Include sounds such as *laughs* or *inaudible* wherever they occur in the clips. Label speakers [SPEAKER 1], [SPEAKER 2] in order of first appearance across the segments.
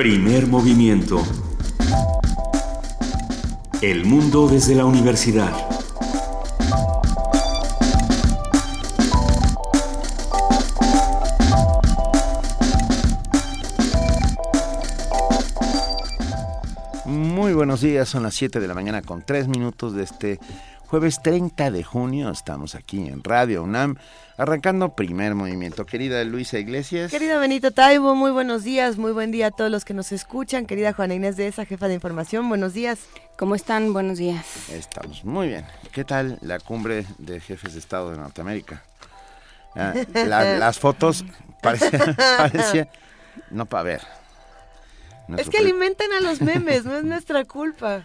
[SPEAKER 1] Primer movimiento. El mundo desde la universidad.
[SPEAKER 2] Muy buenos días, son las 7 de la mañana con 3 minutos de este jueves 30 de junio. Estamos aquí en Radio UNAM, arrancando primer movimiento. Querida Luisa Iglesias.
[SPEAKER 3] Querida Benito Taibo, muy buenos días, muy buen día a todos los que nos escuchan. Querida Juana Inés de esa, jefa de información, buenos días.
[SPEAKER 4] ¿Cómo están? Buenos días.
[SPEAKER 2] Estamos muy bien. ¿Qué tal la cumbre de jefes de Estado de Norteamérica? Ah, la- *laughs* las fotos parecían, *laughs* parecía, no para ver.
[SPEAKER 3] Es que alimentan a los memes, no es nuestra culpa.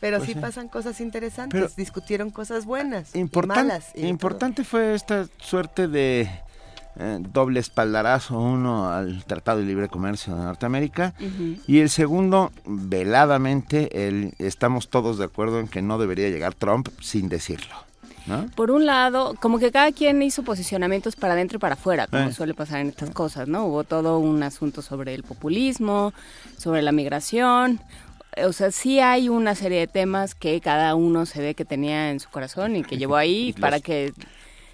[SPEAKER 3] Pero
[SPEAKER 2] Pues
[SPEAKER 3] sí
[SPEAKER 2] sí.
[SPEAKER 3] pasan cosas interesantes,
[SPEAKER 2] Pero-
[SPEAKER 3] discutieron cosas buenas y
[SPEAKER 2] Importan-
[SPEAKER 3] malas. y
[SPEAKER 2] importante fue esta suerte de eh, doble espaldarazo, uno al Tratado de Libre Comercio de Norteamérica y el segundo, veladamente, el, estamos todos de acuerdo en que no debería llegar Trump sin decirlo. ¿no?
[SPEAKER 4] Por un lado, como que cada quien hizo posicionamientos para adentro y para afuera, como
[SPEAKER 2] Eh.
[SPEAKER 4] suele pasar en estas cosas, ¿no? Hubo todo un asunto sobre el populismo, sobre la migración. O sea, sí hay una serie de temas que cada uno se ve que tenía en su corazón y que llevó ahí *laughs*
[SPEAKER 2] los-
[SPEAKER 4] para que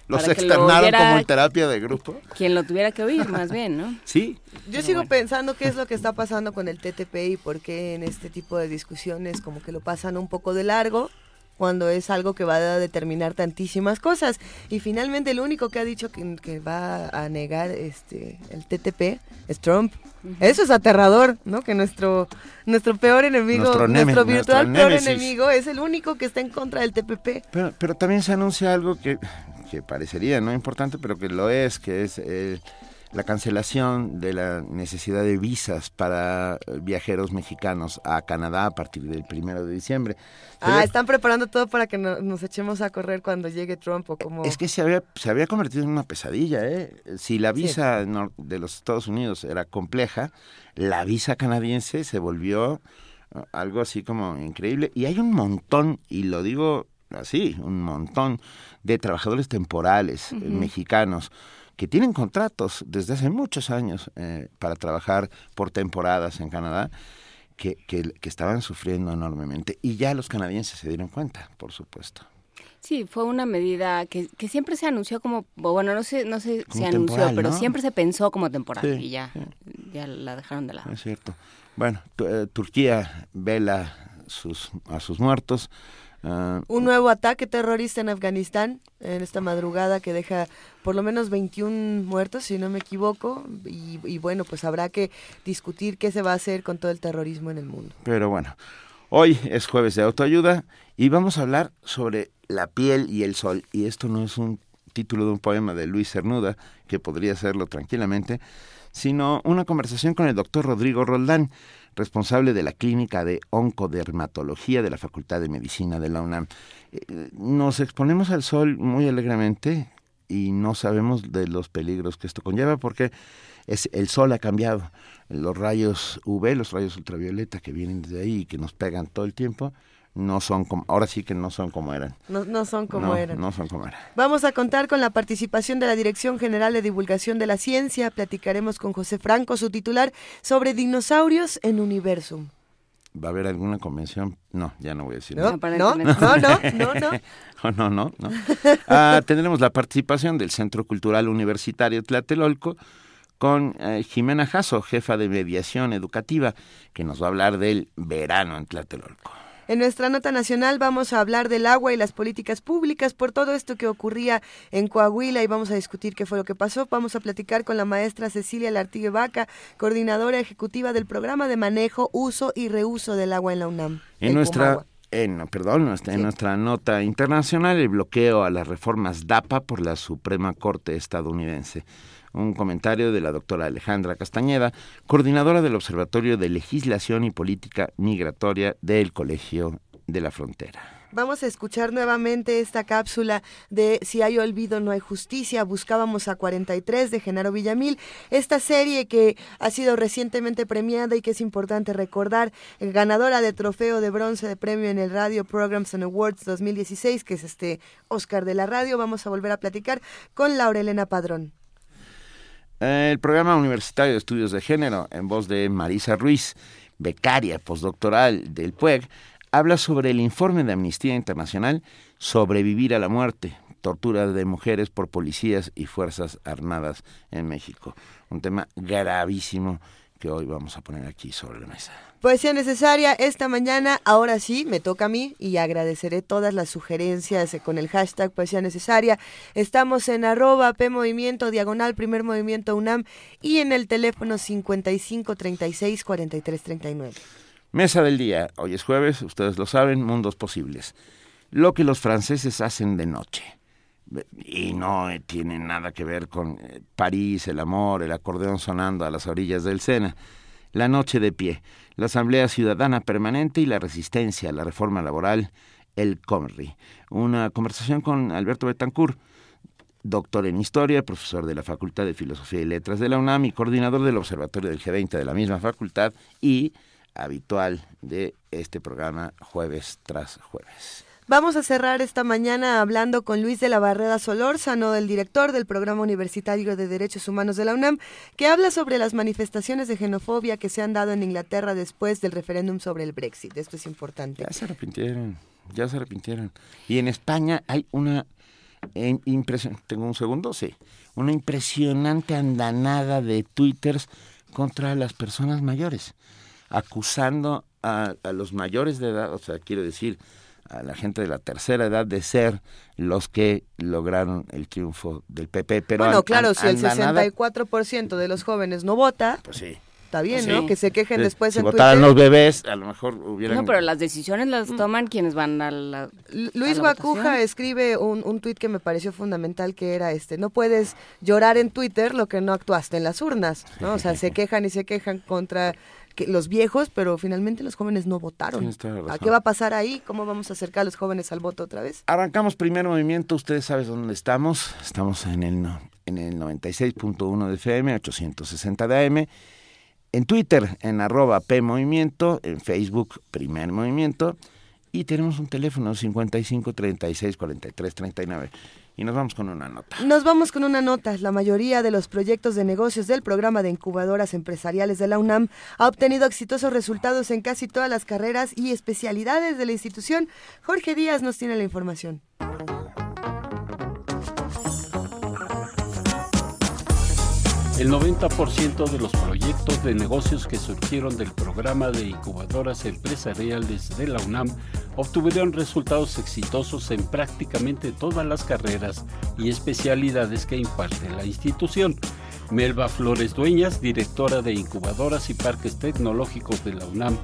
[SPEAKER 2] Los
[SPEAKER 4] para que lo
[SPEAKER 2] externaron como en terapia de grupo.
[SPEAKER 4] quien lo tuviera que oír, más bien, ¿no? *laughs*
[SPEAKER 2] Sí,
[SPEAKER 3] Yo sigo pensando qué es lo que está pasando con el TTP y por qué en este tipo de discusiones como que lo pasan un poco de largo cuando es algo que va a determinar tantísimas cosas. Y finalmente el único que ha dicho que, que va a negar este el TTP es Trump. Eso es aterrador, ¿no? Que nuestro nuestro peor enemigo,
[SPEAKER 2] Nuestro
[SPEAKER 3] virtual
[SPEAKER 2] nuestro
[SPEAKER 3] peor enemigo es el único que está en contra del TPP.
[SPEAKER 2] Pero, pero también se anuncia algo que, que parecería no importante, pero que lo es, que es eh, la cancelación de la necesidad de visas para eh, viajeros mexicanos a Canadá a partir del primero de diciembre.
[SPEAKER 3] Ah, están preparando todo para que no- nos echemos a correr cuando llegue Trump o como...
[SPEAKER 2] Es que se había, se había convertido en una pesadilla, ¿eh? Si la visa de los Estados Unidos era compleja, la visa canadiense se volvió eh, algo así como increíble. Y hay un montón, y lo digo así, un montón de trabajadores temporales eh, mexicanos que tienen contratos desde hace muchos años eh, para trabajar por temporadas en Canadá. Que, que, que estaban sufriendo enormemente y ya los canadienses se dieron cuenta, por supuesto.
[SPEAKER 4] Sí, fue una medida que, que siempre se anunció como, bueno, no sé, no sé
[SPEAKER 2] Como
[SPEAKER 4] si anunció, pero
[SPEAKER 2] ¿no?
[SPEAKER 4] siempre se pensó como temporal
[SPEAKER 2] Sí,
[SPEAKER 4] y ya,
[SPEAKER 2] sí.
[SPEAKER 4] ya la dejaron de lado.
[SPEAKER 2] Es cierto. Bueno, eh, Turquía vela sus, a sus muertos. Ah,
[SPEAKER 3] Un nuevo ataque terrorista en Afganistán en esta madrugada que deja por lo menos 21 muertos, si no me equivoco. Y, y bueno, pues habrá que discutir qué se va a hacer con todo el terrorismo en el mundo.
[SPEAKER 2] pero bueno, hoy es jueves de autoayuda y vamos a hablar sobre la piel y el sol. Y esto no es un título de un poema de Luis Cernuda, que podría serlo tranquilamente, sino una conversación con el doctor Rodrigo Roldán, responsable de la clínica de oncodermatología de la Facultad de Medicina de la UNAM. Eh, Nos exponemos al sol muy alegremente y no sabemos de los peligros que esto conlleva porque es, el sol ha cambiado. Los rayos UV, los rayos ultravioleta que vienen desde ahí y que nos pegan todo el tiempo, no son como, ahora sí que no son como eran.
[SPEAKER 3] No, no son como
[SPEAKER 2] no,
[SPEAKER 3] eran.
[SPEAKER 2] No son como eran.
[SPEAKER 3] Vamos a contar con la participación de la Dirección General de Divulgación de la Ciencia. Platicaremos con José Franco, su titular, sobre dinosaurios en Universum.
[SPEAKER 2] ¿Va a haber alguna convención? No, ya no voy a decir
[SPEAKER 3] No,
[SPEAKER 2] nada.
[SPEAKER 3] no, no, no, no, no. *laughs*
[SPEAKER 2] Oh, no, no, no. Ah, tendremos la participación del Centro Cultural Universitario Tlatelolco con eh, Jimena Jasso, jefa de mediación educativa, que nos va a hablar del verano en Tlatelolco.
[SPEAKER 3] En nuestra nota nacional vamos a hablar del agua y las políticas públicas por todo esto que ocurría en Coahuila y vamos a discutir qué fue lo que pasó. Vamos a platicar con la maestra Cecilia Lartigue Vaca, coordinadora ejecutiva del programa de manejo, uso y reuso del agua en la UNAM.
[SPEAKER 2] En nuestra,
[SPEAKER 3] Comagua.
[SPEAKER 2] en, perdón, en
[SPEAKER 3] Sí.
[SPEAKER 2] nuestra nota internacional, el bloqueo a las reformas DAPA por la Suprema Corte estadounidense. Un comentario de la doctora Alejandra Castañeda, coordinadora del Observatorio de Legislación y Política Migratoria del Colegio de la Frontera.
[SPEAKER 3] Vamos a escuchar nuevamente esta cápsula de Si hay olvido, no hay justicia. Buscábamos a 43 de Genaro Villamil. Esta serie que ha sido recientemente premiada y que es importante recordar, eh, ganadora de trofeo de bronce de premio en el Radio Programs and Awards 2016, que es este Oscar de la radio. Vamos a volver a platicar con Laura Elena Padrón.
[SPEAKER 2] El programa universitario de estudios de género, en voz de Marisa Ruiz, becaria postdoctoral del PUEG, habla sobre el informe de Amnistía Internacional Sobrevivir a la muerte, tortura de mujeres por policías y fuerzas armadas en México. Un tema gravísimo que hoy vamos a poner aquí sobre la mesa.
[SPEAKER 3] Poesía necesaria esta mañana, ahora sí, me toca a mí y agradeceré todas las sugerencias con el hashtag Poesía necesaria. Estamos en arroba P Movimiento, diagonal, primer movimiento UNAM y en el teléfono 55 36 43 39.
[SPEAKER 2] Mesa del día, hoy es jueves, ustedes lo saben, mundos posibles. Lo que los franceses hacen de noche y no tiene nada que ver con eh, París, el amor, el acordeón sonando a las orillas del Sena. La noche de pie, la Asamblea Ciudadana Permanente y la resistencia a la reforma laboral, el COMRI. Una conversación con Alberto Betancourt, doctor en Historia, profesor de la Facultad de Filosofía y Letras de la UNAM y coordinador del Observatorio del G20 de la misma facultad y habitual de este programa jueves tras jueves.
[SPEAKER 3] Vamos a cerrar esta mañana hablando con Luis de la Barrera Solórzano, el director del Programa Universitario de Derechos Humanos de la UNAM, que habla sobre las manifestaciones de xenofobia que se han dado en Inglaterra después del referéndum sobre el Brexit. Esto es importante.
[SPEAKER 2] Ya se arrepintieron, ya se arrepintieron. Y en España hay una impresión, ¿tengo un segundo? Sí. Una impresionante andanada de twitters contra las personas mayores, acusando a, a los mayores de edad, o sea, quiero decir, a la gente de la tercera edad de ser los que lograron el triunfo del PP. Pero
[SPEAKER 3] bueno, claro, si el 64% de los jóvenes no vota,
[SPEAKER 2] pues sí.
[SPEAKER 3] Está bien, ¿no? Que se quejen después
[SPEAKER 2] si
[SPEAKER 3] en
[SPEAKER 2] votaran los bebés, a lo mejor hubieran...
[SPEAKER 4] No, pero las decisiones las mm. toman quienes van a la
[SPEAKER 3] Luis Guacuja escribe un, un tuit que me pareció fundamental, que era este, no puedes llorar en Twitter lo que no actuaste en las urnas, ¿no? O sea, se *laughs* quejan y se quejan contra que los viejos, pero finalmente los jóvenes no votaron. ¿A qué va a pasar ahí? ¿Cómo vamos a acercar a los jóvenes al voto otra vez?
[SPEAKER 2] Arrancamos primer movimiento, ustedes saben dónde estamos. Estamos en el, en el 96.1 de FM, 860 de AM. En Twitter, en arroba P Movimiento, en Facebook, Primer Movimiento. Y tenemos un teléfono 55 36 43 39. Y nos vamos con una nota.
[SPEAKER 3] Nos vamos con una nota. La mayoría de los proyectos de negocios del programa de incubadoras empresariales de la UNAM ha obtenido exitosos resultados en casi todas las carreras y especialidades de la institución. Jorge Díaz nos tiene la información.
[SPEAKER 5] El 90% de los proyectos de negocios que surgieron del programa de incubadoras empresariales de la UNAM obtuvieron resultados exitosos en prácticamente todas las carreras y especialidades que imparte la institución. Melba Flores Dueñas, directora de incubadoras y parques tecnológicos de la UNAM,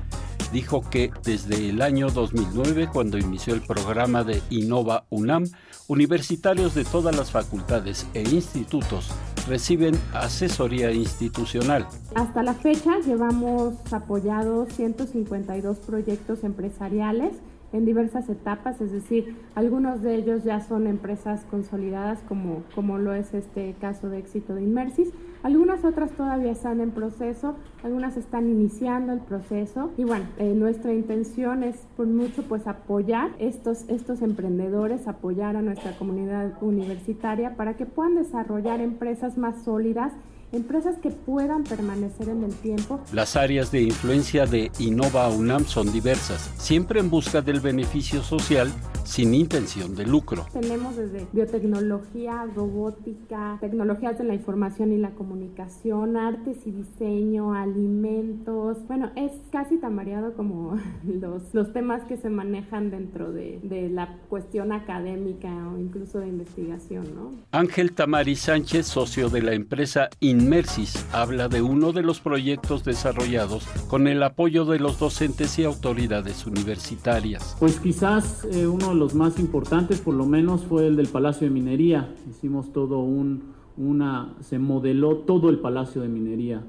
[SPEAKER 5] dijo que desde el año 2009, cuando inició el programa de Innova UNAM, universitarios de todas las facultades e institutos reciben asesoría institucional.
[SPEAKER 6] Hasta la fecha llevamos apoyados 152 proyectos empresariales en diversas etapas, es decir, algunos de ellos ya son empresas consolidadas como, como lo es este caso de éxito de Inmersis, algunas otras todavía están en proceso, algunas están iniciando el proceso. Y bueno, eh, nuestra intención es por mucho pues apoyar estos, estos emprendedores, apoyar a nuestra comunidad universitaria para que puedan desarrollar empresas más sólidas empresas que puedan permanecer en el tiempo.
[SPEAKER 5] Las áreas de influencia de Innova UNAM son diversas, siempre en busca del beneficio social sin intención de lucro.
[SPEAKER 6] Tenemos desde biotecnología, robótica, tecnologías de la información y la comunicación, artes y diseño, alimentos. Bueno, es casi tan variado como *laughs* los, los temas que se manejan dentro de, de la cuestión académica o incluso de investigación. ¿no?
[SPEAKER 5] Ángel Tamari Sánchez, socio de la empresa Inmersis, habla de uno de los proyectos desarrollados con el apoyo de los docentes y autoridades universitarias.
[SPEAKER 7] Pues quizás eh, uno los más importantes, por lo menos, fue el del Palacio de Minería. Hicimos todo un, una, se modeló todo el Palacio de Minería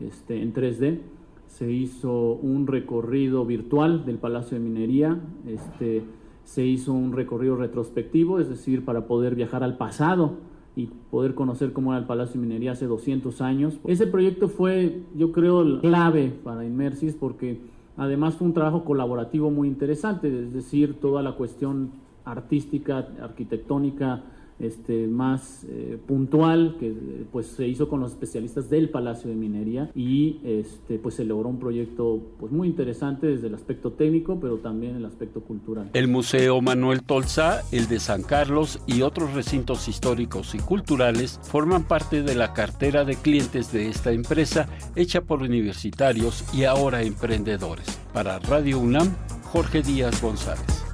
[SPEAKER 7] este, en 3D. Se hizo un recorrido virtual del Palacio de Minería. Este, se hizo un recorrido retrospectivo, es decir, para poder viajar al pasado y poder conocer cómo era el Palacio de Minería hace 200 años. Ese proyecto fue, yo creo, clave para Inmersis porque Además fue un trabajo colaborativo muy interesante, es decir, toda la cuestión artística, arquitectónica este, más eh, puntual que pues se hizo con los especialistas del Palacio de Minería y este, pues se logró un proyecto pues muy interesante desde el aspecto técnico pero también el aspecto cultural.
[SPEAKER 5] El Museo Manuel Tolsa, el de San Carlos y otros recintos históricos y culturales forman parte de la cartera de clientes de esta empresa hecha por universitarios y ahora emprendedores. Para Radio UNAM, Jorge Díaz González.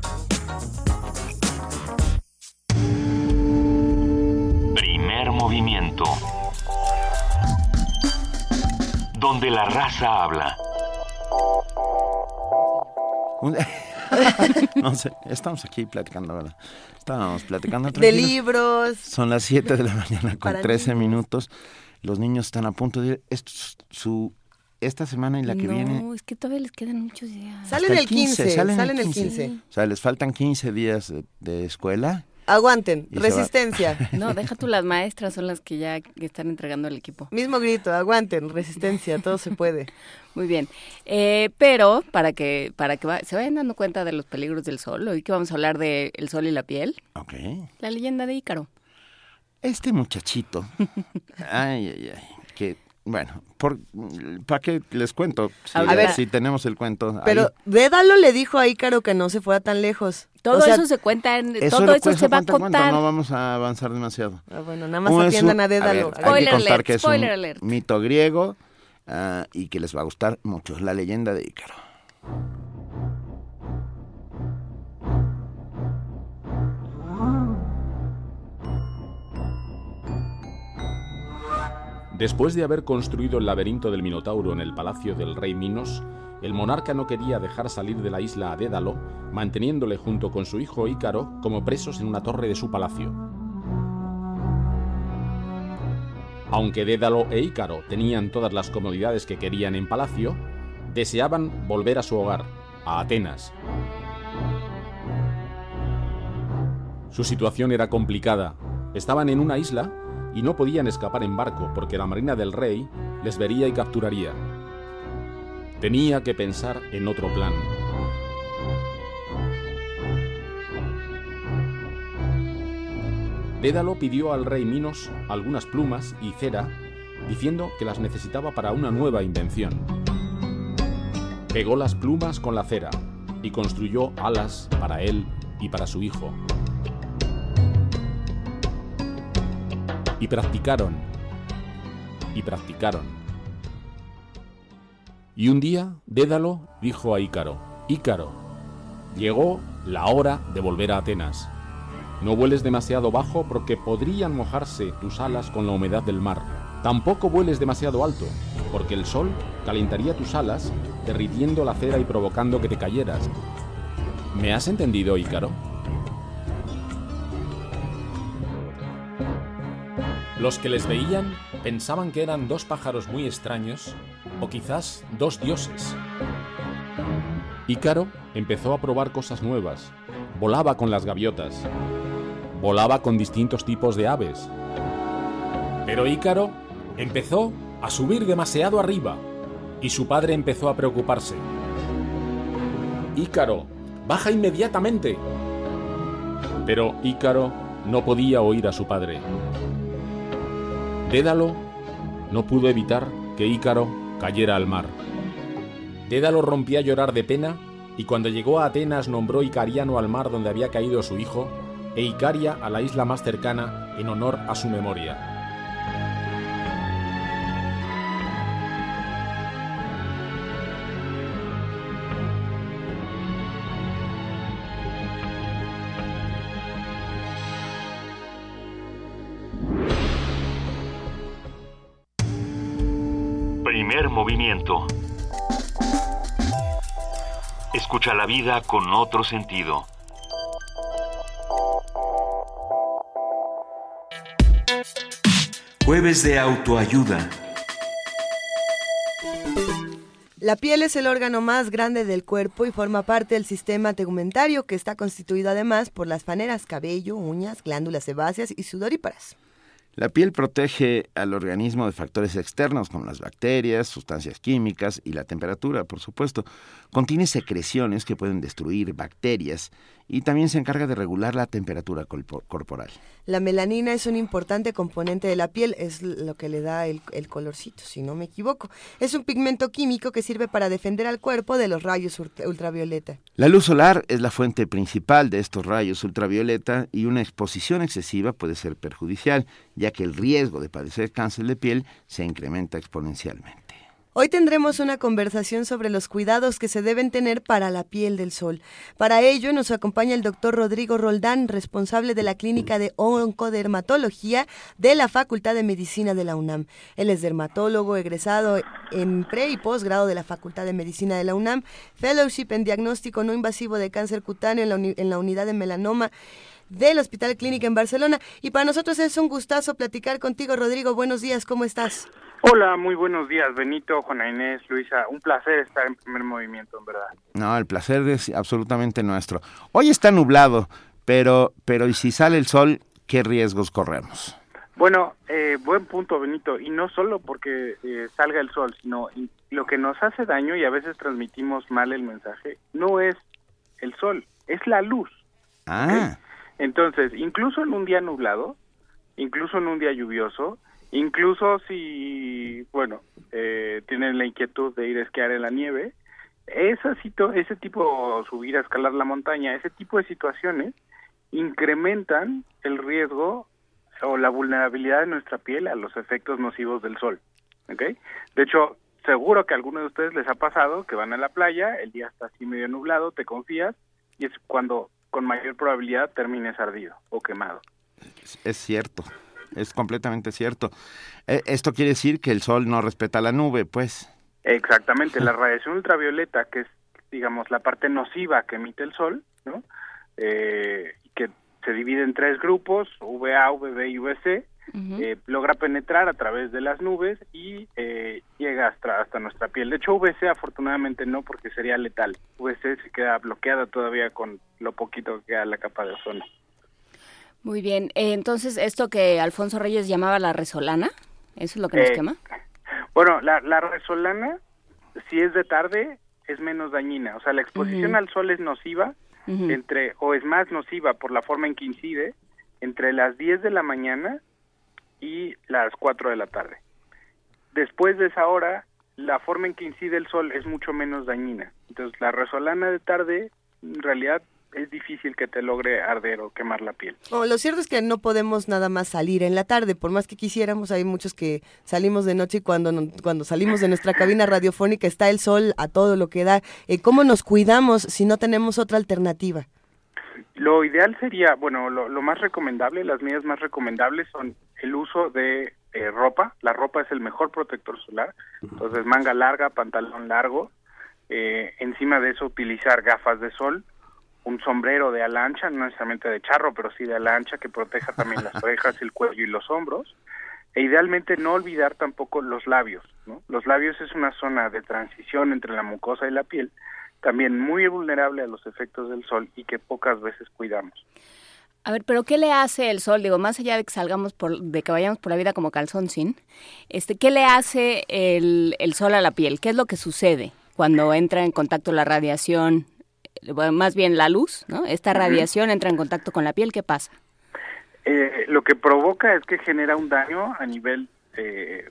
[SPEAKER 1] Movimiento. Donde la raza habla. *laughs*
[SPEAKER 2] no sé, estamos aquí platicando, ¿verdad? Estábamos platicando.
[SPEAKER 3] De libros.
[SPEAKER 2] Son las 7 de la mañana con 13 minutos. Los niños están a punto de ir. Esto su esta semana y la que viene.
[SPEAKER 4] No, es que todavía les quedan muchos días.
[SPEAKER 3] Salen el 15, salen, el 15.
[SPEAKER 2] O sea, les faltan 15 días de escuela
[SPEAKER 3] Aguanten, resistencia. *laughs*
[SPEAKER 4] No, deja tú las maestras, son las que ya están entregando el equipo.
[SPEAKER 3] Mismo grito, aguanten, resistencia, todo se puede. *laughs*
[SPEAKER 4] Muy bien, eh, pero para que para que se vayan dando cuenta de los peligros del sol, hoy que vamos a hablar de el sol y la piel.
[SPEAKER 2] Ok.
[SPEAKER 4] La leyenda de Ícaro.
[SPEAKER 2] Este muchachito, *laughs* ay, ay, ay, que bueno, ¿para qué les cuento? Si, a ver, si tenemos el cuento.
[SPEAKER 3] Pero Dédalo le dijo a Ícaro que no se fuera tan lejos.
[SPEAKER 4] Todo eso se cuenta, en, todo eso se va a contar.
[SPEAKER 2] no vamos a avanzar demasiado.
[SPEAKER 3] Ah, bueno, nada más atiendan a Dédalo.
[SPEAKER 2] hay que contar que es un mito griego uh, y que les va a gustar mucho. La leyenda de Ícaro.
[SPEAKER 8] Después de haber construido el laberinto del Minotauro en el palacio del rey Minos, el monarca no quería dejar salir de la isla a Dédalo, manteniéndole junto con su hijo Ícaro como presos en una torre de su palacio. Aunque Dédalo e Ícaro tenían todas las comodidades que querían en palacio, deseaban volver a su hogar, a Atenas. Su situación era complicada. Estaban en una isla y no podían escapar en barco porque la marina del rey les vería y capturaría. Tenía que pensar en otro plan. Dédalo pidió al rey Minos algunas plumas y cera, diciendo que las necesitaba para una nueva invención. Pegó las plumas con la cera y construyó alas para él y para su hijo. Y practicaron. Y practicaron. Y un día Dédalo dijo a Ícaro, Ícaro, llegó la hora de volver a Atenas. No vueles demasiado bajo porque podrían mojarse tus alas con la humedad del mar. Tampoco vueles demasiado alto, porque el sol calentaría tus alas, derritiendo la cera y provocando que te cayeras. ¿Me has entendido, Ícaro? Los que les veían pensaban que eran dos pájaros muy extraños o quizás dos dioses. Ícaro empezó a probar cosas nuevas. Volaba con las gaviotas. Volaba con distintos tipos de aves. Pero Ícaro empezó a subir demasiado arriba y su padre empezó a preocuparse. Ícaro, baja inmediatamente. Pero Ícaro no podía oír a su padre. Dédalo no pudo evitar que Ícaro cayera al mar. Dédalo rompía a llorar de pena y cuando llegó a Atenas nombró Icariano al mar donde había caído su hijo e Icaria a la isla más cercana en honor a su memoria.
[SPEAKER 1] Escucha la vida con otro sentido. Jueves de autoayuda.
[SPEAKER 3] La piel es el órgano más grande del cuerpo y forma parte del sistema tegumentario que está constituido además por las faneras, cabello, uñas, glándulas sebáceas y sudoríparas.
[SPEAKER 2] La piel protege al organismo de factores externos como las bacterias, sustancias químicas y la temperatura, por supuesto. Contiene secreciones que pueden destruir bacterias y también se encarga de regular la temperatura corporal.
[SPEAKER 3] La melanina es un importante componente de la piel, es lo que le da el, el, colorcito, si no me equivoco. Es un pigmento químico que sirve para defender al cuerpo de los rayos ultravioleta.
[SPEAKER 2] La luz solar es la fuente principal de estos rayos ultravioleta y una exposición excesiva puede ser perjudicial, ya que el riesgo de padecer cáncer de piel se incrementa exponencialmente.
[SPEAKER 3] Hoy tendremos una conversación sobre los cuidados que se deben tener para la piel del sol. Para ello nos acompaña el doctor Rodrigo Roldán, responsable de la Clínica de Oncodermatología de la Facultad de Medicina de la UNAM. Él es dermatólogo, egresado en pre y posgrado de la Facultad de Medicina de la UNAM, fellowship en diagnóstico no invasivo de cáncer cutáneo en la, en la unidad de melanoma del Hospital Clínica en Barcelona. Y para nosotros es un gustazo platicar contigo, Rodrigo. Buenos días, ¿cómo estás?
[SPEAKER 9] Hola, muy buenos días, Benito, Juana Inés, Luisa. Un placer estar en primer movimiento, en verdad.
[SPEAKER 2] No, el placer es absolutamente nuestro. Hoy está nublado, pero, pero ¿y si sale el sol, qué riesgos corremos?
[SPEAKER 9] Bueno, eh, buen punto, Benito. Y no solo porque eh, salga el sol, sino lo que nos hace daño y a veces transmitimos mal el mensaje, no es el sol, es la luz.
[SPEAKER 2] Ah.
[SPEAKER 9] Entonces, incluso en un día nublado, incluso en un día lluvioso, Incluso si, bueno, eh, tienen la inquietud de ir a esquiar en la nieve, esa ese tipo, subir a escalar la montaña, ese tipo de situaciones incrementan el riesgo o la vulnerabilidad de nuestra piel a los efectos nocivos del sol. ¿okay? De hecho, seguro que a alguno de ustedes les ha pasado que van a la playa, el día está así medio nublado, te confías y es cuando con mayor probabilidad termines ardido o quemado.
[SPEAKER 2] Es cierto es completamente cierto. Eh, esto quiere decir que el sol no respeta la nube, pues.
[SPEAKER 9] Exactamente, la radiación ultravioleta, que es, digamos, la parte nociva que emite el sol, ¿no? Eh, que se divide en tres grupos, VA, VB y VC, eh, logra penetrar a través de las nubes y llega hasta, hasta nuestra piel. De hecho, VC afortunadamente no, porque sería letal. VC se queda bloqueada todavía con lo poquito que queda la capa de ozono.
[SPEAKER 4] Muy bien. Eh, entonces, esto que Alfonso Reyes llamaba la resolana, ¿eso es lo que nos
[SPEAKER 9] eh,
[SPEAKER 4] quema?
[SPEAKER 9] Bueno, la, la resolana, si es de tarde, es menos dañina. O sea, la exposición al sol es nociva, entre o es más nociva por la forma en que incide entre las 10 de la mañana y las 4 de la tarde. Después de esa hora, la forma en que incide el sol es mucho menos dañina. Entonces, la resolana de tarde, en realidad, es difícil que te logre arder o quemar la piel.
[SPEAKER 3] lo cierto es que no podemos nada más salir en la tarde, por más que quisiéramos, hay muchos que salimos de noche y cuando, cuando salimos de nuestra cabina radiofónica está el sol a todo lo que da. Eh, ¿Cómo nos cuidamos si no tenemos otra alternativa?
[SPEAKER 9] Lo ideal sería, bueno, lo, más recomendable, las medidas más recomendables son el uso de eh, ropa. La ropa es el mejor protector solar. Entonces, manga larga, pantalón largo. Eh, encima de eso, utilizar gafas de sol un sombrero de alancha, no necesariamente de charro, pero sí de alancha, que proteja también las *laughs* orejas, el cuello y los hombros. E idealmente no olvidar tampoco los labios. ¿no? Los labios es una zona de transición entre la mucosa y la piel, también muy vulnerable a los efectos del sol y que pocas veces cuidamos.
[SPEAKER 4] A ver, pero ¿qué le hace el sol? Digo, más allá de que salgamos por, de que vayamos por la vida como calzón sin, este, ¿qué le hace el, el sol a la piel? ¿Qué es lo que sucede cuando entra en contacto la radiación más bien la luz, ¿no? Esta radiación entra en contacto con la piel, ¿qué pasa?
[SPEAKER 9] Eh, lo que provoca es que genera un daño a nivel eh,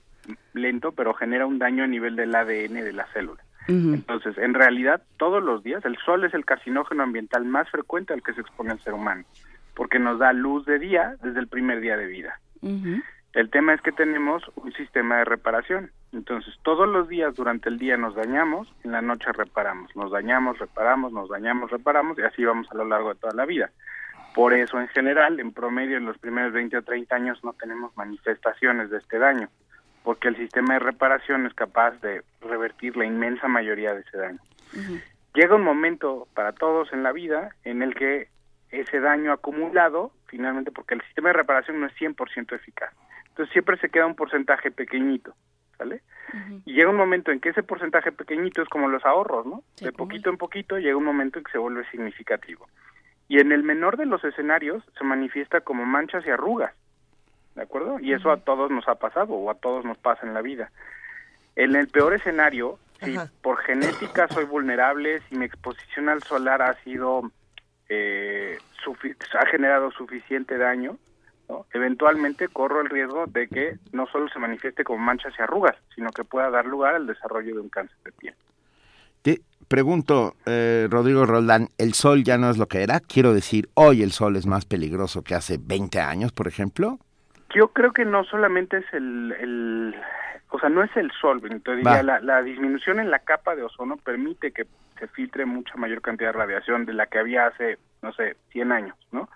[SPEAKER 9] lento, pero genera un daño a nivel del ADN de la célula. Entonces, en realidad, todos los días, el sol es el carcinógeno ambiental más frecuente al que se expone el ser humano, porque nos da luz de día desde el primer día de vida. El tema es que tenemos un sistema de reparación. Entonces, todos los días durante el día nos dañamos, en la noche reparamos, nos dañamos, reparamos, nos dañamos, reparamos y así vamos a lo largo de toda la vida. Por eso, en general, en promedio, en los primeros 20 o 30 años no tenemos manifestaciones de este daño, porque el sistema de reparación es capaz de revertir la inmensa mayoría de ese daño. Llega un momento para todos en la vida en el que ese daño acumulado, finalmente, porque el sistema de reparación no es 100% eficaz, entonces siempre se queda un porcentaje pequeñito, ¿sale? Y llega un momento en que ese porcentaje pequeñito es como los ahorros, ¿no? de poquito en poquito llega un momento en que se vuelve significativo. Y en el menor de los escenarios se manifiesta como manchas y arrugas, ¿de acuerdo? Y eso a todos nos ha pasado o a todos nos pasa en la vida. En el peor escenario, si por genética soy vulnerable, si mi exposición al solar ha sido, eh, ha generado suficiente daño, eventualmente corro el riesgo de que no solo se manifieste como manchas y arrugas, sino que pueda dar lugar al desarrollo de un cáncer de piel.
[SPEAKER 2] Te pregunto, eh, Rodrigo Roldán, ¿el sol ya no es lo que era? Quiero decir, hoy el sol es más peligroso que hace 20 años, por ejemplo.
[SPEAKER 9] Yo creo que no solamente es el, o sea, no es el sol, Benito, diría, la, la disminución en la capa de ozono permite que se filtre mucha mayor cantidad de radiación de la que había hace, no sé, 100 años, ¿no?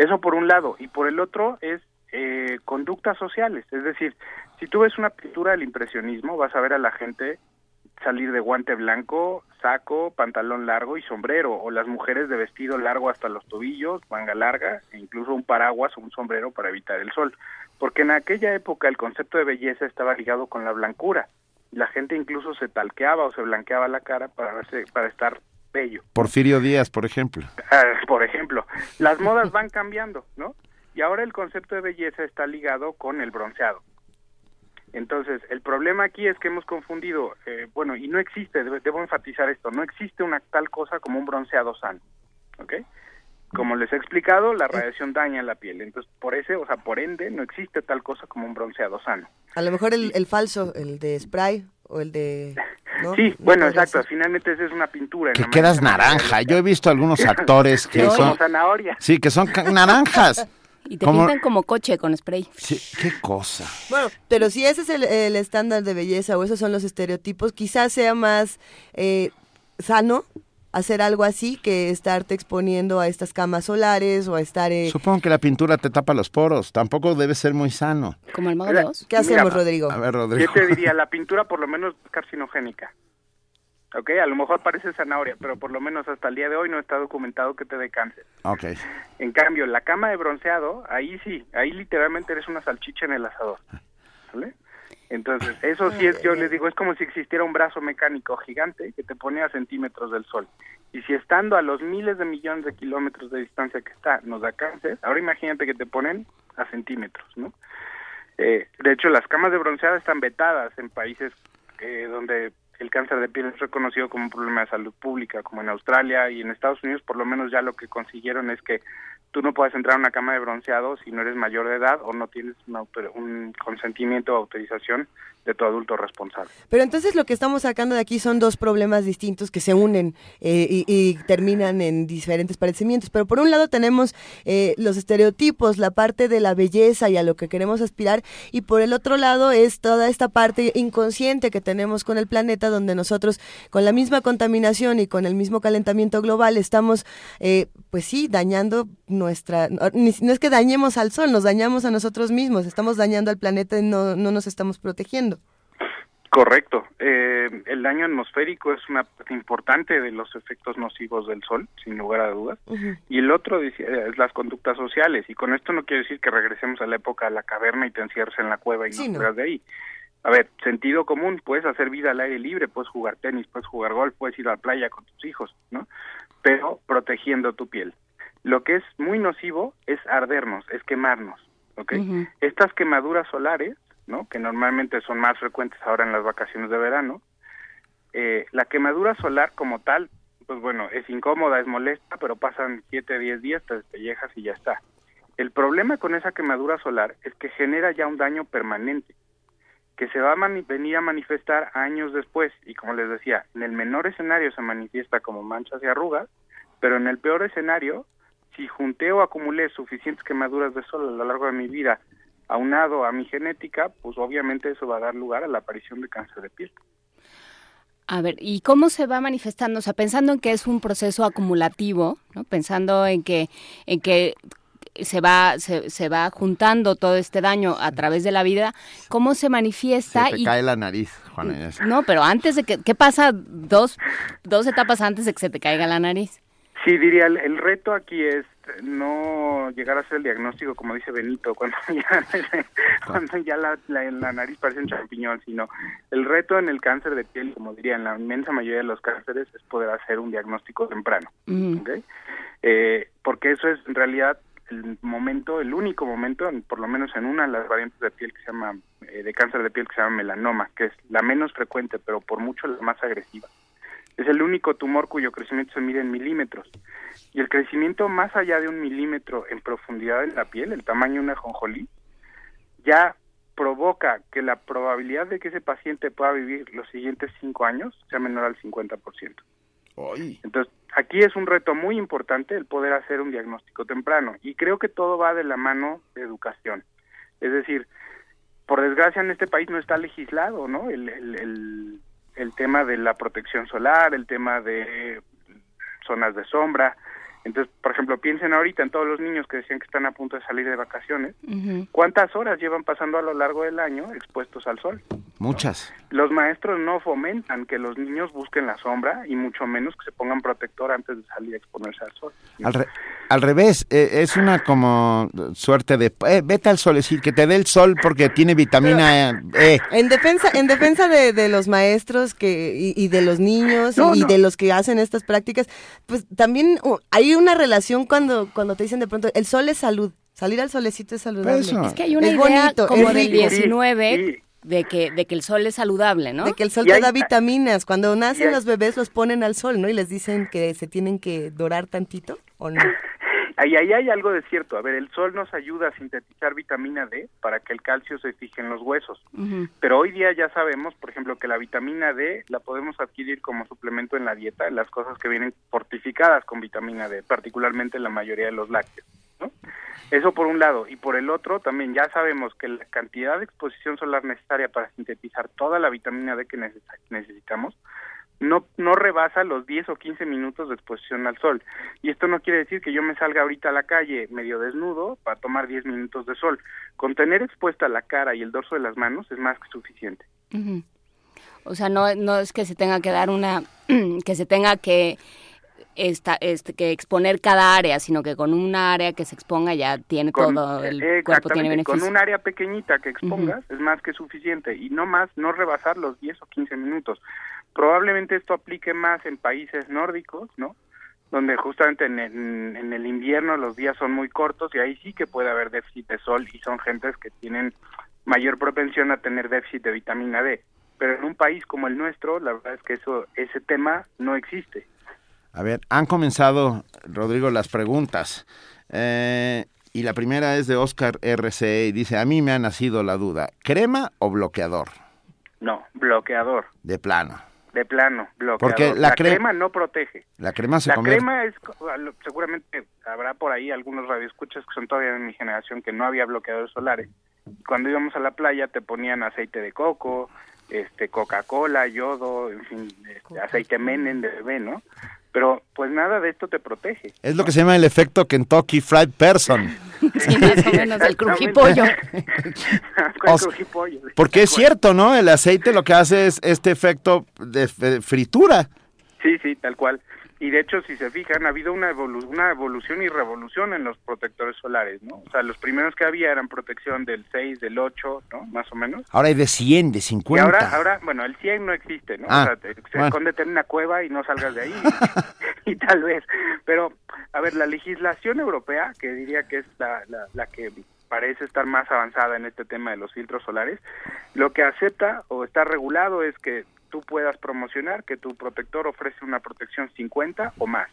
[SPEAKER 9] Eso por un lado. Y por el otro es eh, conductas sociales. Es decir, si tú ves una pintura del impresionismo, vas a ver a la gente salir de guante blanco, saco, pantalón largo y sombrero, o las mujeres de vestido largo hasta los tobillos, manga larga, e incluso un paraguas o un sombrero para evitar el sol. Porque en aquella época el concepto de belleza estaba ligado con la blancura. La gente incluso se talqueaba o se blanqueaba la cara para para estar bello.
[SPEAKER 2] Porfirio Díaz, por ejemplo. *laughs*
[SPEAKER 9] Ah, por ejemplo, las modas van cambiando, ¿no? Y ahora el concepto de belleza está ligado con el bronceado. Entonces, el problema aquí es que hemos confundido, eh, bueno, y no existe, debo, enfatizar esto, no existe una tal cosa como un bronceado sano, ¿ok? Como les he explicado, la radiación daña la piel, entonces por ese, o sea, por ende, no existe tal cosa como un bronceado sano.
[SPEAKER 3] A lo mejor el, el falso, el de spray o el de *laughs*
[SPEAKER 9] Sí, bueno, exacto. Finalmente esa es una pintura.
[SPEAKER 2] Que quedas naranja. Yo he visto algunos *laughs* actores que son...
[SPEAKER 9] zanahoria.
[SPEAKER 2] Sí, que son naranjas.
[SPEAKER 4] Y te pintan como coche con spray.
[SPEAKER 2] Sí, qué cosa.
[SPEAKER 3] Bueno, pero si ese es el, estándar de belleza o esos son los estereotipos, quizás sea más eh, sano hacer algo así que estarte exponiendo a estas camas solares o a estar... Eh...
[SPEAKER 2] Supongo que la pintura te tapa los poros, tampoco debe ser muy sano.
[SPEAKER 4] ¿Como el mago de
[SPEAKER 3] ¿Qué hacemos, Rodrigo?
[SPEAKER 2] A ver, Rodrigo.
[SPEAKER 9] Yo te diría, la pintura por lo menos es carcinogénica. ¿ok? A lo mejor parece zanahoria, pero por lo menos hasta el día de hoy no está documentado que te dé cáncer.
[SPEAKER 2] Ok.
[SPEAKER 9] En cambio, la cama de bronceado, ahí sí, ahí literalmente eres una salchicha en el asador, ¿vale? Entonces, eso sí es, yo les digo, es como si existiera un brazo mecánico gigante que te pone a centímetros del sol. Y si estando a los miles de millones de kilómetros de distancia que está nos da cáncer, ahora imagínate que te ponen a centímetros, ¿no? Eh, de hecho, las camas de bronceado están vetadas en países eh, donde el cáncer de piel es reconocido como un problema de salud pública, como en Australia y en Estados Unidos, por lo menos ya lo que consiguieron es que tú no puedes entrar a una cama de bronceado si no eres mayor de edad o no tienes un consentimiento o autorización de tu adulto responsable.
[SPEAKER 3] Pero entonces lo que estamos sacando de aquí son dos problemas distintos que se unen eh, y, terminan en diferentes padecimientos. Pero por un lado tenemos eh, los estereotipos, la parte de la belleza y a lo que queremos aspirar, y por el otro lado es toda esta parte inconsciente que tenemos con el planeta, donde nosotros con la misma contaminación y con el mismo calentamiento global estamos, eh, pues sí, dañando nuestra... No, es que dañemos al sol, nos dañamos a nosotros mismos, estamos dañando al planeta y no, no nos estamos protegiendo.
[SPEAKER 9] Correcto. Eh, el daño atmosférico es una parte importante de los efectos nocivos del sol, sin lugar a dudas. Y el otro es las conductas sociales. Y con esto no quiero decir que regresemos a la época de la caverna y te encierres en la cueva y no salgas de ahí. A ver, sentido común, puedes hacer vida al aire libre, puedes jugar tenis, puedes jugar golf, puedes ir a la playa con tus hijos, ¿no? Pero protegiendo tu piel. Lo que es muy nocivo es ardernos, es quemarnos, ¿ok? Estas quemaduras solares que normalmente son más frecuentes ahora en las vacaciones de verano. Eh, la quemadura solar como tal, pues bueno, es incómoda, es molesta, pero pasan 7, 10 días, te despellejas y ya está. El problema con esa quemadura solar es que genera ya un daño permanente, que se va a venir a manifestar años después, y como les decía, en el menor escenario se manifiesta como manchas y arrugas, pero en el peor escenario, si junté o acumulé suficientes quemaduras de sol a lo largo de mi vida aunado a mi genética, pues obviamente eso va a dar lugar a la aparición de cáncer de piel.
[SPEAKER 4] A ver, ¿y cómo se va manifestando? O sea, pensando en que es un proceso acumulativo, ¿no? Pensando en que, en que se va, se, se, va juntando todo este daño a través de la vida, ¿cómo se manifiesta?
[SPEAKER 2] Se te cae la nariz, Juana.
[SPEAKER 4] No, pero antes de que, ¿qué pasa dos, dos etapas antes de que se te caiga la nariz?
[SPEAKER 9] Sí, diría, el, reto aquí es no llegar a hacer el diagnóstico, como dice Benito, *laughs* cuando ya, cuando ya la, la, nariz parece un champiñón, sino el reto en el cáncer de piel, como diría, en la inmensa mayoría de los cánceres, es poder hacer un diagnóstico temprano. Eh, porque eso es en realidad el momento, el único momento, por lo menos en una de las variantes de piel que se llama, eh, de cáncer de piel que se llama melanoma, que es la menos frecuente, pero por mucho la más agresiva Es el único tumor cuyo crecimiento se mide en milímetros. Y el crecimiento más allá de un milímetro en profundidad en la piel, el tamaño de una jonjolí, ya provoca que la probabilidad de que ese paciente pueda vivir los siguientes cinco años sea menor al 50%. Entonces, aquí es un reto muy importante el poder hacer un diagnóstico temprano y creo que todo va de la mano de educación. Es decir, por desgracia en este país no está legislado, ¿no? El, el, el, el tema de la protección solar, el tema de zonas de sombra, entonces, por ejemplo, piensen ahorita en todos los niños que decían que están a punto de salir de vacaciones. ¿Cuántas horas llevan pasando a lo largo del año expuestos al sol?
[SPEAKER 2] Muchas.
[SPEAKER 9] Los maestros no fomentan que los niños busquen la sombra y mucho menos que se pongan protector antes de salir a exponerse al sol.
[SPEAKER 2] Al, revés, eh, es una como suerte de eh, vete al sol, es decir, que te dé el sol porque tiene vitamina E.
[SPEAKER 3] En defensa, en defensa de, los maestros que y, de los niños y de los que hacen estas prácticas, pues también uh, hay una relación cuando cuando te dicen de pronto el sol es salud. Salir al solecito es saludable.
[SPEAKER 4] Es que hay una idea como del 19 de que, de que el sol es saludable, ¿no?
[SPEAKER 3] De que el sol te da vitaminas. Cuando nacen los bebés los ponen al sol, ¿no? Y les dicen que se tienen que dorar tantito, ¿o no? *laughs*
[SPEAKER 9] Ahí, ahí hay algo de cierto. A ver, el sol nos ayuda a sintetizar vitamina D para que el calcio se fije en los huesos. Pero hoy día ya sabemos, por ejemplo, que la vitamina D la podemos adquirir como suplemento en la dieta, en las cosas que vienen fortificadas con vitamina D, particularmente en la mayoría de los lácteos. ¿no? Eso por un lado. Y por el otro, también ya sabemos que la cantidad de exposición solar necesaria para sintetizar toda la vitamina D que necesitamos no, no rebasa los 10 o 15 minutos de exposición al sol. Y esto no quiere decir que yo me salga ahorita a la calle medio desnudo para tomar 10 minutos de sol. Con tener expuesta la cara y el dorso de las manos es más que suficiente.
[SPEAKER 4] O sea, no, no es que se tenga que dar una, *clears throat* que se tenga que esta, este, que exponer cada área, sino que con un área que se exponga ya tiene todo el cuerpo tiene beneficio.
[SPEAKER 9] Con un área pequeñita que expongas es más que suficiente y no más, no rebasar los 10 o 15 minutos. Probablemente esto aplique más en países nórdicos, ¿no? Donde justamente en, en, el invierno los días son muy cortos y ahí sí que puede haber déficit de sol y son gentes que tienen mayor propensión a tener déficit de vitamina D. Pero en un país como el nuestro, la verdad es que eso ese tema no existe.
[SPEAKER 2] A ver, han comenzado, Rodrigo, las preguntas. Eh, y la primera es de Oscar RCE y dice, a mí me ha nacido la duda, ¿crema o bloqueador?
[SPEAKER 9] No, bloqueador.
[SPEAKER 2] De plano.
[SPEAKER 9] De plano, bloqueador.
[SPEAKER 2] Porque la,
[SPEAKER 9] crema no protege.
[SPEAKER 2] La crema se
[SPEAKER 9] La crema es, seguramente habrá por ahí algunos radioescuchas que son todavía de mi generación que no había bloqueadores solares. Cuando íbamos a la playa te ponían aceite de coco, este Coca-Cola, yodo, en fin, este, aceite menen de bebé, ¿no? Pero pues nada de esto te protege.
[SPEAKER 2] Es lo que se llama el efecto Kentucky Fried Person. *laughs*
[SPEAKER 4] Sí, más o menos el crujipollo. *laughs*
[SPEAKER 2] porque es cierto, ¿no? El aceite lo que hace es este efecto de fritura.
[SPEAKER 9] Sí, sí, tal cual. Y de hecho, si se fijan, ha habido una, una evolución y revolución en los protectores solares, ¿no? O sea, los primeros que había eran protección del 6, del 8, ¿no? Más o menos.
[SPEAKER 2] Ahora hay de 100, de 50.
[SPEAKER 9] Y ahora, ahora bueno, el 100 no existe, ¿no?
[SPEAKER 2] Ah,
[SPEAKER 9] o sea, se esconde en una cueva y no salgas de ahí. *laughs* *laughs* y, tal vez. Pero, a ver, la legislación europea, que diría que es la, la, la que parece estar más avanzada en este tema de los filtros solares, lo que acepta o está regulado es que tú puedas promocionar que tu protector ofrece una protección 50 o más,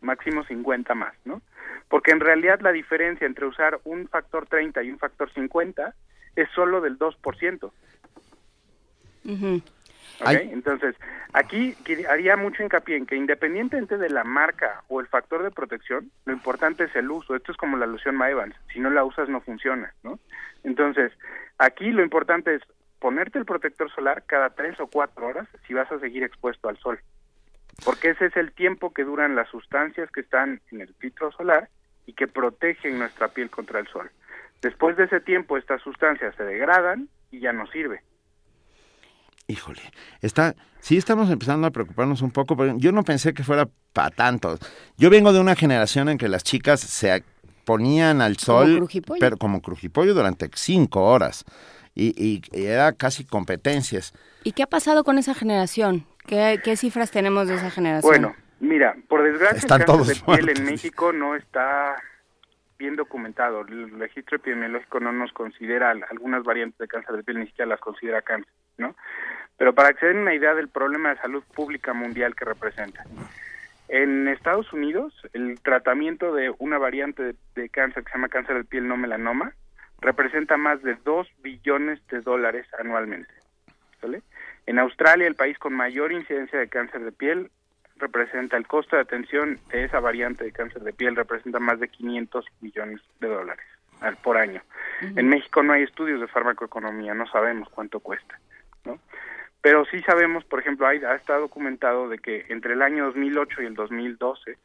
[SPEAKER 9] máximo 50 más, ¿no? Porque en realidad la diferencia entre usar un factor 30 y un factor 50 es solo del 2%. Entonces, aquí haría mucho hincapié en que independientemente de la marca o el factor de protección, lo importante es el uso. Esto es como la loción Maevans. Si no la usas, no funciona, ¿no? Entonces, aquí lo importante es ponerte el protector solar cada tres o cuatro horas si vas a seguir expuesto al sol. Porque ese es el tiempo que duran las sustancias que están en el filtro solar y que protegen nuestra piel contra el sol. Después de ese tiempo estas sustancias se degradan y ya no sirve.
[SPEAKER 2] Híjole, está, sí estamos empezando a preocuparnos un poco, pero yo no pensé que fuera para tanto. Yo vengo de una generación en que las chicas se ponían al sol, pero como crujipollo durante cinco horas y, era casi competencias.
[SPEAKER 4] ¿Y qué ha pasado con esa generación? ¿Qué, cifras tenemos de esa generación?
[SPEAKER 9] Bueno, mira, por desgracia el cáncer de piel en México no está bien documentado. El registro epidemiológico no nos considera algunas variantes de cáncer de piel, ni siquiera las considera cáncer, ¿no? Pero para que se den una idea del problema de salud pública mundial que representa. En Estados Unidos, el tratamiento de una variante de, cáncer que se llama cáncer de piel no melanoma representa más de 2 billones de dólares anualmente. En Australia, el país con mayor incidencia de cáncer de piel, representa el costo de atención de esa variante de cáncer de piel representa más de 500 millones de dólares por año. En México no hay estudios de farmacoeconomía, no sabemos cuánto cuesta, ¿no? Pero sí sabemos, por ejemplo, hay, está documentado de que entre el año 2008 y el 2012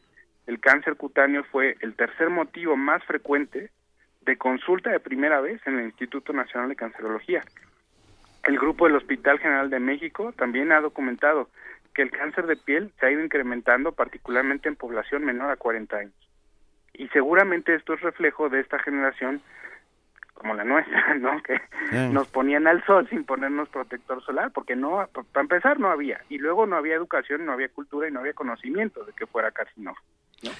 [SPEAKER 9] el cáncer cutáneo fue el tercer motivo más frecuente de consulta de primera vez en el Instituto Nacional de Cancerología. El grupo del Hospital General de México también ha documentado que el cáncer de piel se ha ido incrementando particularmente en población menor a 40 años. Y seguramente esto es reflejo de esta generación como la nuestra, *laughs* ¿no? Que nos ponían al sol sin ponernos protector solar, porque no, para empezar no había, y luego no había educación, no había cultura y no había conocimiento de que fuera carcinógeno. ¿no?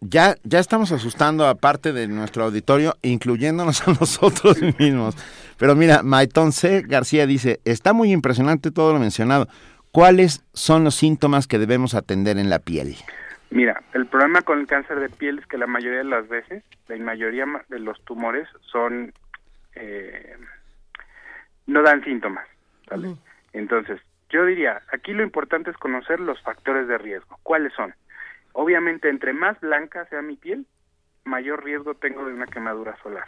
[SPEAKER 2] Ya, ya estamos asustando a parte de nuestro auditorio, incluyéndonos a *laughs* nosotros mismos. Pero mira, Maitón C. García dice, está muy impresionante todo lo mencionado. ¿Cuáles son los síntomas que debemos atender en la piel?
[SPEAKER 9] Mira, el problema con el cáncer de piel es que la mayoría de las veces, la mayoría de los tumores son eh, no dan síntomas, ¿vale? Entonces, yo diría, aquí lo importante es conocer los factores de riesgo. ¿Cuáles son? Obviamente, entre más blanca sea mi piel, mayor riesgo tengo de una quemadura solar.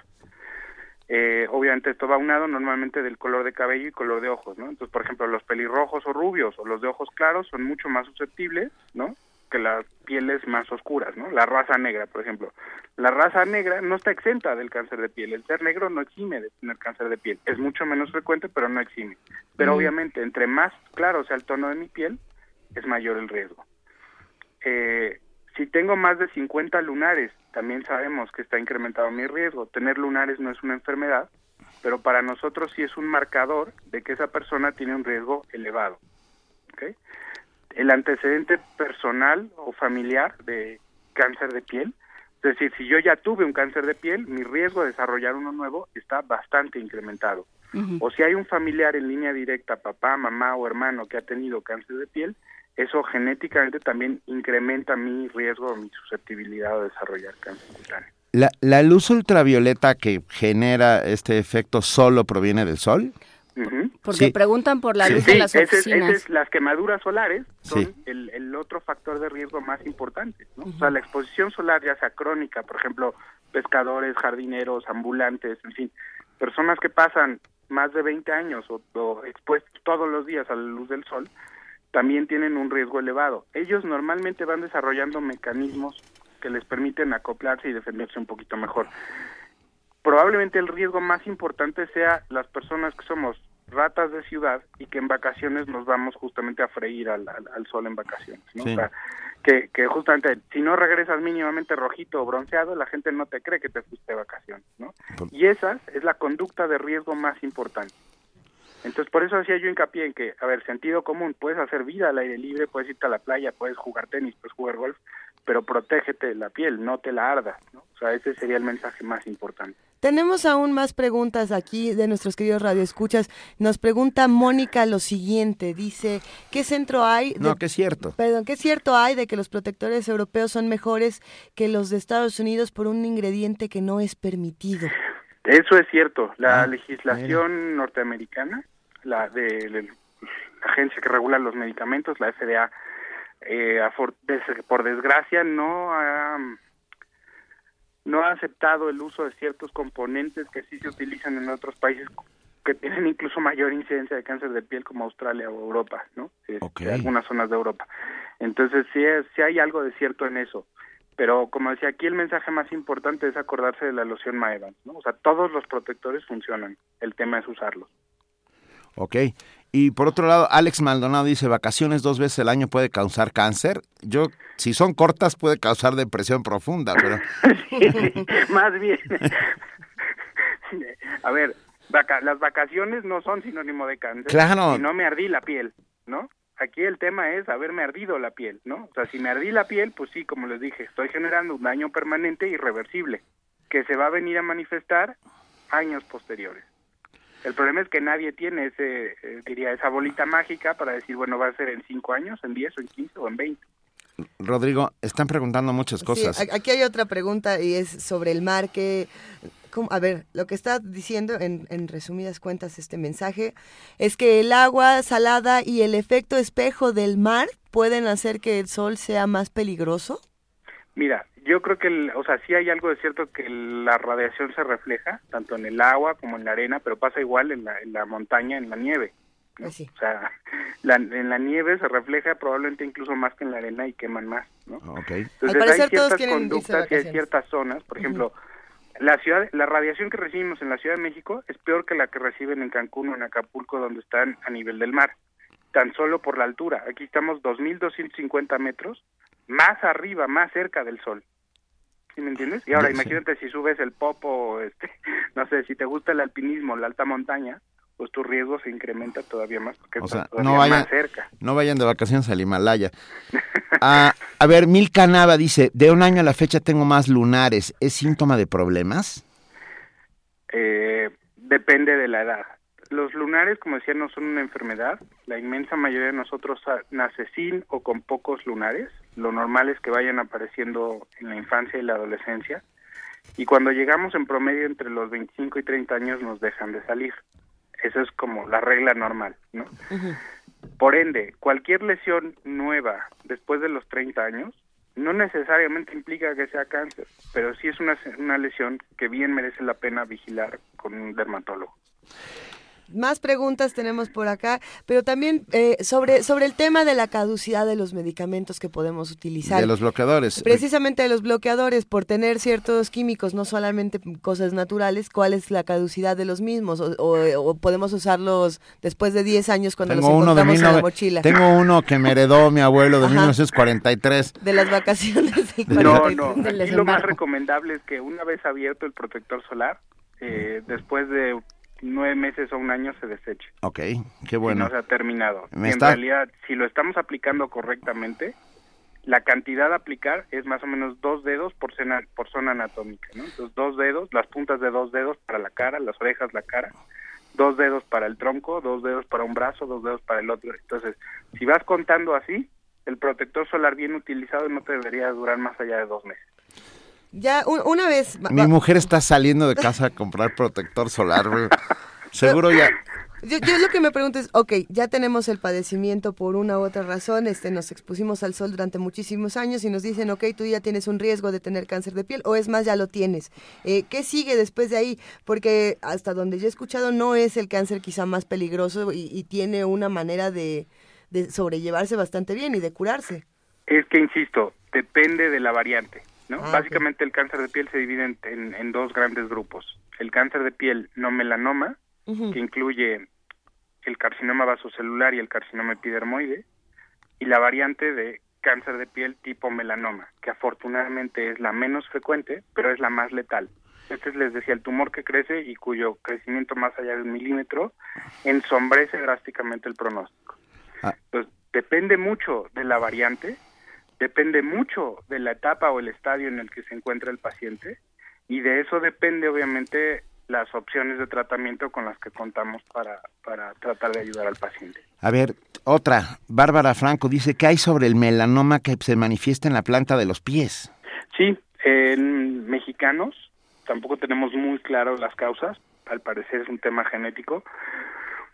[SPEAKER 9] Eh, obviamente esto va unado normalmente del color de cabello y color de ojos, ¿no? Entonces, por ejemplo, los pelirrojos o rubios o los de ojos claros son mucho más susceptibles, ¿no? que las pieles más oscuras, ¿no? La raza negra, por ejemplo. La raza negra no está exenta del cáncer de piel. El ser negro no exime de tener cáncer de piel. Es mucho menos frecuente, pero no exime. Pero obviamente, entre más claro sea el tono de mi piel, es mayor el riesgo. Eh, si tengo más de 50 lunares, también sabemos que está incrementado mi riesgo. Tener lunares no es una enfermedad, pero para nosotros sí es un marcador de que esa persona tiene un riesgo elevado. ¿okay? el antecedente personal o familiar de cáncer de piel. Es decir, si yo ya tuve un cáncer de piel, mi riesgo de desarrollar uno nuevo está bastante incrementado. O si hay un familiar en línea directa, papá, mamá o hermano que ha tenido cáncer de piel, eso genéticamente también incrementa mi riesgo, mi susceptibilidad a desarrollar cáncer cutáneo.
[SPEAKER 2] ¿La, ¿La luz ultravioleta que genera este efecto solo proviene del sol?
[SPEAKER 4] Porque preguntan por la luz de las
[SPEAKER 9] oficinas. las quemaduras solares son el, otro factor de riesgo más importante. O sea, la exposición solar, ya sea crónica, por ejemplo, pescadores, jardineros, ambulantes, en fin, personas que pasan más de 20 años o, expuestos todos los días a la luz del sol, también tienen un riesgo elevado. Ellos normalmente van desarrollando mecanismos que les permiten acoplarse y defenderse un poquito mejor probablemente el riesgo más importante sea las personas que somos ratas de ciudad y que en vacaciones nos vamos justamente a freír al, sol en vacaciones, ¿no? O sea, que, que justamente si no regresas mínimamente rojito o bronceado, la gente no te cree que te fuiste de vacaciones, ¿no? Y esa es la conducta de riesgo más importante. Entonces, por eso hacía yo hincapié en que, a ver, sentido común, puedes hacer vida al aire libre, puedes irte a la playa, puedes jugar tenis, puedes jugar golf, pero protégete la piel, no te la ardas, ¿no? O sea, ese sería el mensaje más importante.
[SPEAKER 3] Tenemos aún más preguntas aquí de nuestros queridos radioescuchas. Nos pregunta Mónica lo siguiente, dice, ¿qué centro hay?
[SPEAKER 2] no, que es cierto.
[SPEAKER 3] Perdón, ¿qué cierto hay de que los protectores europeos son mejores que los de Estados Unidos por un ingrediente que no es permitido?
[SPEAKER 9] Eso es cierto. La ah, legislación norteamericana, la de, la agencia que regula los medicamentos, la FDA, eh, por desgracia no ha no ha aceptado el uso de ciertos componentes que sí se utilizan en otros países que tienen incluso mayor incidencia de cáncer de piel como Australia o Europa, ¿no? Este, algunas zonas de Europa. Entonces sí, es, sí hay algo de cierto en eso. Pero como decía, aquí el mensaje más importante es acordarse de la loción Maevans, ¿no? O sea, todos los protectores funcionan, el tema es usarlos.
[SPEAKER 2] Ok. Y por otro lado, Alex Maldonado dice, vacaciones dos veces al año puede causar cáncer. Yo, si son cortas, puede causar depresión profunda, pero... *laughs*
[SPEAKER 9] más bien. *laughs* A ver, las vacaciones no son sinónimo de cáncer.
[SPEAKER 2] Claro.
[SPEAKER 9] Si no me ardí la piel, ¿no? Aquí el tema es haberme ardido la piel, ¿no? O sea, si me ardí la piel, pues sí, como les dije, estoy generando un daño permanente irreversible, que se va a venir a manifestar años posteriores. El problema es que nadie tiene ese, eh, diría, esa bolita mágica para decir, bueno, va a ser en cinco años, en 10 o en 15 o en 20.
[SPEAKER 2] Rodrigo, están preguntando muchas cosas.
[SPEAKER 3] Sí, aquí hay otra pregunta y es sobre el mar que... A ver, lo que está diciendo en, en, resumidas cuentas este mensaje es que el agua salada y el efecto espejo del mar pueden hacer que el sol sea más peligroso.
[SPEAKER 9] Mira, yo creo que, el, o sea, sí hay algo de cierto que la radiación se refleja tanto en el agua como en la arena, pero pasa igual en la, en la montaña, en la nieve. ¿no?
[SPEAKER 3] Pues sí.
[SPEAKER 9] O sea, *laughs* la, en la nieve se refleja probablemente incluso más que en la arena y queman más, ¿no?
[SPEAKER 2] Okay.
[SPEAKER 9] Entonces hay ciertas conductas y hay ciertas zonas, por ejemplo, uh -huh. la ciudad, la radiación que recibimos en la Ciudad de México es peor que la que reciben en Cancún o en Acapulco, donde están a nivel del mar, tan solo por la altura. Aquí estamos 2.250 metros más arriba, más cerca del sol. ¿Sí me entiendes? Y ahora sí. imagínate si subes el popo, este, *laughs* no sé, si te gusta el alpinismo, la alta montaña, pues tu riesgo se incrementa todavía más porque
[SPEAKER 2] o no vayan,
[SPEAKER 9] más cerca.
[SPEAKER 2] No vayan de vacaciones al Himalaya. *laughs* ah, a ver, Mil Canava dice, de un año a la fecha tengo más lunares. ¿Es síntoma de problemas?
[SPEAKER 9] Eh, depende de la edad. Los lunares, como decía, no son una enfermedad. La inmensa mayoría de nosotros nace sin o con pocos lunares. Lo normal es que vayan apareciendo en la infancia y la adolescencia. Y cuando llegamos en promedio entre los 25 y 30 años nos dejan de salir. Esa es como la regla normal, ¿no? Uh -huh. Por ende, cualquier lesión nueva después de los 30 años no necesariamente implica que sea cáncer, pero sí es una, una lesión que bien merece la pena vigilar con un dermatólogo
[SPEAKER 3] más preguntas tenemos por acá, pero también eh, sobre, sobre el tema de la caducidad de los medicamentos que podemos utilizar.
[SPEAKER 2] De los bloqueadores.
[SPEAKER 3] Precisamente de los bloqueadores, por tener ciertos químicos, no solamente cosas naturales, ¿cuál es la caducidad de los mismos? O, o, o podemos usarlos después de 10 años cuando
[SPEAKER 2] tengo
[SPEAKER 3] los
[SPEAKER 2] uno
[SPEAKER 3] encontramos
[SPEAKER 2] de
[SPEAKER 3] en la mochila.
[SPEAKER 2] Tengo uno que me heredó mi abuelo de Ajá. 1943.
[SPEAKER 3] De las vacaciones. De
[SPEAKER 9] no, no, aquí lo más recomendable es que una vez abierto el protector solar, eh, después de nueve meses o un año se deseche.
[SPEAKER 2] Ok, qué bueno.
[SPEAKER 9] Y no se ha terminado. en está... realidad, si lo estamos aplicando correctamente, la cantidad a aplicar es más o menos dos dedos por zona, por zona anatómica, ¿no? Entonces, dos dedos, las puntas de dos dedos para la cara, las orejas, la cara, dos dedos para el tronco, dos dedos para un brazo, dos dedos para el otro. Entonces, si vas contando así, el protector solar bien utilizado no te debería durar más allá de dos meses.
[SPEAKER 3] Ya un, una vez.
[SPEAKER 2] Mi mujer está saliendo de casa a comprar protector solar. Seguro ya.
[SPEAKER 3] Yo, yo, lo que me pregunto es, ok, ya tenemos el padecimiento por una u otra razón, este, nos expusimos al sol durante muchísimos años y nos dicen, ok, tú ya tienes un riesgo de tener cáncer de piel, o es más, ya lo tienes. Eh, ¿Qué sigue después de ahí? Porque hasta donde yo he escuchado no es el cáncer quizá más peligroso y, y tiene una manera de, de sobrellevarse bastante bien y de curarse.
[SPEAKER 9] Es que, insisto, depende de la variante. ¿No? Ah, Básicamente okay. el cáncer de piel se divide en, en, en, dos grandes grupos. El cáncer de piel no melanoma, uh -huh. que incluye el carcinoma vasocelular y el carcinoma epidermoide, y la variante de cáncer de piel tipo melanoma, que afortunadamente es la menos frecuente, pero es la más letal. Este es, les decía, el tumor que crece y cuyo crecimiento más allá de un milímetro ensombrece drásticamente el pronóstico. Ah. Entonces, depende mucho de la variante, depende mucho de la etapa o el estadio en el que se encuentra el paciente y de eso depende obviamente las opciones de tratamiento con las que contamos para, para tratar de ayudar al paciente.
[SPEAKER 2] A ver, otra, Bárbara Franco dice que hay sobre el melanoma que se manifiesta en la planta de los pies.
[SPEAKER 9] Sí, en mexicanos tampoco tenemos muy claro las causas, al parecer es un tema genético.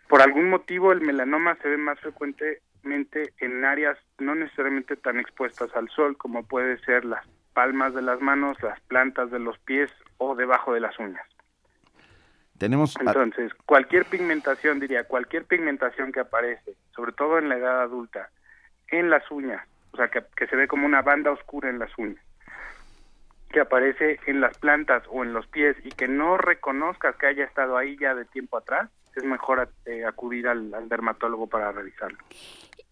[SPEAKER 9] Por algún motivo el melanoma se ve más frecuentemente en áreas no necesariamente tan expuestas al sol como puede ser las palmas de las manos, las plantas de los pies o debajo de las uñas.
[SPEAKER 2] Tenemos
[SPEAKER 9] entonces cualquier pigmentación diría cualquier pigmentación que aparece, sobre todo en la edad adulta, en las uñas, o sea que, que se ve como una banda oscura en las uñas, que aparece en las plantas o en los pies y que no reconozcas que haya estado ahí ya de tiempo atrás, es mejor eh, acudir al, al, dermatólogo para revisarlo.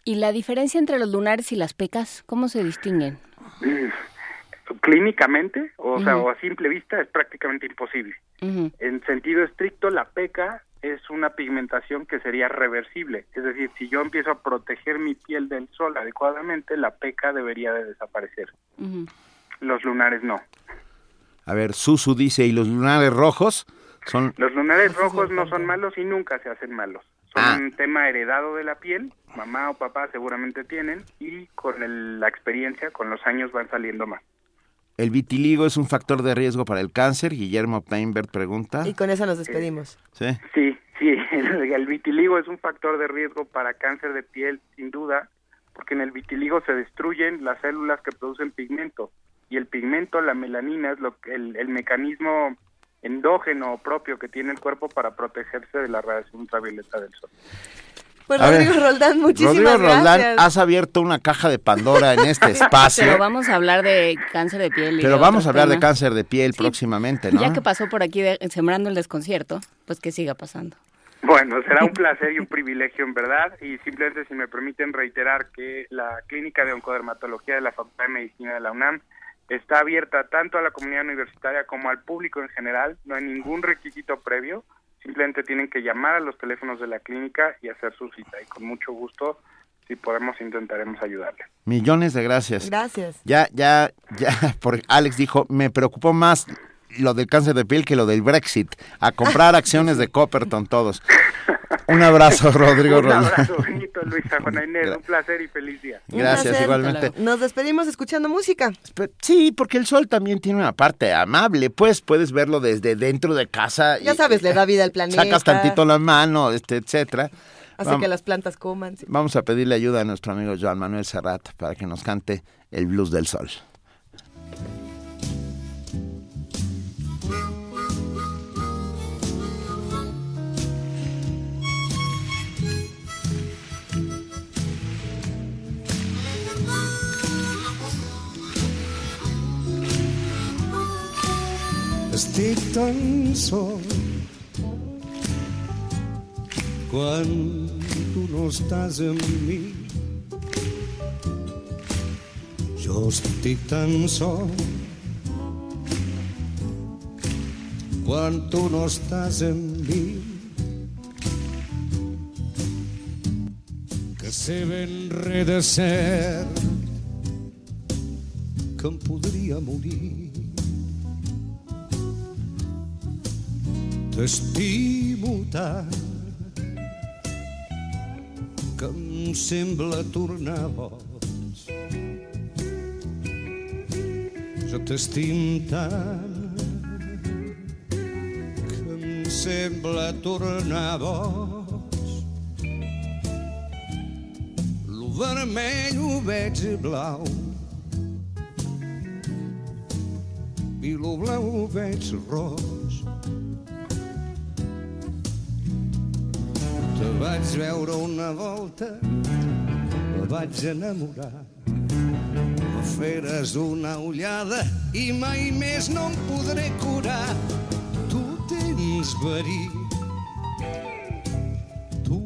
[SPEAKER 4] ¿Y la diferencia entre los lunares y las pecas, cómo se distinguen? *clears throat*
[SPEAKER 9] Clínicamente, o, uh -huh. sea, o a simple vista, es prácticamente imposible. Uh -huh. En sentido estricto, la peca es una pigmentación que sería reversible. Es decir, si yo empiezo a proteger mi piel del sol adecuadamente, la peca debería de desaparecer. Uh -huh. Los lunares no.
[SPEAKER 2] A ver, Susu dice, ¿y los lunares rojos? Son...
[SPEAKER 9] Los lunares rojos no son malos y nunca se hacen malos. Son
[SPEAKER 2] Ah.
[SPEAKER 9] un tema heredado de la piel, mamá o papá seguramente tienen, y con el- la experiencia, con los años van saliendo más.
[SPEAKER 2] El vitiligo es un factor de riesgo para el cáncer. Guillermo Painberg pregunta.
[SPEAKER 3] Y con eso nos despedimos.
[SPEAKER 2] Sí.
[SPEAKER 9] Sí, sí, *laughs* el, el vitiligo es un factor de riesgo para cáncer de piel, sin duda, porque en el vitiligo se destruyen las células que producen pigmento. Y el pigmento, la melanina, es lo que- el, el mecanismo endógeno propio que tiene el cuerpo para protegerse de la radiación ultravioleta del sol.
[SPEAKER 3] Pues
[SPEAKER 2] A ver,
[SPEAKER 3] Rodrigo Roldán, muchísimas
[SPEAKER 2] Rodrigo Roldán,
[SPEAKER 3] gracias.
[SPEAKER 2] has abierto una caja de Pandora en este *laughs* espacio.
[SPEAKER 4] Pero vamos a hablar de cáncer de piel. y
[SPEAKER 2] Pero
[SPEAKER 4] de
[SPEAKER 2] vamos a hablar de cáncer de piel próximamente, ¿no?
[SPEAKER 4] Ya que pasó por aquí de- sembrando el desconcierto, pues que siga pasando.
[SPEAKER 9] Bueno, será un *laughs* placer y un privilegio en verdad y simplemente si me permiten reiterar que la clínica de oncodermatología de la Facultad de Medicina de la UNAM está abierta tanto a la comunidad universitaria como al público en general, no hay ningún requisito previo, simplemente tienen que llamar a los teléfonos de la clínica y hacer su cita y con mucho gusto si podemos intentaremos ayudarles.
[SPEAKER 2] Millones de gracias.
[SPEAKER 3] Gracias.
[SPEAKER 2] Ya, ya, ya, porque Alex dijo, me preocupó más lo del cáncer de piel que lo del Brexit. A comprar acciones de Copperton todos. Un abrazo, *laughs* Rodrigo
[SPEAKER 9] un abrazo, Benito, Luisa, Juana Inés, un placer y feliz día.
[SPEAKER 2] Gracias,
[SPEAKER 3] placer.
[SPEAKER 2] igualmente.
[SPEAKER 3] Nos despedimos escuchando música.
[SPEAKER 2] Sí, porque el sol también tiene una parte amable, pues puedes verlo desde dentro de casa.
[SPEAKER 3] Ya
[SPEAKER 2] y-
[SPEAKER 3] sabes, le da vida al *laughs* planeta.
[SPEAKER 2] Sacas tantito la mano, este, etcétera.
[SPEAKER 3] Hace
[SPEAKER 2] Vam-
[SPEAKER 3] que las plantas coman. sí.
[SPEAKER 2] Vamos a pedirle ayuda a nuestro amigo Joan Manuel Serrat para que nos cante el blues del sol.
[SPEAKER 10] Estic tan sol quan tu no estàs amb mi. Jo estic tan sol quan tu no estàs amb mi. Que sé ben res de cert que em podria morir. T'estimo tant que em sembla tornar boig. Jo t'estim tant que em sembla tornar boig. Lo vermell ho veig blau i lo blau ho veig roig. Te vaig veure una volta, me vaig enamorar. Me feres una ullada i mai més no em podré curar. Tu tens verí, tu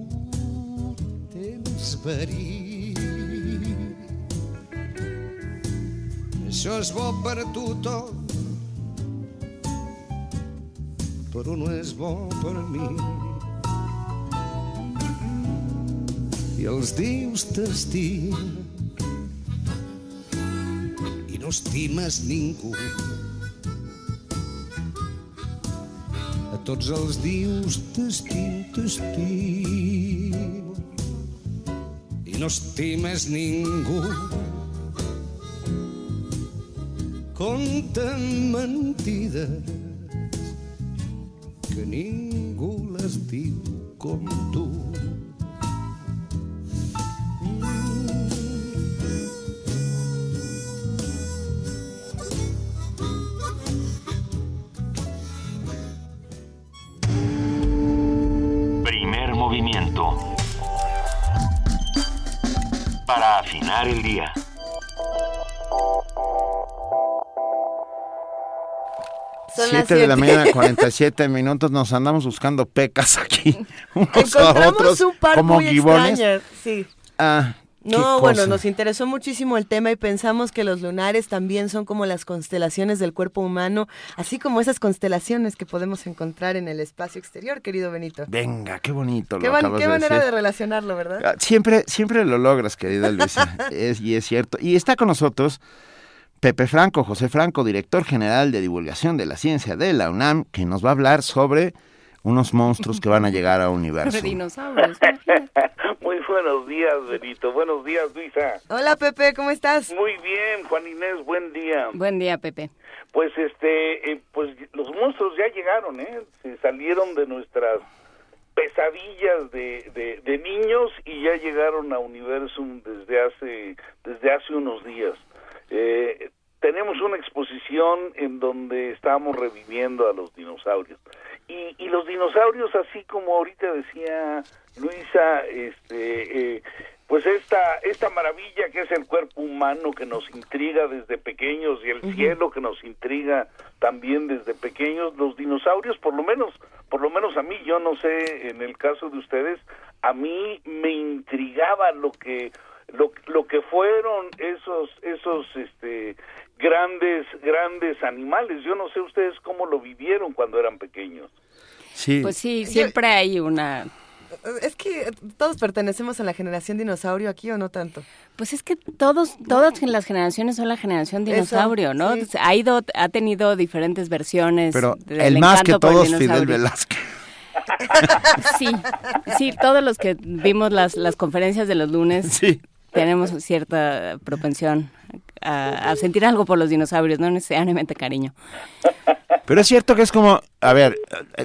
[SPEAKER 10] tens verí. Això és bo per tothom, però no és bo per mi. I els dius t'estimen i no estimes ningú. A tots els dius t'estimo, t'estimo i no estimes ningú. Conten mentides que ningú les diu com tu.
[SPEAKER 1] Para afinar el día.
[SPEAKER 3] Son las
[SPEAKER 2] 7 de la
[SPEAKER 3] siete.
[SPEAKER 2] mañana, 47 minutos. Nos andamos buscando pecas aquí. *laughs* Unos a
[SPEAKER 3] Encontramos
[SPEAKER 2] otros.
[SPEAKER 3] un par
[SPEAKER 2] como
[SPEAKER 3] muy
[SPEAKER 2] gibones.
[SPEAKER 3] Sí.
[SPEAKER 2] Ah,
[SPEAKER 3] No, bueno, nos interesó muchísimo el tema y pensamos que los lunares también son como las constelaciones del cuerpo humano, así como esas constelaciones que podemos encontrar en el espacio exterior, querido Benito.
[SPEAKER 2] Venga, qué bonito
[SPEAKER 3] Qué,
[SPEAKER 2] lo
[SPEAKER 3] qué
[SPEAKER 2] de
[SPEAKER 3] manera
[SPEAKER 2] decir.
[SPEAKER 3] de relacionarlo, ¿verdad?
[SPEAKER 2] Ah, Siempre, siempre lo logras, querida Luisa. *laughs* es, y es cierto. Y está con nosotros Pepe Franco, José Franco, director general de divulgación de la ciencia de la UNAM, que nos va a hablar sobre unos monstruos que van a llegar a universo.
[SPEAKER 4] Dinosaurios.
[SPEAKER 11] Muy buenos días, Benito. Buenos días, Luisa.
[SPEAKER 3] Hola, Pepe, ¿cómo estás?
[SPEAKER 11] Muy bien, Juan Inés, buen día.
[SPEAKER 4] Buen día, Pepe.
[SPEAKER 11] Pues este, eh, pues los monstruos ya llegaron, ¿eh? Se salieron de nuestras pesadillas de, de, de niños y ya llegaron a Universum desde hace desde hace unos días. Eh, tenemos una exposición en donde estamos reviviendo a los dinosaurios. Y, y los dinosaurios, así como ahorita decía Luisa, este, eh, pues esta, esta maravilla que es el cuerpo humano que nos intriga desde pequeños y el cielo que nos intriga también desde pequeños, los dinosaurios, por lo menos, por lo menos a mí, yo no sé, en el caso de ustedes, a mí me intrigaba lo que lo, lo que fueron esos esos este grandes grandes animales yo no sé ustedes cómo lo vivieron cuando eran pequeños
[SPEAKER 2] sí
[SPEAKER 4] Pues sí, siempre hay una...
[SPEAKER 3] Es que todos pertenecemos a la generación dinosaurio aquí o no tanto.
[SPEAKER 4] Pues es que todos, todas las generaciones son la generación
[SPEAKER 3] Eso,
[SPEAKER 4] dinosaurio, ¿no?
[SPEAKER 3] sí.
[SPEAKER 4] Ha ido, ha tenido diferentes versiones.
[SPEAKER 2] Pero
[SPEAKER 4] del
[SPEAKER 2] el más que todos, Fidel. Velázquez. *laughs*
[SPEAKER 4] Sí, sí, todos los que vimos las, las conferencias de los lunes
[SPEAKER 2] Sí.
[SPEAKER 4] Tenemos cierta propensión a, a sentir algo por los dinosaurios, no necesariamente cariño.
[SPEAKER 2] Pero es cierto que es como, a ver,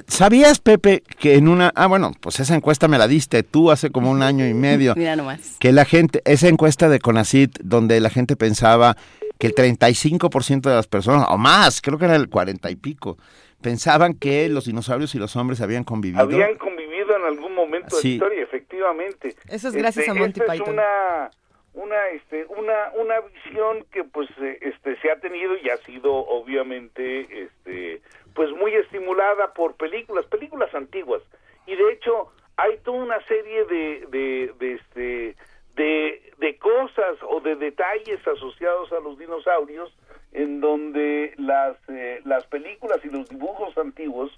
[SPEAKER 2] ¿sabías, Pepe, que en una... Ah, bueno, pues esa encuesta me la diste tú hace como un año y medio.
[SPEAKER 4] Mira nomás.
[SPEAKER 2] que la gente, esa encuesta de CONACIT, donde la gente pensaba que el 35% de las personas, o más, creo que era el 40 y pico, pensaban que los dinosaurios y los hombres habían convivido.
[SPEAKER 11] habían convivido en algún momento de la historia efectivamente.
[SPEAKER 3] Eso es gracias
[SPEAKER 11] Este,
[SPEAKER 3] a Monty
[SPEAKER 11] esta
[SPEAKER 3] Python.
[SPEAKER 11] es una una este una una visión que pues eh, este se ha tenido y ha sido obviamente este pues muy estimulada por películas películas antiguas. Y de hecho hay toda una serie de de, de este de, de cosas o de detalles asociados a los dinosaurios en donde las eh, las películas y los dibujos antiguos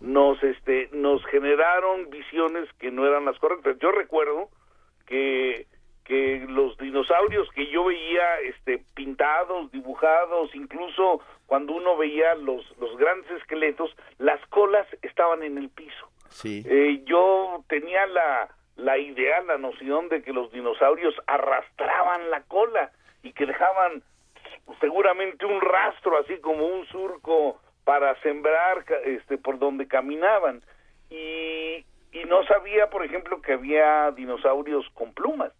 [SPEAKER 11] nos este nos generaron visiones que no eran las correctas yo recuerdo que que los dinosaurios que yo veía este pintados dibujados incluso cuando uno veía los los grandes esqueletos las colas estaban en el piso
[SPEAKER 2] Sí.
[SPEAKER 11] eh, yo tenía la, la idea, la noción de que los dinosaurios arrastraban la cola y que dejaban seguramente un rastro, así como un surco para sembrar este, por donde caminaban. Y, y no sabía, por ejemplo, que había dinosaurios con plumas.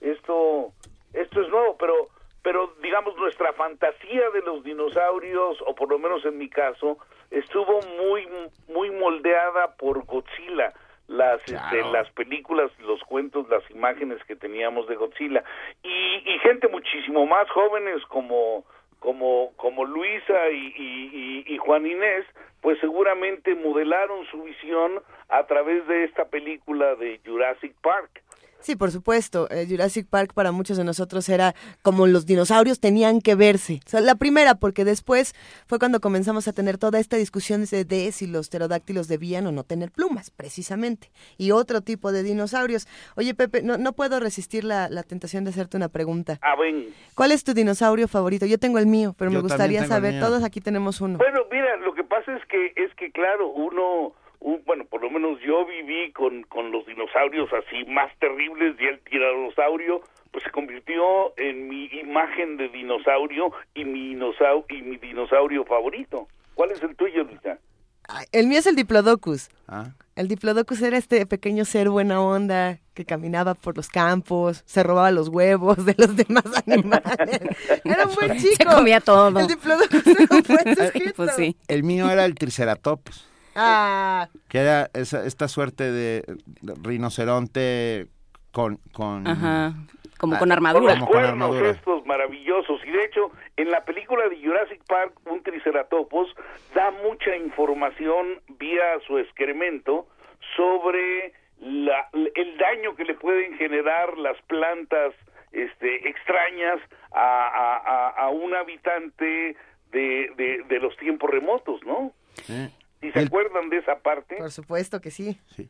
[SPEAKER 11] Esto, esto es nuevo, pero, pero digamos nuestra fantasía de los dinosaurios, o por lo menos en mi caso, estuvo muy, muy moldeada por Godzilla. Las, este, las películas, los cuentos, las imágenes que teníamos de Godzilla y, y gente muchísimo más jóvenes como como como Luisa y, y- y- y Juan Inés, pues seguramente modelaron su visión a través de esta película de Jurassic Park.
[SPEAKER 3] Sí, por supuesto. eh, Jurassic Park para muchos de nosotros era como los dinosaurios tenían que verse. O sea, la primera, porque después fue cuando comenzamos a tener toda esta discusión de, de si los pterodáctilos debían o no tener plumas, precisamente. Y otro tipo de dinosaurios. Oye, Pepe, no, no puedo resistir la, la tentación de hacerte una pregunta.
[SPEAKER 11] Ah, ven.
[SPEAKER 3] ¿Cuál es tu dinosaurio favorito? Yo tengo el mío, pero
[SPEAKER 2] Yo
[SPEAKER 3] me gustaría saber. Todos aquí tenemos uno.
[SPEAKER 11] Bueno, mira, lo que pasa es que es que claro, uno un- bueno, por lo menos yo viví con, con los dinosaurios así más terribles y el tiranosaurio pues se convirtió en mi imagen de dinosaurio y mi dinosaurio, y mi dinosaurio favorito. ¿Cuál es el tuyo?
[SPEAKER 3] Ay, El mío es el Diplodocus.
[SPEAKER 2] Ah.
[SPEAKER 3] El Diplodocus era este pequeño ser buena onda que caminaba por los campos, se robaba los huevos de los *laughs* demás animales. *laughs* Era un buen chico.
[SPEAKER 4] Se comía todo.
[SPEAKER 3] El Diplodocus era un buen *laughs* sujeto.
[SPEAKER 4] Pues sí.
[SPEAKER 2] El mío era el Triceratops,
[SPEAKER 3] Ah,
[SPEAKER 2] que era esa, esta suerte de rinoceronte con... con
[SPEAKER 4] Ajá. Como
[SPEAKER 2] Ah,
[SPEAKER 4] con
[SPEAKER 11] Con
[SPEAKER 4] armadura.
[SPEAKER 11] los
[SPEAKER 2] con
[SPEAKER 11] cuernos
[SPEAKER 2] armadura.
[SPEAKER 11] estos maravillosos. Y de hecho, en la película de Jurassic Park, un triceratopos da mucha información vía su excremento sobre la- el daño que le pueden generar las plantas este, extrañas a, a- a- a un habitante de, de- de los tiempos remotos, ¿no?
[SPEAKER 2] Eh,
[SPEAKER 11] ¿Y se
[SPEAKER 2] El-
[SPEAKER 11] acuerdan de esa parte?
[SPEAKER 3] por supuesto que sí.
[SPEAKER 2] sí.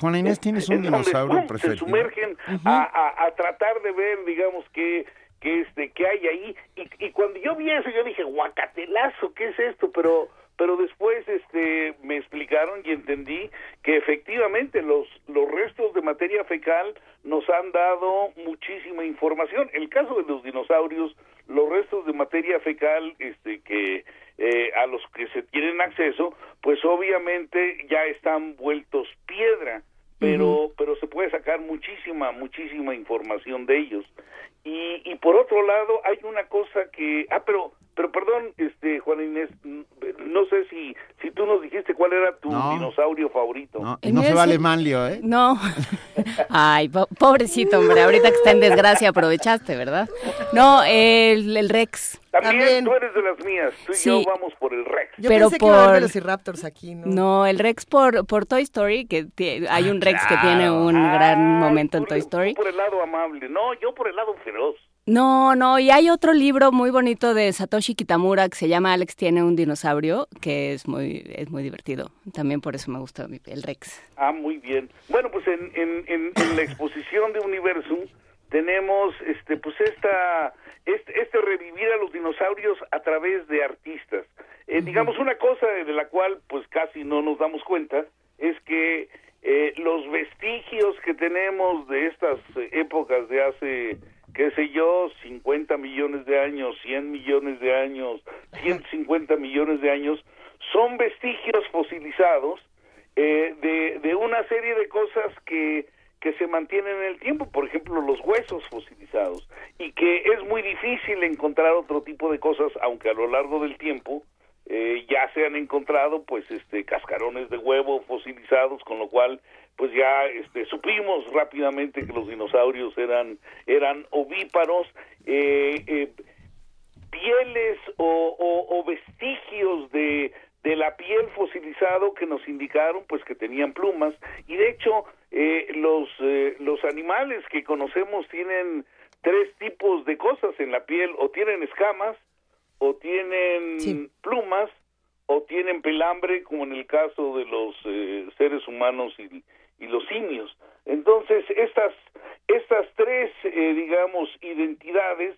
[SPEAKER 2] Juana Inés, ¿tienes un dinosaurio
[SPEAKER 11] ¡pum! se
[SPEAKER 2] preferido?
[SPEAKER 11] sumergen a, a- a tratar de ver, digamos, qué, que este que hay ahí y, y cuando yo vi eso yo dije guacatelazo qué es esto pero pero después este me explicaron y entendí que efectivamente los los restos de materia fecal nos han dado muchísima información el caso de los dinosaurios los restos de materia fecal este que eh, a los que se tienen acceso pues obviamente ya están vueltos piedra pero pero se puede sacar muchísima muchísima información de ellos. Y, y por otro lado hay una cosa que ah pero pero perdón este Juan Inés no sé si si tú nos dijiste cuál era tu dinosaurio favorito.
[SPEAKER 2] No, no se vale manlio eh
[SPEAKER 4] no. *laughs* Ay pobrecito hombre ahorita que está en desgracia aprovechaste verdad no el, el Rex.
[SPEAKER 11] También, tú eres de las mías, tú y yo vamos por el Rex.
[SPEAKER 3] Yo pero pensé por... que de los Raptors aquí, ¿no?
[SPEAKER 4] No, el Rex por, por Toy Story, que hay un Rex que tiene un gran momento en Toy Story.
[SPEAKER 11] por el lado amable, no, yo por el lado feroz.
[SPEAKER 4] No, no, y hay otro libro muy bonito de Satoshi Kitamura que se llama Alex tiene un dinosaurio, que es muy es muy divertido. También por eso me gusta el Rex.
[SPEAKER 11] Ah, muy bien. Bueno, pues en, en, en, la exposición de Universum tenemos este pues esta este, este, revivir a los dinosaurios a través de artistas. Eh, digamos una cosa de la cual pues casi no nos damos cuenta es que eh, los vestigios que tenemos de estas eh, épocas de hace qué sé yo, 50 millones de años, 100 millones de años, 150 millones de años, son vestigios fosilizados de, de una serie de cosas que que se mantienen en el tiempo, por ejemplo los huesos fosilizados, y que es muy difícil encontrar otro tipo de cosas, aunque a lo largo del tiempo eh, ya se han encontrado pues este cascarones de huevo fosilizados, con lo cual pues ya este, supimos rápidamente que los dinosaurios eran eran ovíparos, eh, eh, pieles o, o vestigios de de la piel fosilizado que nos indicaron pues que tenían plumas. Y de hecho eh, los eh, los animales que conocemos tienen tres tipos de cosas en la piel. O tienen escamas o tienen plumas o tienen pelambre como en el caso de los eh, seres humanos y, y, los simios entonces estas estas tres digamos identidades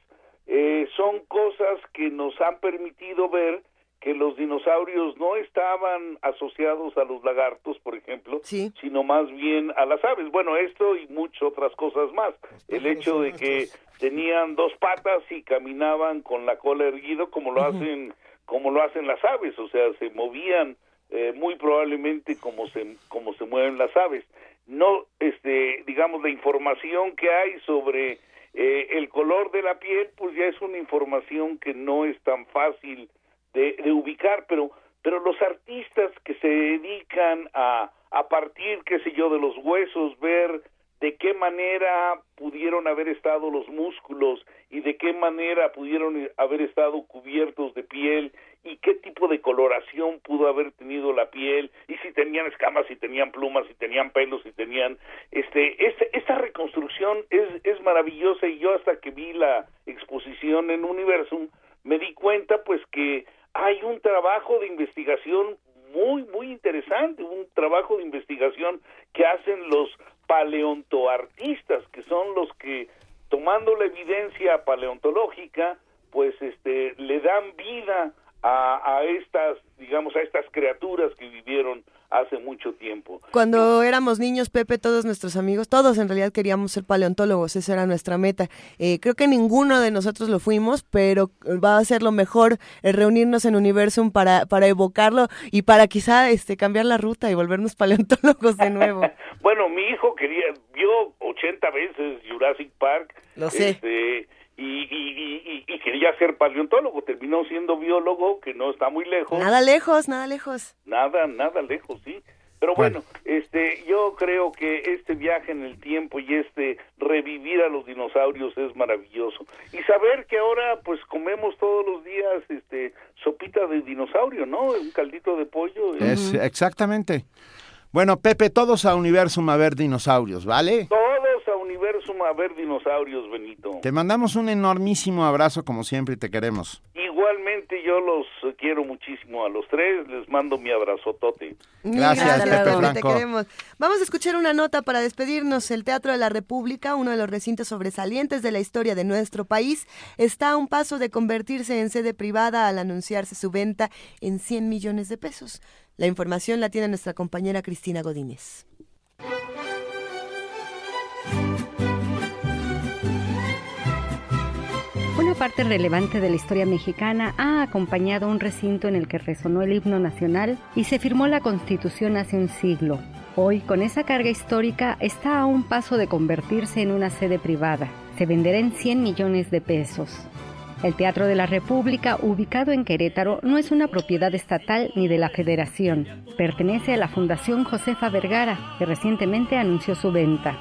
[SPEAKER 11] son cosas que nos han permitido ver que los dinosaurios no estaban asociados a los lagartos, por ejemplo, sino más bien a las aves. Bueno, esto y muchas otras cosas más. El hecho de que tenían dos patas y caminaban con la cola erguido como lo hacen como lo hacen las aves, o sea, se movían eh, muy probablemente como se como se mueven las aves. No, este, digamos la información que hay sobre eh, el color de la piel, pues ya es una información que no es tan fácil de, ubicar, pero, pero los artistas que se dedican a, a partir, qué sé yo, de los huesos, ver de qué manera pudieron haber estado los músculos y de qué manera pudieron haber estado cubiertos de piel y qué tipo de coloración pudo haber tenido la piel y si tenían escamas, si tenían plumas, si tenían pelos, si tenían este, este esta reconstrucción es es maravillosa y yo hasta que vi la exposición en Universum me di cuenta pues que hay un trabajo de investigación muy, muy interesante, un trabajo de investigación que hacen los paleontoartistas, que son los que, tomando la evidencia paleontológica, pues este, le dan vida a, a estas, digamos, a estas criaturas que vivieron hace mucho tiempo.
[SPEAKER 3] Cuando éramos niños, Pepe, todos nuestros amigos, todos en realidad queríamos ser paleontólogos, esa era nuestra meta. Eh, creo que ninguno de nosotros lo fuimos, pero va a ser lo mejor eh, reunirnos en Universum para, para evocarlo y para quizá este, cambiar la ruta y volvernos *laughs* paleontólogos de nuevo. *laughs*
[SPEAKER 11] bueno, mi hijo quería, vio 80 veces Jurassic Park.
[SPEAKER 3] Lo sé.
[SPEAKER 11] Este, y, y, y, quería ser paleontólogo, terminó siendo biólogo, que no está muy lejos.
[SPEAKER 3] Nada lejos, nada lejos.
[SPEAKER 11] Nada, nada lejos, sí. Pero bueno, este, yo creo que este viaje en el tiempo y este revivir a los dinosaurios es maravilloso. Y saber que ahora pues comemos todos los días este sopita de dinosaurio, ¿no? Un caldito de pollo.
[SPEAKER 2] Es, exactamente. Bueno, Pepe, todos a Universum a ver dinosaurios, ¿vale?
[SPEAKER 11] Todos A ver dinosaurios, Benito.
[SPEAKER 2] Te mandamos un enormísimo abrazo como siempre y te queremos.
[SPEAKER 11] Igual igualmente yo los quiero muchísimo a los tres, les mando mi abrazotote.
[SPEAKER 2] Gracias, Pepe
[SPEAKER 3] Te
[SPEAKER 2] Franco.
[SPEAKER 3] queremos. Vamos a escuchar una nota para despedirnos. El Teatro de la República, uno de los recintos sobresalientes de la historia de nuestro país, está a un paso de convertirse en sede privada al anunciarse su venta en 100 millones de pesos. La información la tiene nuestra compañera Cristina Godínez.
[SPEAKER 12] Parte relevante de la historia mexicana ha acompañado un recinto en el que resonó el himno nacional y se firmó la Constitución hace un siglo. Hoy, con esa carga histórica, está a un paso de convertirse en una sede privada. Se venderá en 100 millones de pesos. El Teatro de la República, ubicado en Querétaro, no es una propiedad estatal ni de la Federación. Pertenece a la Fundación Josefa Vergara, que recientemente anunció su venta.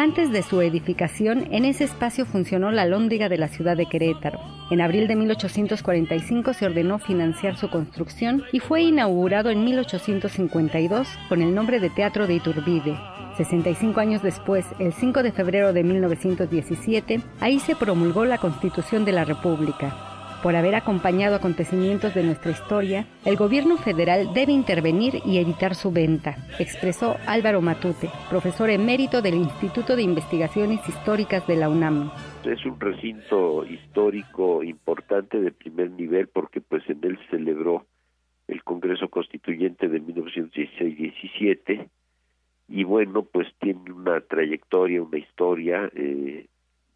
[SPEAKER 12] Antes de su edificación, en ese espacio funcionó la Lóndiga de la ciudad de Querétaro. En abril de 1845 se ordenó financiar su construcción y fue inaugurado en 1852 con el nombre de Teatro de Iturbide. 65 años después, el 5 de febrero de 1917, ahí se promulgó la Constitución de la República. Por haber acompañado acontecimientos de nuestra historia, el gobierno federal debe intervenir y evitar su venta, expresó Álvaro Matute, profesor emérito del Instituto de Investigaciones Históricas de la UNAM.
[SPEAKER 13] Es un recinto histórico importante de primer nivel porque pues en él se celebró el Congreso Constituyente de 1916-17 y bueno pues tiene una trayectoria, una historia eh,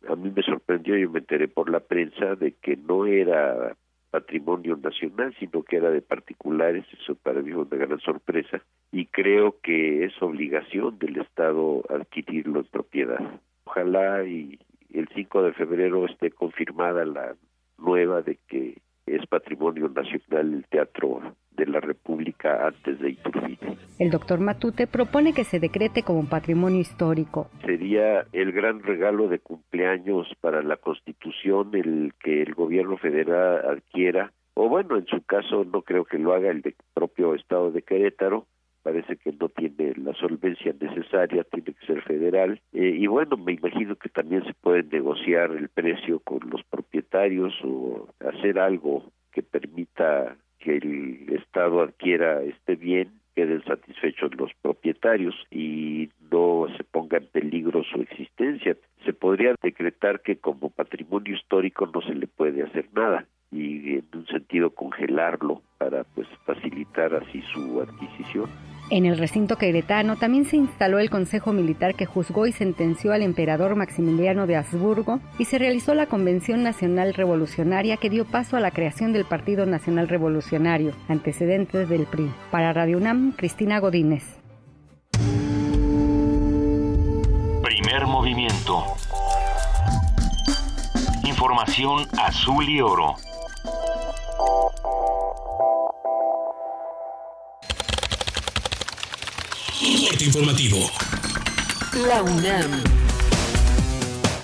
[SPEAKER 13] a mí me sorprendió, yo me enteré por la prensa de que no era patrimonio nacional, sino que era de particulares, eso para mí fue una gran sorpresa, y creo que es obligación del Estado adquirirlo en propiedad. Ojalá y el 5 de febrero esté confirmada la nueva de que es patrimonio nacional el Teatro de la República antes de Iturbide.
[SPEAKER 12] El doctor Matute propone que se decrete como patrimonio histórico.
[SPEAKER 13] Sería el gran regalo de cumpleaños para la Constitución el que el gobierno federal adquiera, o bueno, en su caso no creo que lo haga el de propio Estado de Querétaro, parece que no tiene la solvencia necesaria, tiene que ser federal. Eh, y bueno, me imagino que también se puede negociar el precio con los propietarios o hacer algo que permita que el Estado adquiera este bien, queden satisfechos los propietarios y no se ponga en peligro su existencia. Se podría decretar que como patrimonio histórico no se le puede hacer nada y en un sentido congelarlo para pues facilitar así su adquisición.
[SPEAKER 12] En el recinto queretano también se instaló el Consejo Militar que juzgó y sentenció al emperador Maximiliano de Habsburgo y se realizó la Convención Nacional Revolucionaria que dio paso a la creación del Partido Nacional Revolucionario, antecedentes del PRI. Para Radio UNAM, Cristina Godínez.
[SPEAKER 1] Primer movimiento. Información azul y oro.
[SPEAKER 14] Corte informativo.
[SPEAKER 15] La UNAM.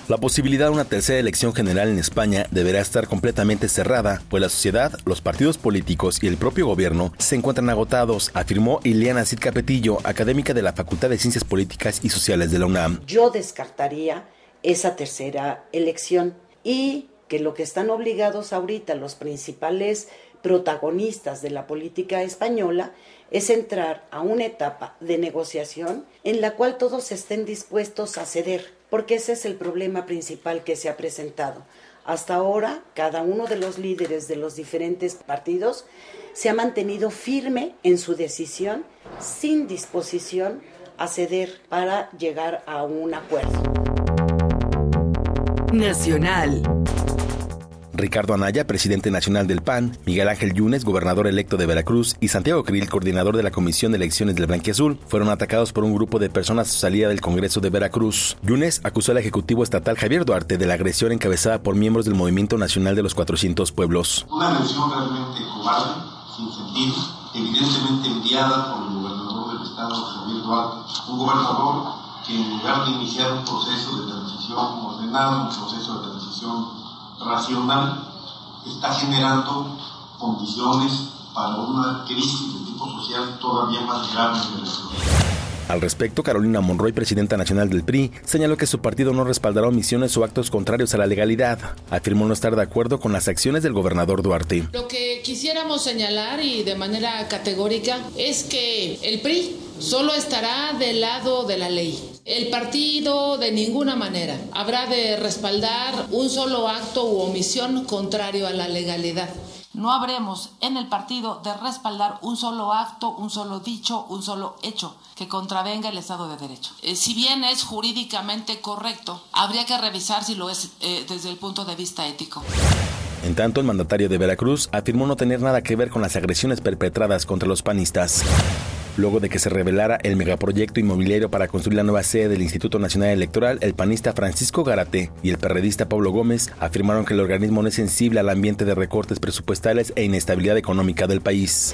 [SPEAKER 16] La posibilidad de una tercera elección general en España deberá estar completamente cerrada, pues la sociedad, los partidos políticos y el propio gobierno se encuentran agotados, afirmó Ileana Cid Capetillo, académica de la Facultad de Ciencias Políticas y Sociales de la UNAM.
[SPEAKER 17] Yo descartaría esa tercera elección y que lo que están obligados ahorita los principales protagonistas de la política española es entrar a una etapa de negociación en la cual todos estén dispuestos a ceder, porque ese es el problema principal que se ha presentado. Hasta ahora, cada uno de los líderes de los diferentes partidos se ha mantenido firme en su decisión, sin disposición a ceder para llegar a un acuerdo.
[SPEAKER 15] Nacional.
[SPEAKER 16] Ricardo Anaya, presidente nacional del PAN, Miguel Ángel Yunes, gobernador electo de Veracruz, y Santiago Krill, coordinador de la Comisión de Elecciones del Blanquiazul, fueron atacados por un grupo de personas a salida del Congreso de Veracruz. Yunes acusó al Ejecutivo Estatal Javier Duarte de la agresión encabezada por miembros del Movimiento Nacional de los 400 Pueblos.
[SPEAKER 18] Una agresión realmente cobarde, sin sentido, evidentemente enviada por el gobernador del Estado, Javier Duarte, un gobernador que en lugar de iniciar un proceso de transición ordenado, un proceso de transición racional está generando condiciones para una crisis de tipo social todavía más grave en Venezuela.
[SPEAKER 16] Al respecto, Carolina Monroy, presidenta nacional del PRI, señaló que su partido no respaldará omisiones o actos contrarios a la legalidad. Afirmó no estar de acuerdo con las acciones del gobernador Duarte.
[SPEAKER 19] Lo que quisiéramos señalar y de manera categórica es que el PRI solo estará del lado de la ley. El partido de ninguna manera habrá de respaldar un solo acto u omisión contrario a la legalidad. No habremos en el partido de respaldar un solo acto, un solo dicho, un solo hecho que contravenga el Estado de Derecho. Eh, si bien es jurídicamente correcto, habría que revisar si lo es eh, desde el punto de vista ético.
[SPEAKER 16] En tanto, el mandatario de Veracruz afirmó no tener nada que ver con las agresiones perpetradas contra los panistas. Luego de que se revelara el megaproyecto inmobiliario para construir la nueva sede del Instituto Nacional Electoral, el panista Francisco Garate y el perredista Pablo Gómez afirmaron que el organismo no es sensible al ambiente de recortes presupuestales e inestabilidad económica del país.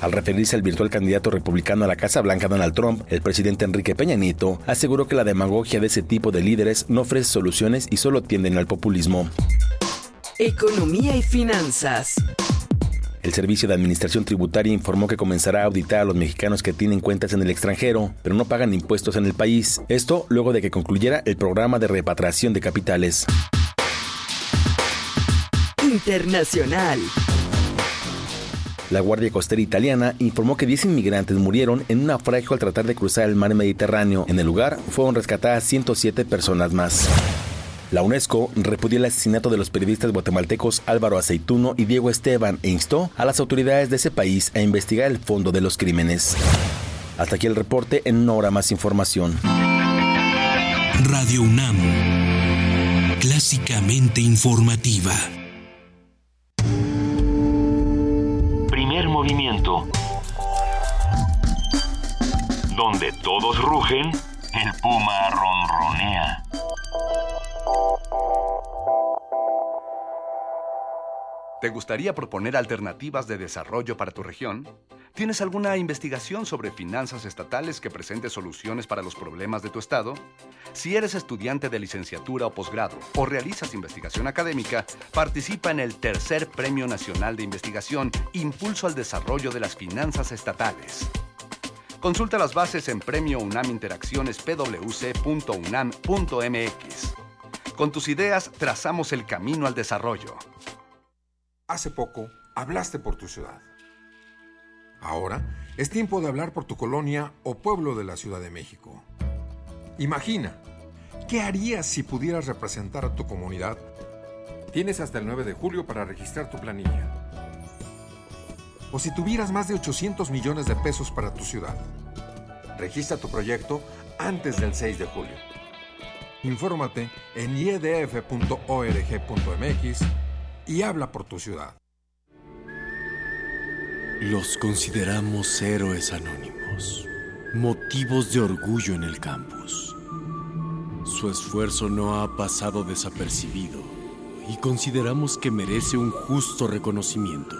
[SPEAKER 16] Al referirse al virtual candidato republicano a la Casa Blanca Donald Trump, el presidente Enrique Peña Nieto aseguró que la demagogia de ese tipo de líderes no ofrece soluciones y solo tienden al populismo.
[SPEAKER 15] Economía y finanzas.
[SPEAKER 16] El Servicio de Administración Tributaria informó que comenzará a auditar a los mexicanos que tienen cuentas en el extranjero, pero no pagan impuestos en el país. Esto luego de que concluyera el programa de repatriación de capitales.
[SPEAKER 15] Internacional.
[SPEAKER 16] La Guardia Costera Italiana informó que 10 inmigrantes murieron en un naufragio al tratar de cruzar el mar Mediterráneo. En el lugar fueron rescatadas 107 personas más. La UNESCO repudió el asesinato de los periodistas guatemaltecos Álvaro Aceituno y Diego Esteban e instó a las autoridades de ese país a investigar el fondo de los crímenes. Hasta aquí el reporte, en una hora más información.
[SPEAKER 14] Radio UNAM, clásicamente informativa.
[SPEAKER 1] Primer movimiento. Donde todos rugen, el puma ronronea.
[SPEAKER 20] ¿Te gustaría proponer alternativas de desarrollo para tu región? ¿Tienes alguna investigación sobre finanzas estatales que presente soluciones para los problemas de tu estado? Si eres estudiante de licenciatura o posgrado o realizas investigación académica, participa en el tercer Premio Nacional de Investigación Impulso al Desarrollo de las Finanzas Estatales. Consulta las bases en Premio UNAM Interacciones pwc.unam.mx. Con tus ideas trazamos el camino al desarrollo.
[SPEAKER 21] Hace poco hablaste por tu ciudad. Ahora es tiempo de hablar por tu colonia o pueblo de la Ciudad de México. Imagina, ¿qué harías si pudieras representar a tu comunidad? Tienes hasta el 9 de julio para registrar tu planilla. O si tuvieras más de 800 millones de pesos para tu ciudad. Registra tu proyecto antes del 6 de julio. Infórmate en iedf.org.mx y habla por tu ciudad.
[SPEAKER 22] Los consideramos héroes anónimos, motivos de orgullo en el campus. Su esfuerzo no ha pasado desapercibido y consideramos que merece un justo reconocimiento.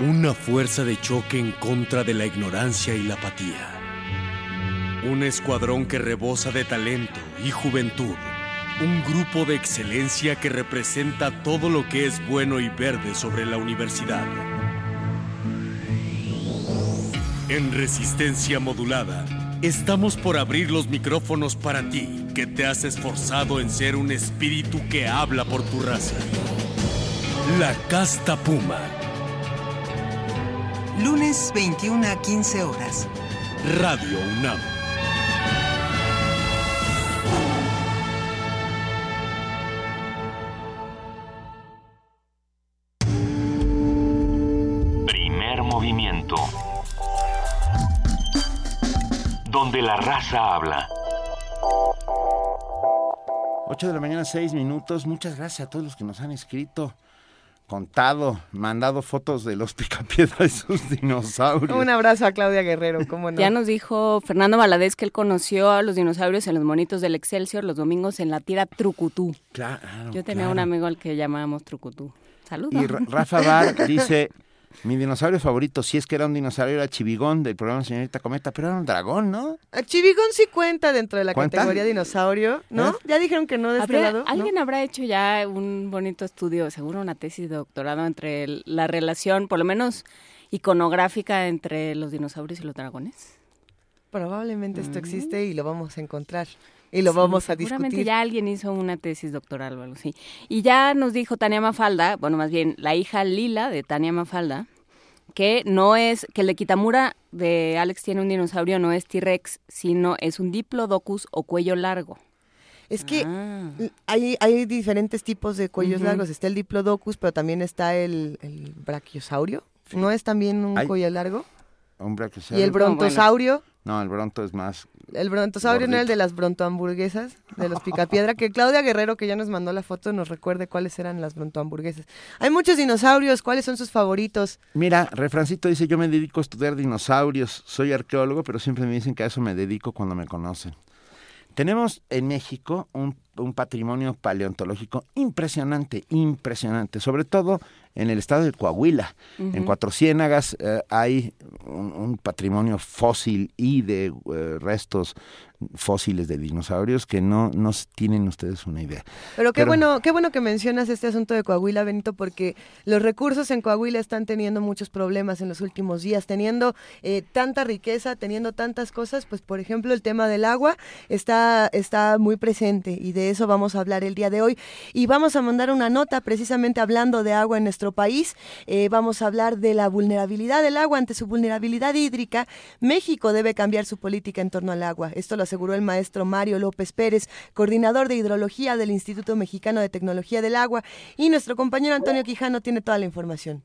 [SPEAKER 22] Una fuerza de choque en contra de la ignorancia y la apatía. Un escuadrón que rebosa de talento y juventud un grupo de excelencia que representa todo lo que es bueno y verde sobre la universidad. En resistencia modulada, estamos por abrir los micrófonos para ti, que te has esforzado en ser un espíritu que habla por tu raza. La Casta Puma.
[SPEAKER 23] Lunes 21 a 15 horas.
[SPEAKER 22] Radio UNAM.
[SPEAKER 1] Donde la raza habla.
[SPEAKER 2] 8 de la mañana, 6 minutos. Muchas gracias a todos los que nos han escrito, contado, mandado fotos de los *laughs* picapiedra y sus dinosaurios.
[SPEAKER 3] Un abrazo a Claudia Guerrero, ¿cómo no?
[SPEAKER 4] Ya nos dijo Fernando Valadez que él conoció a los dinosaurios en los monitos del Excelsior los domingos en la tira Trucutú.
[SPEAKER 2] Claro.
[SPEAKER 4] Yo tenía
[SPEAKER 2] claro.
[SPEAKER 4] un amigo al que llamábamos Trucutú. Saludos.
[SPEAKER 2] Y Ra- Rafa Bar *laughs* dice, mi dinosaurio favorito, si es que era un dinosaurio, era Chivigón del programa Señorita Cometa, pero era un dragón, ¿no?
[SPEAKER 3] Chivigón sí cuenta dentro de la
[SPEAKER 2] ¿Cuenta?
[SPEAKER 3] categoría dinosaurio, ¿no?
[SPEAKER 2] ¿Eh?
[SPEAKER 3] Ya dijeron que no de este
[SPEAKER 4] ¿Habrá-
[SPEAKER 3] lado. ¿no?
[SPEAKER 4] ¿Alguien habrá hecho ya un bonito estudio, seguro una tesis de doctorado entre la relación, por lo menos iconográfica entre los dinosaurios y los dragones?
[SPEAKER 3] Probablemente esto
[SPEAKER 4] Mm.
[SPEAKER 3] existe y lo vamos a encontrar y lo vamos a
[SPEAKER 4] Seguramente
[SPEAKER 3] discutir.
[SPEAKER 4] ya alguien hizo una tesis doctoral o algo así. Y ya nos dijo Tania Mafalda, bueno, más bien la hija Lila de Tania Mafalda, que no es, que el de Kitamura de Alex tiene un dinosaurio, no es T-Rex, sino es un Diplodocus o cuello largo.
[SPEAKER 3] Es que
[SPEAKER 4] Ah.
[SPEAKER 3] hay, hay diferentes tipos de cuellos largos. Está el diplodocus, pero también está el, el brachiosaurio. ¿No es también un
[SPEAKER 2] Hay-
[SPEAKER 3] cuello largo?
[SPEAKER 2] Un brachiosaurio.
[SPEAKER 3] ¿Y el brontosaurio?
[SPEAKER 2] No, el bronto es más...
[SPEAKER 3] El brontosaurio no era el de las brontohamburguesas, de los picapiedra, que Claudia Guerrero, que ya nos mandó la foto, nos recuerde cuáles eran las brontohamburguesas. Hay muchos dinosaurios, ¿cuáles son sus favoritos?
[SPEAKER 2] Mira, refrancito dice, yo me dedico a estudiar dinosaurios, soy arqueólogo, pero siempre me dicen que a eso me dedico cuando me conocen. Tenemos en México un, un patrimonio paleontológico impresionante, impresionante, sobre todo en el estado de Coahuila. En. Cuatro Ciénagas eh, hay un, un patrimonio fósil y de eh, restos fósiles de dinosaurios que no, no tienen ustedes una idea.
[SPEAKER 3] Pero qué bueno, qué bueno que mencionas este asunto de Coahuila, Benito, porque los recursos en Coahuila están teniendo muchos problemas en los últimos días, teniendo eh, tanta riqueza, teniendo tantas cosas, pues por ejemplo el tema del agua está, está muy presente y de eso vamos a hablar el día de hoy. Y vamos a mandar una nota precisamente hablando de agua en nuestro país. Eh, vamos a hablar de la vulnerabilidad del agua ante su vulnerabilidad hídrica. México debe cambiar su política en torno al agua. Esto lo aseguró el maestro Mario López Pérez, coordinador de hidrología del Instituto Mexicano de Tecnología del Agua. Y nuestro compañero Antonio Quijano tiene toda la información.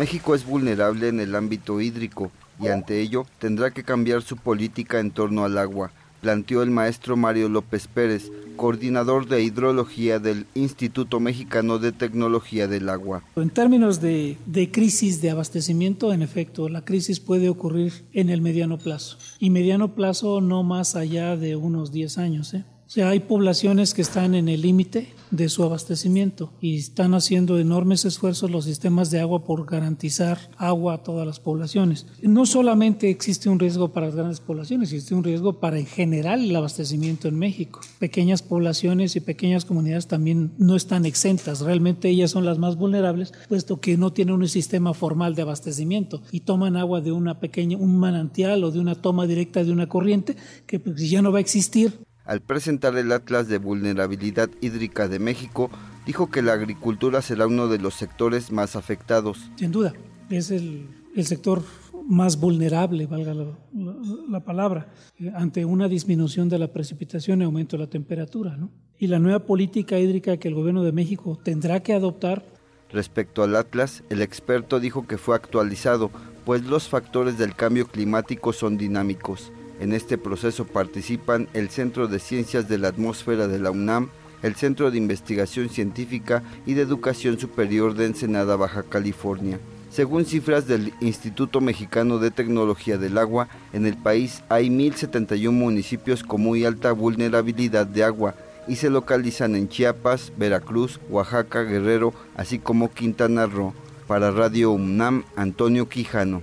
[SPEAKER 24] México es vulnerable en el ámbito hídrico y ante ello tendrá que cambiar su política en torno al agua, planteó el maestro Mario López Pérez, coordinador de hidrología del Instituto Mexicano de Tecnología del Agua.
[SPEAKER 25] En términos de, crisis de abastecimiento, en efecto, la crisis puede ocurrir en el mediano plazo. Y mediano plazo no más allá de unos 10 años. ¿eh? O sea, hay poblaciones que están en el límite de su abastecimiento y están haciendo enormes esfuerzos los sistemas de agua por garantizar agua a todas las poblaciones. No solamente existe un riesgo para las grandes poblaciones, existe un riesgo para en general el abastecimiento en México. Pequeñas poblaciones y pequeñas comunidades también no están exentas. Realmente ellas son las más vulnerables, puesto que no tienen un sistema formal de abastecimiento y toman agua de una pequeña, un manantial o de una toma directa de una corriente que pues, ya no va a existir
[SPEAKER 24] al presentar el Atlas de Vulnerabilidad Hídrica de México, dijo que la agricultura será uno de los sectores más afectados.
[SPEAKER 25] Sin duda, es el, el sector más vulnerable, valga la, la, la palabra, eh, ante una disminución de la precipitación y aumento de la temperatura. ¿no? Y la nueva política hídrica que el gobierno de México tendrá que adoptar.
[SPEAKER 24] Respecto al Atlas, el experto dijo que fue actualizado, pues los factores del cambio climático son dinámicos. En este proceso participan el Centro de Ciencias de la Atmósfera de la UNAM, el Centro de Investigación Científica y de Educación Superior de Ensenada, Baja California. Según cifras del Instituto Mexicano de Tecnología del Agua, en el país hay 1.071 municipios con muy alta vulnerabilidad de agua y se localizan en Chiapas, Veracruz, Oaxaca, Guerrero, así como Quintana Roo. Para Radio UNAM, Antonio Quijano.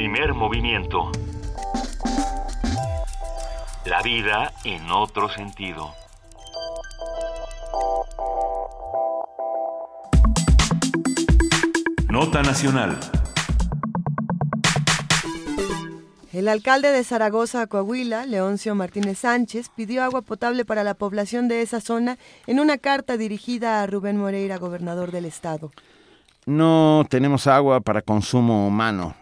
[SPEAKER 1] Primer movimiento. La vida en otro sentido.
[SPEAKER 14] Nota Nacional.
[SPEAKER 3] El alcalde de Zaragoza, Coahuila, Leoncio Martínez Sánchez, pidió agua potable para la población de esa zona en una carta dirigida a Rubén Moreira, gobernador del estado.
[SPEAKER 2] No tenemos agua para consumo humano.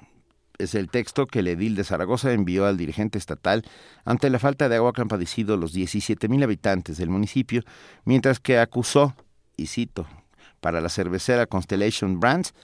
[SPEAKER 2] Es el texto que el edil de Zaragoza envió al dirigente estatal ante la falta de agua que han padecido los 17 mil habitantes del municipio, mientras que acusó, y cito, para la cervecera Constellation Brands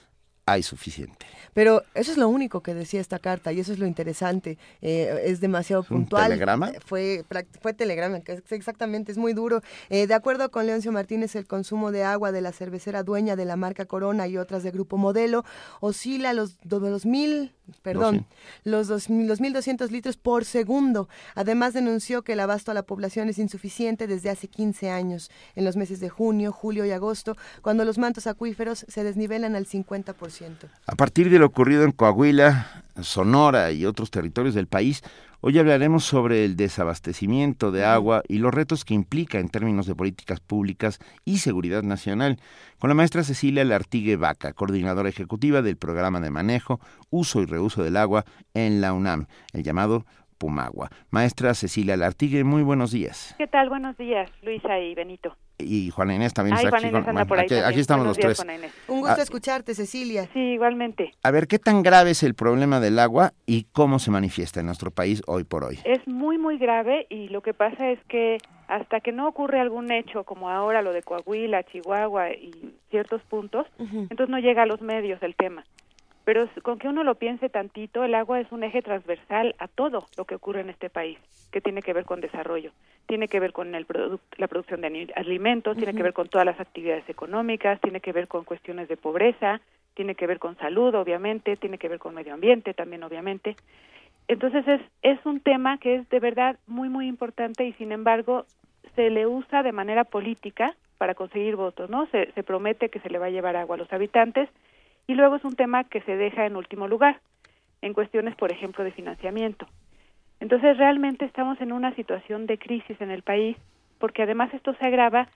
[SPEAKER 2] hay suficiente.
[SPEAKER 3] Pero eso es lo único que decía esta carta y eso es lo interesante. Eh, es demasiado
[SPEAKER 2] ¿Un
[SPEAKER 3] puntual.
[SPEAKER 2] telegrama?
[SPEAKER 3] Fue, fue telegrama, exactamente, es muy duro. Eh, de acuerdo con Leoncio Martínez, el consumo de agua de la cervecera dueña de la marca Corona y otras de Grupo Modelo oscila los, los mil, perdón, los, dos, los 1.200 litros por segundo. Además denunció que el abasto a la población es insuficiente desde hace 15 años, en los meses de junio, julio y agosto, cuando los mantos acuíferos se desnivelan al 50%.
[SPEAKER 2] A partir de lo ocurrido en Coahuila, Sonora y otros territorios del país, Hoy hablaremos sobre el desabastecimiento de agua y los retos que implica en términos de políticas públicas y seguridad nacional, con la maestra Cecilia Lartigue Vaca, coordinadora ejecutiva del programa de manejo, uso y reuso del agua en la UNAM, el llamado Pumagua. Maestra Cecilia Lartigue, muy buenos días.
[SPEAKER 26] ¿Qué tal? Buenos días, Luisa y Benito.
[SPEAKER 2] Y Juana Inés también
[SPEAKER 26] Ay,
[SPEAKER 2] está
[SPEAKER 26] Juana
[SPEAKER 2] aquí.
[SPEAKER 26] Inés
[SPEAKER 2] con-
[SPEAKER 26] anda por ahí
[SPEAKER 2] aquí,
[SPEAKER 26] también.
[SPEAKER 2] aquí estamos
[SPEAKER 26] Buenos
[SPEAKER 2] los
[SPEAKER 26] días,
[SPEAKER 2] tres.
[SPEAKER 3] Un gusto
[SPEAKER 2] Ah,
[SPEAKER 3] escucharte, Cecilia.
[SPEAKER 26] Sí, igualmente.
[SPEAKER 2] A ver, ¿qué tan grave es el problema del agua y cómo se manifiesta en nuestro país hoy por hoy?
[SPEAKER 26] Es muy, muy grave y lo que pasa es que hasta que no ocurre algún hecho, como ahora lo de Coahuila, Chihuahua y ciertos puntos, entonces no llega a los medios el tema. Pero con que uno lo piense tantito, el agua es un eje transversal a todo lo que ocurre en este país, que tiene que ver con desarrollo, tiene que ver con el produ- la producción de alimentos, tiene que ver con todas las actividades económicas, tiene que ver con cuestiones de pobreza, tiene que ver con salud, obviamente, tiene que ver con medio ambiente también, obviamente. Entonces es, es un tema que es de verdad muy, muy importante y sin embargo se le usa de manera política para conseguir votos, ¿no? Se, se promete que se le va a llevar agua a los habitantes y luego es un tema que se deja en último lugar en cuestiones, por ejemplo, de financiamiento. Entonces realmente estamos en una situación de crisis en el país porque además esto se agrava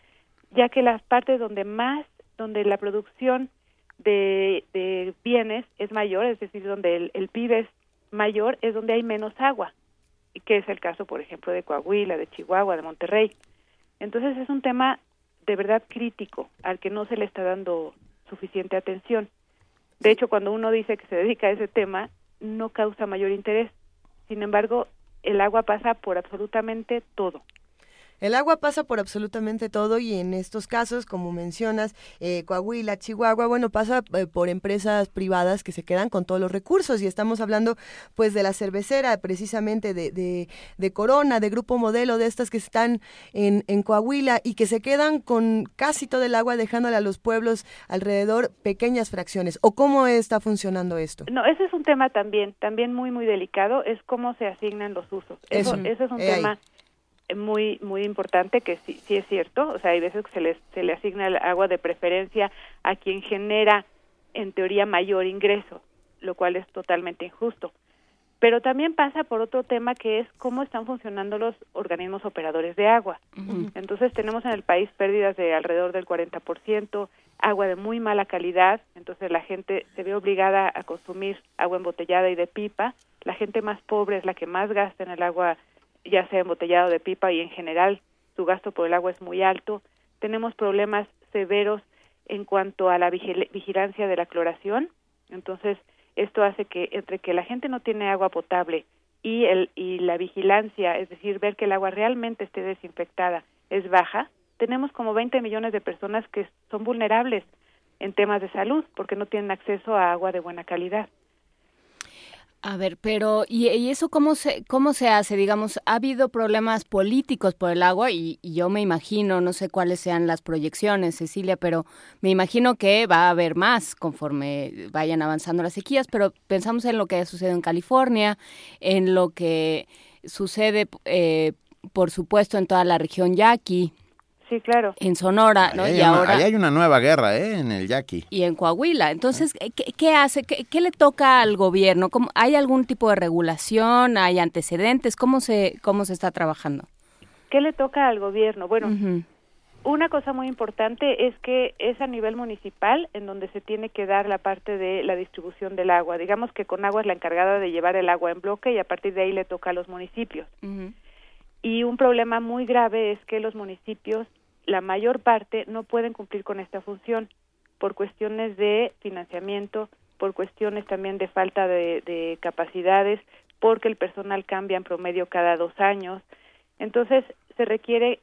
[SPEAKER 26] ya que las partes donde más, donde la producción de, de bienes es mayor, es decir, donde el, el PIB es mayor, es donde hay menos agua, que es el caso, por ejemplo, de Coahuila, de Chihuahua, de Monterrey. Entonces es un tema de verdad crítico al que no se le está dando suficiente atención. De hecho, cuando uno dice que se dedica a ese tema, no causa mayor interés. Sin embargo, el agua pasa por absolutamente todo.
[SPEAKER 3] El agua pasa por absolutamente todo y en estos casos, como mencionas, eh, Coahuila, Chihuahua, bueno, pasa eh, por empresas privadas que se quedan con todos los recursos y estamos hablando pues de la cervecera, precisamente de, de, de Corona, de Grupo Modelo, de estas que están en, en Coahuila y que se quedan con casi todo el agua dejándole a los pueblos alrededor pequeñas fracciones. ¿O cómo está funcionando esto?
[SPEAKER 26] No, ese es un tema también, también muy, muy delicado, es cómo se asignan los usos. Eso,
[SPEAKER 3] Eso,
[SPEAKER 26] es un
[SPEAKER 3] ahí.
[SPEAKER 26] Muy muy importante que sí, sí es cierto, o sea, hay veces que se les se le asigna el agua de preferencia a quien genera en teoría mayor ingreso, lo cual es totalmente injusto. Pero también pasa por otro tema que es cómo están funcionando los organismos operadores de agua. Entonces tenemos en el país pérdidas de alrededor del 40%, agua de muy mala calidad, entonces la gente se ve obligada a consumir agua embotellada y de pipa. La gente más pobre es la que más gasta en el agua ya sea embotellado de pipa y en general su gasto por el agua es muy alto. Tenemos problemas severos en cuanto a la vigil- vigilancia de la cloración. Entonces, esto hace que entre que la gente no tiene agua potable y el y la vigilancia, es decir, ver que el agua realmente esté desinfectada, es baja, tenemos como 20 millones de personas que son vulnerables en temas de salud porque no tienen acceso a agua de buena calidad.
[SPEAKER 4] A ver, pero ¿y, eso cómo se cómo se hace? Digamos, ha habido problemas políticos por el agua y, yo me imagino, no sé cuáles sean las proyecciones, Cecilia, pero me imagino que va a haber más conforme vayan avanzando las sequías, pero pensamos en lo que ha sucedido en California, en lo que sucede, eh, por supuesto, en toda la región yaqui,
[SPEAKER 26] Sí, claro.
[SPEAKER 4] en Sonora, ¿no?
[SPEAKER 2] Ahí hay,
[SPEAKER 4] Y
[SPEAKER 2] una,
[SPEAKER 4] ahora
[SPEAKER 2] ahí hay una nueva guerra, ¿eh? En el Yaqui.
[SPEAKER 4] y en Coahuila. Entonces, ¿qué, qué hace? ¿Qué, qué le toca al gobierno? ¿Cómo- ¿Hay algún tipo de regulación? ¿Hay antecedentes? ¿Cómo se, cómo se está trabajando?
[SPEAKER 26] ¿Qué le toca al gobierno? Bueno, una cosa muy importante es que es a nivel municipal en donde se tiene que dar la parte de la distribución del agua. Digamos que con agua es la encargada de llevar el agua en bloque y a partir de ahí le toca a los municipios. Y un problema muy grave es que los municipios, la mayor parte, no pueden cumplir con esta función por cuestiones de financiamiento, por cuestiones también de falta de, de capacidades, porque el personal cambia en promedio cada dos años. Entonces, se requiere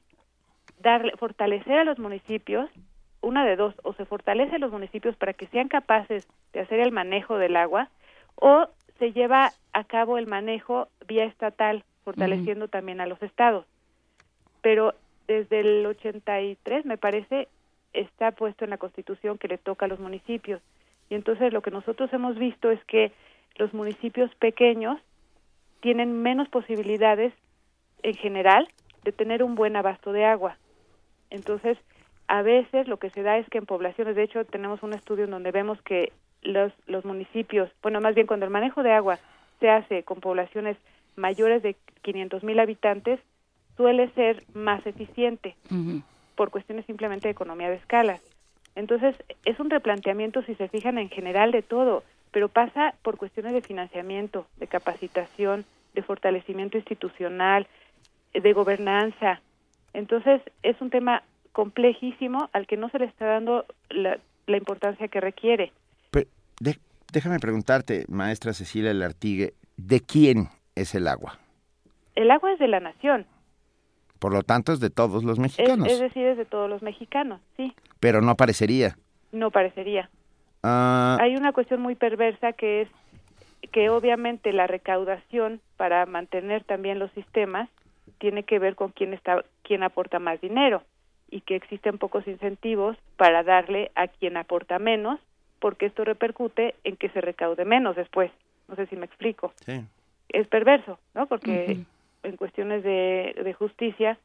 [SPEAKER 26] darle, fortalecer a los municipios, una de dos, o se fortalece a los municipios para que sean capaces de hacer el manejo del agua, o se lleva a cabo el manejo vía estatal, fortaleciendo también a los estados. Pero desde el 83, me parece, está puesto en la Constitución que le toca a los municipios. Y entonces lo que nosotros hemos visto es que los municipios pequeños tienen menos posibilidades en general de tener un buen abasto de agua. Entonces, a veces lo que se da es que en poblaciones, de hecho tenemos un estudio en donde vemos que los, los municipios, bueno, más bien cuando el manejo de agua se hace con poblaciones mayores de 500 mil habitantes suele ser más eficiente por cuestiones simplemente de economía de escala. Entonces, es un replanteamiento, si se fijan, en general de todo, pero pasa por cuestiones de financiamiento, de capacitación, de fortalecimiento institucional, de gobernanza. Entonces, es un tema complejísimo al que no se le está dando la, la importancia que requiere.
[SPEAKER 2] Pero, déjame preguntarte, maestra Cecilia Lartigue, ¿de quién es el agua?
[SPEAKER 26] El agua es de la nación.
[SPEAKER 2] Por lo tanto, es de todos los mexicanos.
[SPEAKER 26] Es, decir, es de todos los mexicanos, sí.
[SPEAKER 2] Pero no parecería.
[SPEAKER 26] No parecería.
[SPEAKER 2] Ah.
[SPEAKER 26] Hay una cuestión muy perversa que es que obviamente la recaudación para mantener también los sistemas tiene que ver con quién está quién aporta más dinero y que existen pocos incentivos para darle a quien aporta menos porque esto repercute en que se recaude menos después. No sé si me explico.
[SPEAKER 2] Sí.
[SPEAKER 26] Es perverso, ¿no? Porque en cuestiones de, de justicia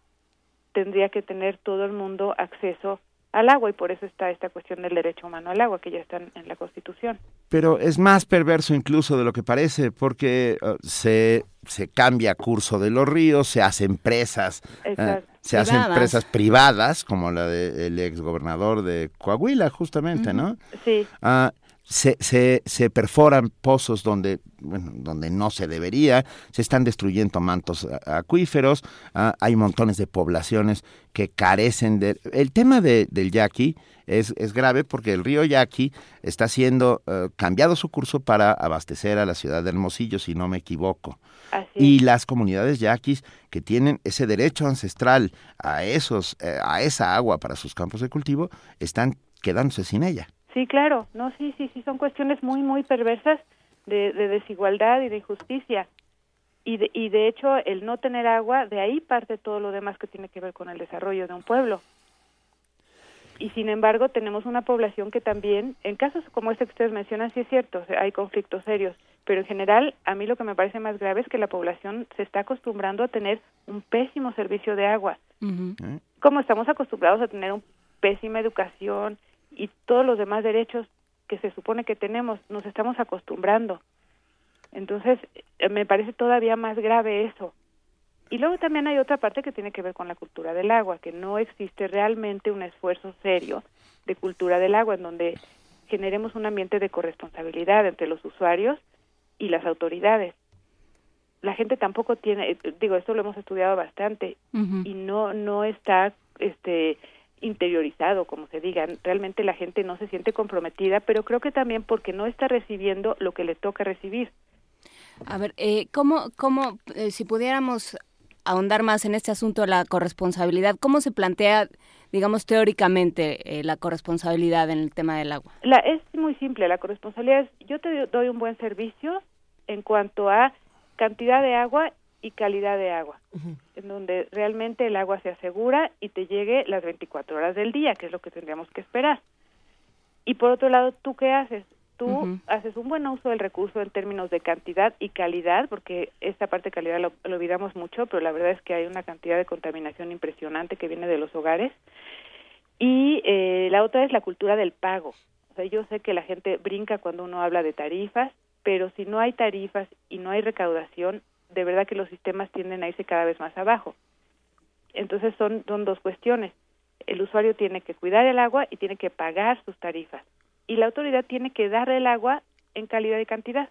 [SPEAKER 26] tendría que tener todo el mundo acceso al agua y por eso está esta cuestión del derecho humano al agua que ya está en, la Constitución.
[SPEAKER 2] Pero es más perverso incluso de lo que parece porque uh, se, se cambia curso de los ríos, se hacen presas, uh, se hacen presas privadas como la del ex gobernador de Coahuila justamente, ¿no?
[SPEAKER 26] Sí.
[SPEAKER 2] Se, se, se, perforan pozos donde, bueno, donde no se debería, se están destruyendo mantos acuíferos, ah, hay montones de poblaciones que carecen de... El tema de, del yaqui es, es, grave porque el río Yaqui está siendo uh, cambiado su curso para abastecer a la ciudad de Hermosillo, si no me equivoco. Y las comunidades yaquis que tienen ese derecho ancestral a, esos, eh, a esa agua para sus campos de cultivo están quedándose sin ella.
[SPEAKER 26] Sí, claro, no, sí, sí, sí, son cuestiones muy, muy perversas de, de desigualdad y de injusticia. Y de, y de hecho, el no tener agua, de ahí parte todo lo demás que tiene que ver con el desarrollo de un pueblo. Y sin embargo, tenemos una población que también, en casos como este que ustedes mencionan, sí es cierto, hay conflictos serios, pero en general, a mí lo que me parece más grave es que la población se está acostumbrando a tener un pésimo servicio de agua. Como estamos acostumbrados a tener una pésima educación, y todos los demás derechos que se supone que tenemos, nos estamos acostumbrando. Entonces, eh, me parece todavía más grave eso. Y luego también hay otra parte que tiene que ver con la cultura del agua, que no existe realmente un esfuerzo serio de cultura del agua en donde generemos un ambiente de corresponsabilidad entre los usuarios y las autoridades. La gente tampoco tiene, eh, digo, esto lo hemos estudiado bastante y no no está este interiorizado, como se diga. Realmente la gente no se siente comprometida, pero creo que también porque no está recibiendo lo que le toca recibir.
[SPEAKER 4] A ver, eh, ¿cómo, cómo eh, si pudiéramos ahondar más en este asunto de la corresponsabilidad, ¿cómo se plantea, digamos, teóricamente eh, la corresponsabilidad en el tema del agua?
[SPEAKER 26] La, es muy simple, la corresponsabilidad es, yo te doy un buen servicio en cuanto a cantidad de agua y calidad de agua, en donde realmente el agua se asegura y te llegue las 24 horas del día, que es lo que tendríamos que esperar. Y por otro lado, ¿tú qué haces? Tú haces un buen uso del recurso en términos de cantidad y calidad, porque esta parte de calidad lo, olvidamos mucho, pero la verdad es que hay una cantidad de contaminación impresionante que viene de los hogares. Y eh, la otra es la cultura del pago. O sea, yo sé que la gente brinca cuando uno habla de tarifas, pero si no hay tarifas y no hay recaudación, de verdad que los sistemas tienden a irse cada vez más abajo. Entonces son, son dos cuestiones. El usuario tiene que cuidar el agua y tiene que pagar sus tarifas. Y la autoridad tiene que darle el agua en calidad y cantidad.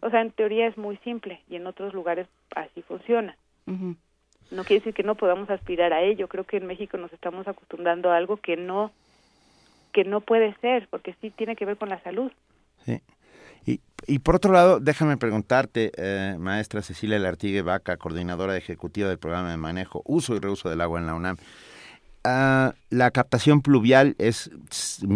[SPEAKER 26] O sea, en teoría es muy simple y en otros lugares así funciona. No quiere decir que no podamos aspirar a ello. Creo que en México nos estamos acostumbrando a algo que no que no puede ser, porque sí tiene que ver con la salud.
[SPEAKER 2] Sí. Y, por otro lado, déjame preguntarte, eh, maestra Cecilia Lartigue Vaca, coordinadora ejecutiva del programa de manejo, uso y reuso del agua en la UNAM. Ah, la captación pluvial es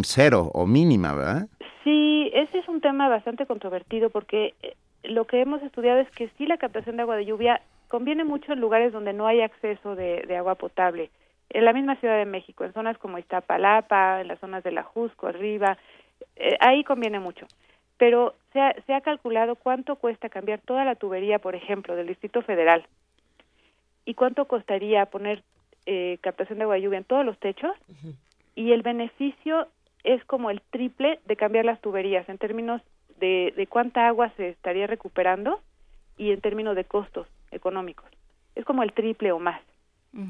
[SPEAKER 2] cero o mínima, ¿verdad?
[SPEAKER 26] Sí, ese es un tema bastante controvertido porque eh, lo que hemos estudiado es que sí la captación de agua de lluvia conviene mucho en lugares donde no hay acceso de, agua potable. En la misma Ciudad de México, en zonas como Iztapalapa, en las zonas de la Jusco, arriba, eh, ahí conviene mucho pero se ha, se ha calculado cuánto cuesta cambiar toda la tubería, por ejemplo, del Distrito Federal y cuánto costaría poner eh, captación de agua de lluvia en todos los techos y el beneficio es como el triple de cambiar las tuberías en términos de, de cuánta agua se estaría recuperando y en términos de costos económicos. Es como el triple o más.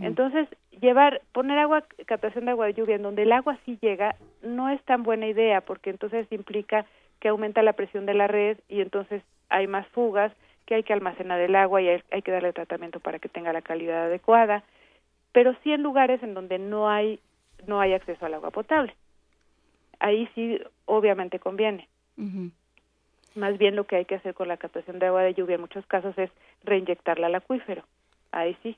[SPEAKER 26] Entonces, llevar, poner agua, captación de agua de lluvia en donde el agua sí llega, no es tan buena idea, porque entonces implica que aumenta la presión de la red y entonces hay más fugas, que hay que almacenar el agua y hay, hay que darle tratamiento para que tenga la calidad adecuada, pero sí en lugares en donde no hay no hay acceso al agua potable. Ahí sí, obviamente conviene. Más bien lo que hay que hacer con la captación de agua de lluvia en muchos casos es reinyectarla al acuífero. Ahí sí.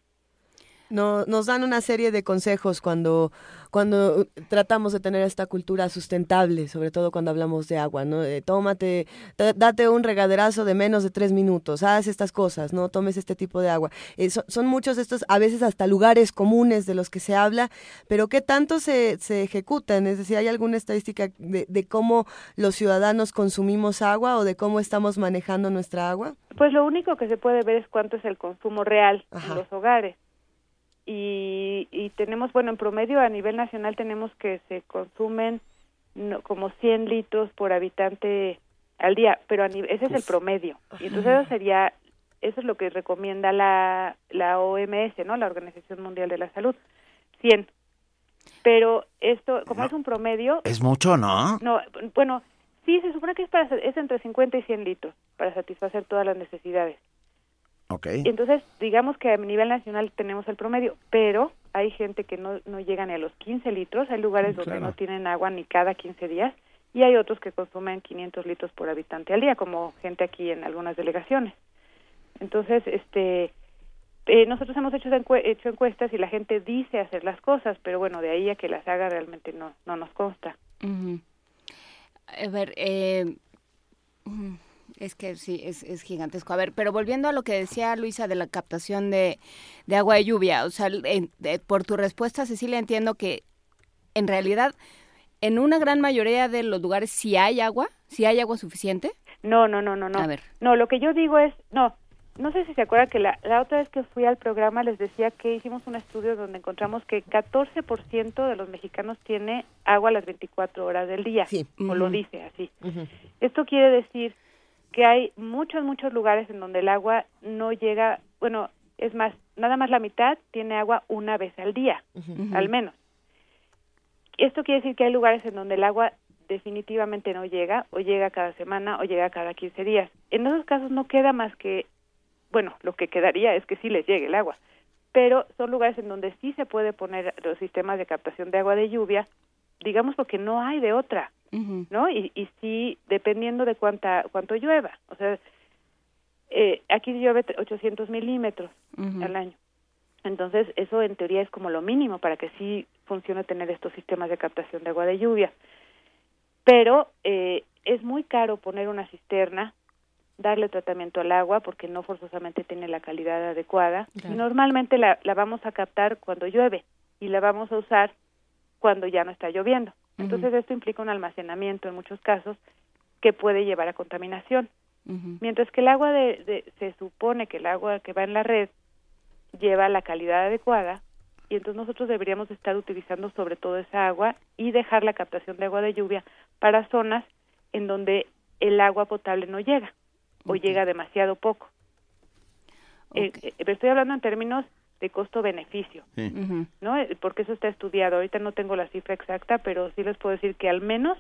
[SPEAKER 3] No, nos dan una serie de consejos cuando, cuando tratamos de tener esta cultura sustentable, sobre todo cuando hablamos de agua, ¿no? tómate, date un regaderazo de menos de tres minutos, haz estas cosas, ¿no? Tomes este tipo de agua. Eh, son, muchos estos, a veces hasta lugares comunes de los que se habla, pero ¿qué tanto se, se ejecutan? Es decir, ¿hay alguna estadística de, de cómo los ciudadanos consumimos agua o de cómo estamos manejando nuestra agua?
[SPEAKER 26] Pues lo único que se puede ver es cuánto es el consumo real en los hogares y, y tenemos, bueno, en promedio a nivel nacional tenemos que se consumen como 100 litros por habitante al día, pero a ese es el promedio. Y entonces eso sería, eso es lo que recomienda la, la OMS, ¿no? La Organización Mundial de la Salud, 100. Pero esto, como es un promedio...
[SPEAKER 2] Es mucho, ¿no?
[SPEAKER 26] No, bueno, sí, se supone que es, para, es entre 50 y 100 litros para satisfacer todas las necesidades. Entonces, digamos que a nivel nacional tenemos el promedio, pero hay gente que no, no llega ni a los 15 litros, hay lugares donde no tienen agua ni cada 15 días y hay otros que consumen 500 litros por habitante al día, como gente aquí en algunas delegaciones. Entonces, este, eh, nosotros hemos hecho, hecho encuestas y la gente dice hacer las cosas, pero bueno, de ahí a que las haga realmente no, no nos consta.
[SPEAKER 4] A ver, eh, es que sí, es, es, gigantesco. A ver, pero volviendo a lo que decía Luisa de la captación de, de agua de lluvia, o sea, por tu respuesta, Cecilia, entiendo que en realidad en una gran mayoría de los lugares sí hay agua, sí hay agua suficiente.
[SPEAKER 26] No, no, no, no, no. A ver. No, lo que yo digo es, no, no sé si se acuerdan que la, la otra vez que fui al programa les decía que hicimos un estudio donde encontramos que 14% de los mexicanos tiene agua a las 24 horas del día, sí. o lo dice así. Esto quiere decir que hay muchos, muchos lugares en donde el agua no llega, bueno, es más, nada más la mitad tiene agua una vez al día, al menos. Esto quiere decir que hay lugares en donde el agua definitivamente no llega, o llega cada semana, o llega cada 15 días. En esos casos no queda más que, bueno, lo que quedaría es que sí les llegue el agua, pero son lugares en donde sí se puede poner los sistemas de captación de agua de lluvia, digamos porque no hay de otra. ¿No? Y, y sí, dependiendo de cuánta, cuánto llueva. O sea, eh, aquí llueve 800 milímetros al año. Entonces, eso en teoría es como lo mínimo para que sí funcione tener estos sistemas de captación de agua de lluvia. Pero eh, es muy caro poner una cisterna, darle tratamiento al agua porque no forzosamente tiene la calidad adecuada. Y normalmente la, la vamos a captar cuando llueve y la vamos a usar cuando ya no está lloviendo. Entonces esto implica un almacenamiento en muchos casos que puede llevar a contaminación. Mientras que el agua de, se supone que el agua que va en la red lleva la calidad adecuada y entonces nosotros deberíamos estar utilizando sobre todo esa agua y dejar la captación de agua de lluvia para zonas en donde el agua potable no llega o llega demasiado poco. Eh, eh, estoy hablando en términos de costo-beneficio, ¿no? Eh, porque eso está estudiado. Ahorita no tengo la cifra exacta, pero sí les puedo decir que al menos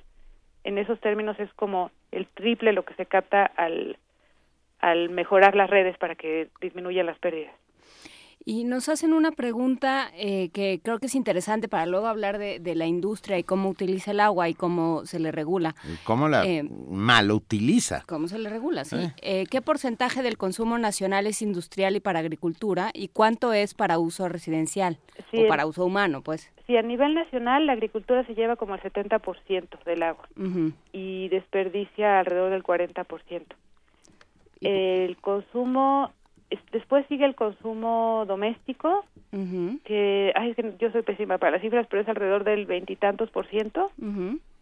[SPEAKER 26] en esos términos es como el triple lo que se capta al, al mejorar las redes para que disminuyan las pérdidas.
[SPEAKER 4] Y nos hacen una pregunta eh, que creo que es interesante para luego hablar de, la industria y cómo utiliza el agua y cómo se le regula.
[SPEAKER 2] ¿Cómo la eh, mal utiliza?
[SPEAKER 4] ¿Cómo se le regula? Sí. Eh. ¿Qué porcentaje del consumo nacional es industrial y para agricultura y cuánto es para uso residencial o para uso humano, pues?
[SPEAKER 26] Sí, a nivel nacional la agricultura se lleva como el 70% del agua y desperdicia alrededor del 40%. El consumo después sigue el consumo doméstico, que, ay, yo soy pésima para las cifras, pero es alrededor del veintitantos por ciento,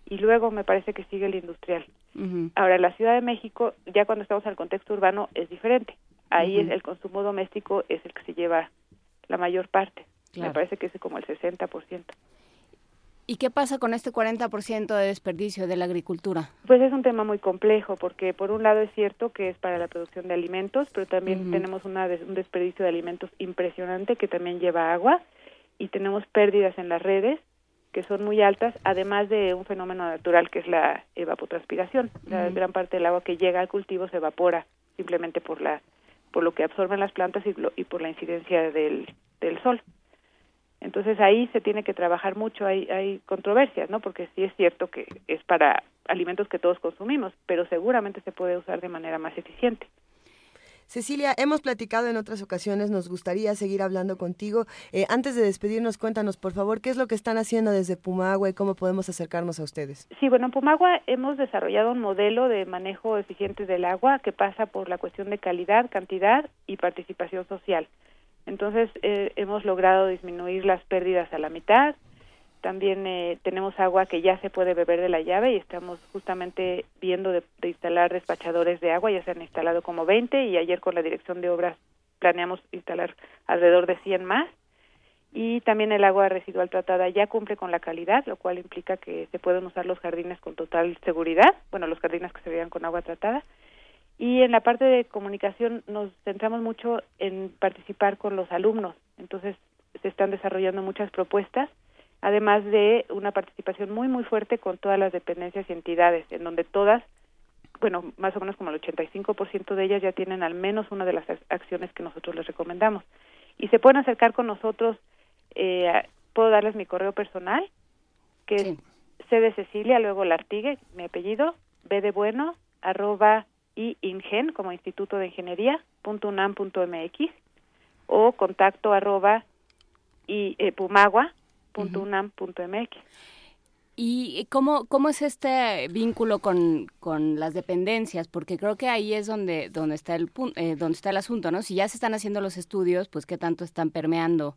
[SPEAKER 26] y luego me parece que sigue el industrial. Ahora, la Ciudad de México, ya cuando estamos en el contexto urbano, es diferente. Ahí es, el consumo doméstico es el que se lleva la mayor parte. Me parece que es como el 60%.
[SPEAKER 4] ¿Y qué pasa con este 40% de desperdicio de la agricultura?
[SPEAKER 26] Pues es un tema muy complejo porque por un lado es cierto que es para la producción de alimentos, pero también tenemos una un desperdicio de alimentos impresionante que también lleva agua y tenemos pérdidas en las redes que son muy altas, además de un fenómeno natural que es la evapotranspiración. La gran parte del agua que llega al cultivo se evapora simplemente por la por lo que absorben las plantas y, y por la incidencia del, del sol. Entonces ahí se tiene que trabajar mucho, hay, hay controversias, ¿no? Porque sí es cierto que es para alimentos que todos consumimos, pero seguramente se puede usar de manera más eficiente.
[SPEAKER 3] Cecilia, hemos platicado en otras ocasiones, nos gustaría seguir hablando contigo. Eh, antes de despedirnos, cuéntanos, por favor, qué es lo que están haciendo desde Pumagua y cómo podemos acercarnos a ustedes.
[SPEAKER 26] Sí, bueno, en Pumagua hemos desarrollado un modelo de manejo eficiente del agua que pasa por la cuestión de calidad, cantidad y participación social. Entonces, eh, hemos logrado disminuir las pérdidas a la mitad. También eh, tenemos agua que ya se puede beber de la llave y estamos justamente viendo de, instalar despachadores de agua. Ya se han instalado como 20 y ayer con la dirección de obras planeamos instalar alrededor de 100 más. Y también el agua residual tratada ya cumple con la calidad, lo cual implica que se pueden usar los jardines con total seguridad. Bueno, los jardines que se vean con agua tratada y en la parte de comunicación nos centramos mucho en participar con los alumnos. Entonces se están desarrollando muchas propuestas, además de una participación muy, muy fuerte con todas las dependencias y entidades, en donde todas, bueno, más o menos como el 85% de ellas ya tienen al menos una de las acciones que nosotros les recomendamos. Y se pueden acercar con nosotros, eh, puedo darles mi correo personal, que es C de Cecilia, luego Lartigue, mi apellido, B de Bueno, arroba y INGEN como Instituto de Ingeniería punto unam punto mx o contacto arroba y eh, pumagua punto unam punto mx
[SPEAKER 4] ¿Y cómo, cómo es este vínculo con, con las dependencias? Porque creo que ahí es donde, donde, está el, eh, donde está el asunto, ¿no? Si ya se están haciendo los estudios, pues qué tanto están permeando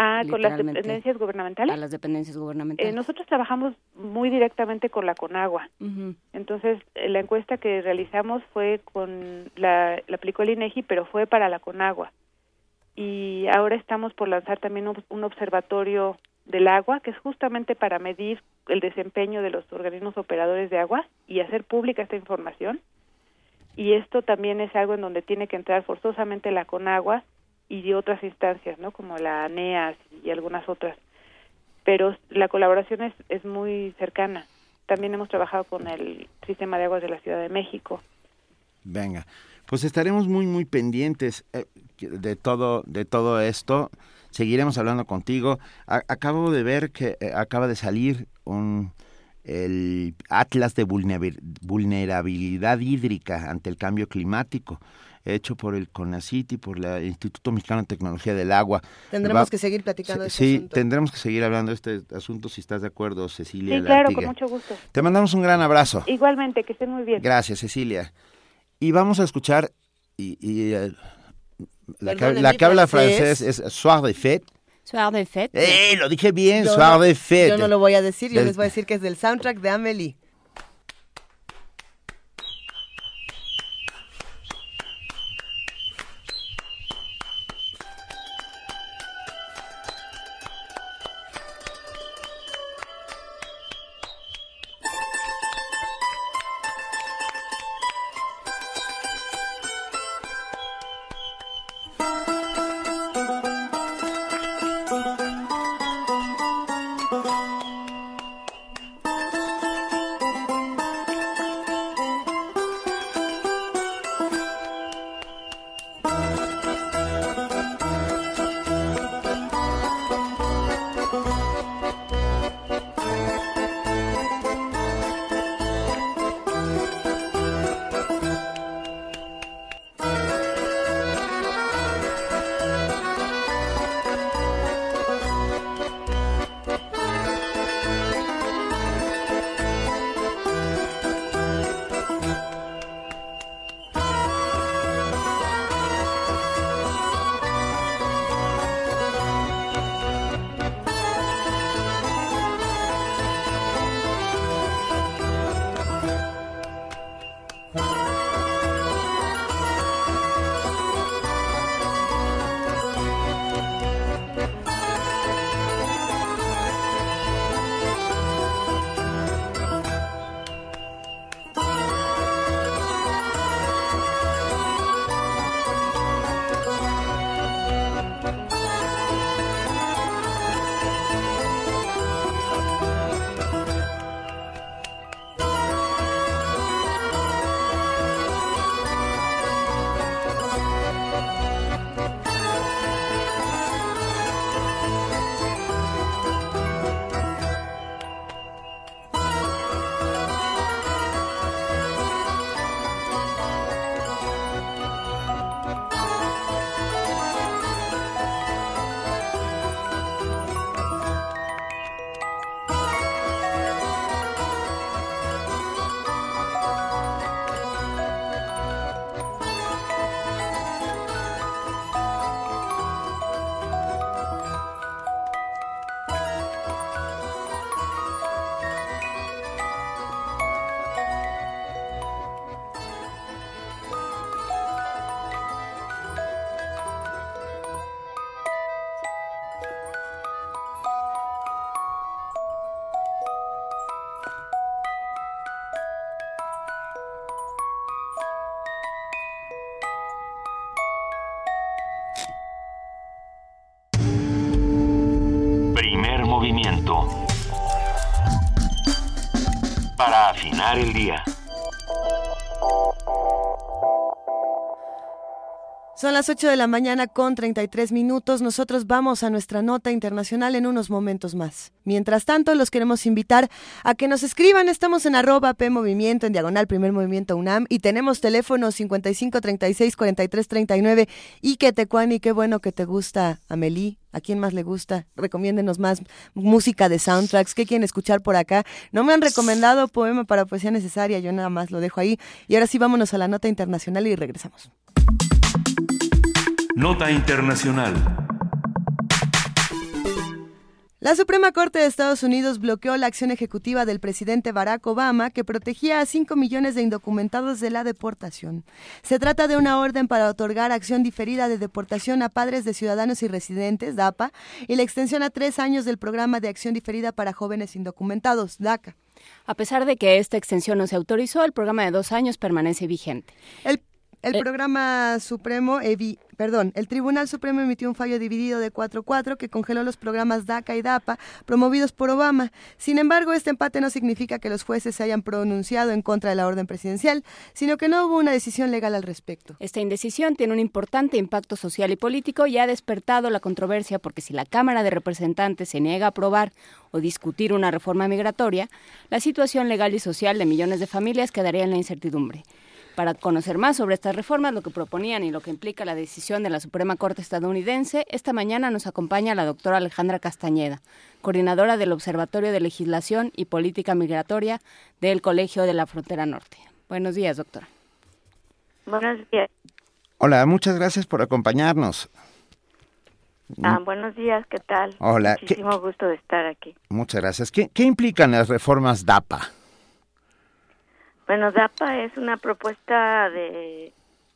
[SPEAKER 26] Ah, con las dependencias gubernamentales.
[SPEAKER 4] A las dependencias gubernamentales.
[SPEAKER 26] Eh, nosotros trabajamos muy directamente con la Conagua. Entonces, eh, la encuesta que realizamos fue con la, la aplicó el INEGI, pero fue para la Conagua. Y ahora estamos por lanzar también un, observatorio del agua, que es justamente para medir el desempeño de los organismos operadores de agua y hacer pública esta información. Y esto también es algo en donde tiene que entrar forzosamente la Conagua y de otras instancias, ¿no? Como la ANEAS y algunas otras. Pero la colaboración es, es muy cercana. También hemos trabajado con el sistema de aguas de la Ciudad de México.
[SPEAKER 2] Venga, pues estaremos muy muy pendientes eh, de todo de todo esto. Seguiremos hablando contigo. acabo de ver que eh, acaba de salir un el Atlas de vulnerabilidad hídrica ante el cambio climático hecho por el CONACIT y por el Instituto Mexicano de Tecnología del Agua.
[SPEAKER 3] Tendremos que seguir platicando
[SPEAKER 2] de este Sí, tendremos que seguir hablando de este asunto si estás de acuerdo, Cecilia.
[SPEAKER 26] Sí, claro, con mucho gusto.
[SPEAKER 2] Te mandamos un gran abrazo.
[SPEAKER 26] Igualmente, que estén muy bien.
[SPEAKER 2] Gracias, Cecilia. Y vamos a escuchar, y, eh, la, que, habla francés es Soir de Fête.
[SPEAKER 4] Soir de Fête.
[SPEAKER 2] ¡Eh! Lo dije bien, Soir de Fête.
[SPEAKER 3] Yo no lo voy a decir, yo les voy a decir que es del soundtrack de Amélie. Las 8 de la mañana con 33 minutos. Nosotros vamos a nuestra nota internacional en unos momentos más. Mientras tanto, los queremos invitar a que nos escriban. Estamos en arroba P en diagonal Primer Movimiento UNAM, y tenemos teléfono 55 36 43 39. Y que te y qué bueno que te gusta, Amelie. ¿A quién más le gusta? Recomiéndenos más música de soundtracks. ¿Qué quieren escuchar por acá? No me han recomendado poema para poesía necesaria. Yo nada más lo dejo ahí. Y ahora sí, vámonos a la nota internacional y regresamos.
[SPEAKER 1] Nota Internacional.
[SPEAKER 3] La Suprema Corte de Estados Unidos bloqueó la acción ejecutiva del presidente Barack Obama que protegía a 5 millones de indocumentados de la deportación. Se trata de una orden para otorgar acción diferida de deportación a padres de ciudadanos y residentes, DAPA, y la extensión a tres años del programa de acción diferida para jóvenes indocumentados, DACA.
[SPEAKER 4] A pesar de que esta extensión no se autorizó, el programa de dos años permanece vigente.
[SPEAKER 3] El el eh, programa supremo, perdón, el Tribunal Supremo emitió un fallo dividido de 4-4 que congeló los programas DACA y DAPA promovidos por Obama. Sin embargo, este empate no significa que los jueces se hayan pronunciado en contra de la orden presidencial, sino que no hubo una decisión legal al respecto.
[SPEAKER 4] Esta indecisión tiene un importante impacto social y político y ha despertado la controversia porque si la Cámara de Representantes se niega a aprobar o discutir una reforma migratoria, la situación legal y social de millones de familias quedaría en la incertidumbre. Para conocer más sobre estas reformas, lo que proponían y lo que implica la decisión de la Suprema Corte estadounidense, esta mañana nos acompaña la doctora Alejandra Castañeda, coordinadora del Observatorio de Legislación y Política Migratoria del Colegio de la Frontera Norte. Buenos días, doctora.
[SPEAKER 27] Buenos días.
[SPEAKER 2] Hola, muchas gracias por acompañarnos.
[SPEAKER 27] Ah, buenos días, ¿qué tal?
[SPEAKER 2] Hola.
[SPEAKER 27] Muchísimo gusto de estar aquí.
[SPEAKER 2] Muchas gracias. ¿Qué, ¿Qué implican las reformas DAPA?
[SPEAKER 27] Bueno, DAPA es una propuesta de,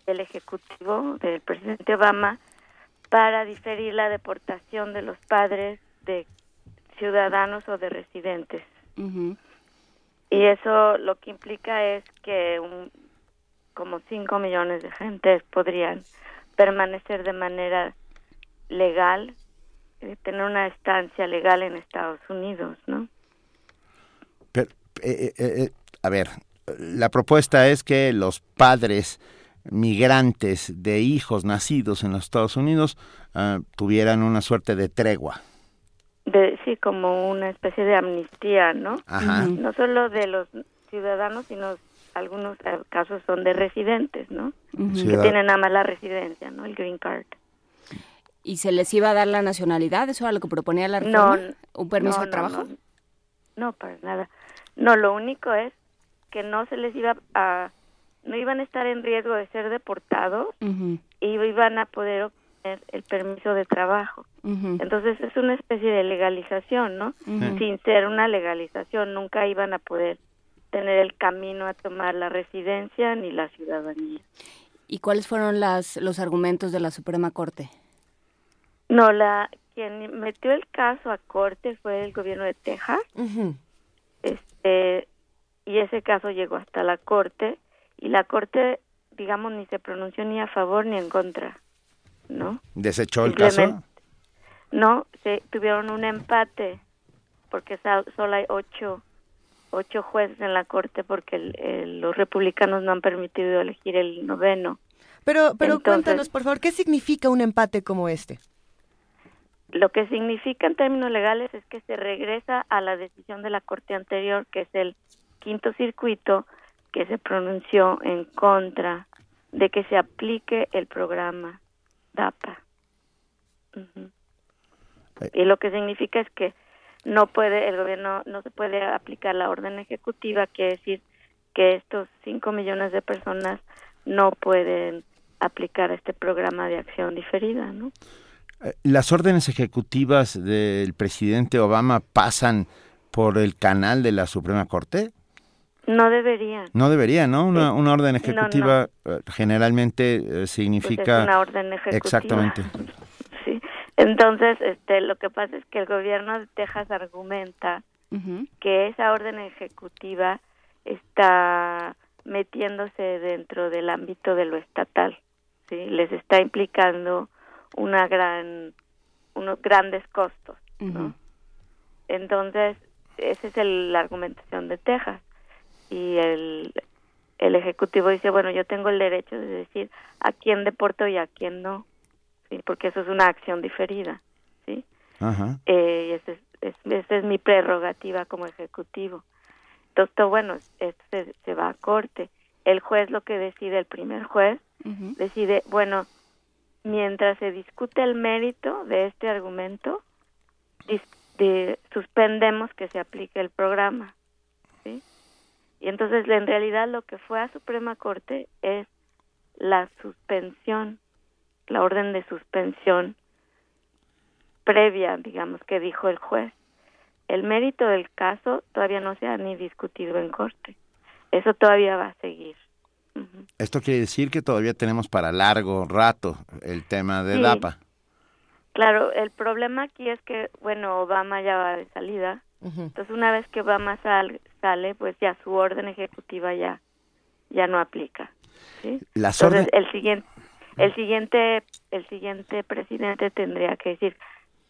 [SPEAKER 27] del Ejecutivo, del presidente Obama, para diferir la deportación de los padres de ciudadanos o de residentes. Y eso lo que implica es que un, como 5 millones de gentes podrían permanecer de manera legal, eh, tener una estancia legal en Estados Unidos, ¿no?
[SPEAKER 2] Pero, eh, eh, a ver, la propuesta es que los padres migrantes de hijos nacidos en los Estados Unidos ah, tuvieran una suerte de tregua.
[SPEAKER 27] De, sí, como una especie de amnistía, ¿no? No solo de los ciudadanos, sino algunos eh, casos son de residentes, ¿no? Que tienen nada más la residencia, ¿no? El green card.
[SPEAKER 4] ¿Y se les iba a dar la nacionalidad? ¿Eso era lo que proponía la reforma? ¿Un permiso de trabajo?
[SPEAKER 27] no, para nada. No, lo único es que no se les iba a no iban a estar en riesgo de ser deportados y iban a poder obtener el permiso de trabajo. Entonces es una especie de legalización, ¿no? Sin ser una legalización, nunca iban a poder tener el camino a tomar la residencia ni la ciudadanía.
[SPEAKER 4] ¿Y cuáles fueron las, los argumentos de la Suprema Corte?
[SPEAKER 27] No, la quien metió el caso a corte fue el gobierno de Texas. Este y ese caso llegó hasta la corte y la corte digamos ni se pronunció ni a favor ni en contra no
[SPEAKER 2] desechó el caso
[SPEAKER 27] no se tuvieron un empate porque solo hay ocho ocho jueces en la corte porque los republicanos no han permitido elegir el noveno.
[SPEAKER 3] Pero pero cuéntanos por favor qué significa un empate como este
[SPEAKER 27] lo que significa en términos legales es que se regresa a la decisión de la corte anterior que es el quinto circuito que se pronunció en contra de que se aplique el programa DAPA. Y lo que significa es que no puede, el gobierno no se puede aplicar la orden ejecutiva, quiere decir que estos cinco millones de personas no pueden aplicar este programa de acción diferida, ¿no?
[SPEAKER 2] Eh, las órdenes ejecutivas del presidente Obama pasan por el canal de la Suprema Corte?
[SPEAKER 27] No deberían.
[SPEAKER 2] No debería, ¿no? Una, una orden ejecutiva eh, generalmente eh, significa... Pues
[SPEAKER 27] es una orden ejecutiva.
[SPEAKER 2] Exactamente. *laughs*
[SPEAKER 27] Sí. Entonces, este, lo que pasa es que el gobierno de Texas argumenta que esa orden ejecutiva está metiéndose dentro del ámbito de lo estatal, ¿sí? Les está implicando una gran, unos grandes costos, ¿no? entonces, esa es el, la argumentación de Texas. Y el, el Ejecutivo dice, bueno, yo tengo el derecho de decir a quién deporto y a quién no, ¿sí? porque eso es una acción diferida. ¿sí?
[SPEAKER 2] Ajá.
[SPEAKER 27] Eh, y ese es, es- esa es mi prerrogativa como Ejecutivo. Entonces, todo, bueno, esto se, se va a corte. El juez lo que decide, el primer juez, decide, bueno, mientras se discute el mérito de este argumento, dis- de- suspendemos que se aplique el programa. ¿sí? Y entonces, en realidad, lo que fue a Suprema Corte es la suspensión, la orden de suspensión previa, digamos, que dijo el juez. El mérito del caso todavía no se ha ni discutido en corte. Eso todavía va a seguir.
[SPEAKER 2] Esto quiere decir que todavía tenemos para largo rato el tema de
[SPEAKER 27] Sí.
[SPEAKER 2] DAPA.
[SPEAKER 27] Claro, el problema aquí es que, bueno, Obama ya va de salida. Entonces, una vez que Obama sal- sale, pues ya su orden ejecutiva ya ya no aplica. ¿sí?
[SPEAKER 2] Las
[SPEAKER 27] Entonces,
[SPEAKER 2] orden-
[SPEAKER 27] el siguiente el siguiente el siguiente presidente tendría que decir,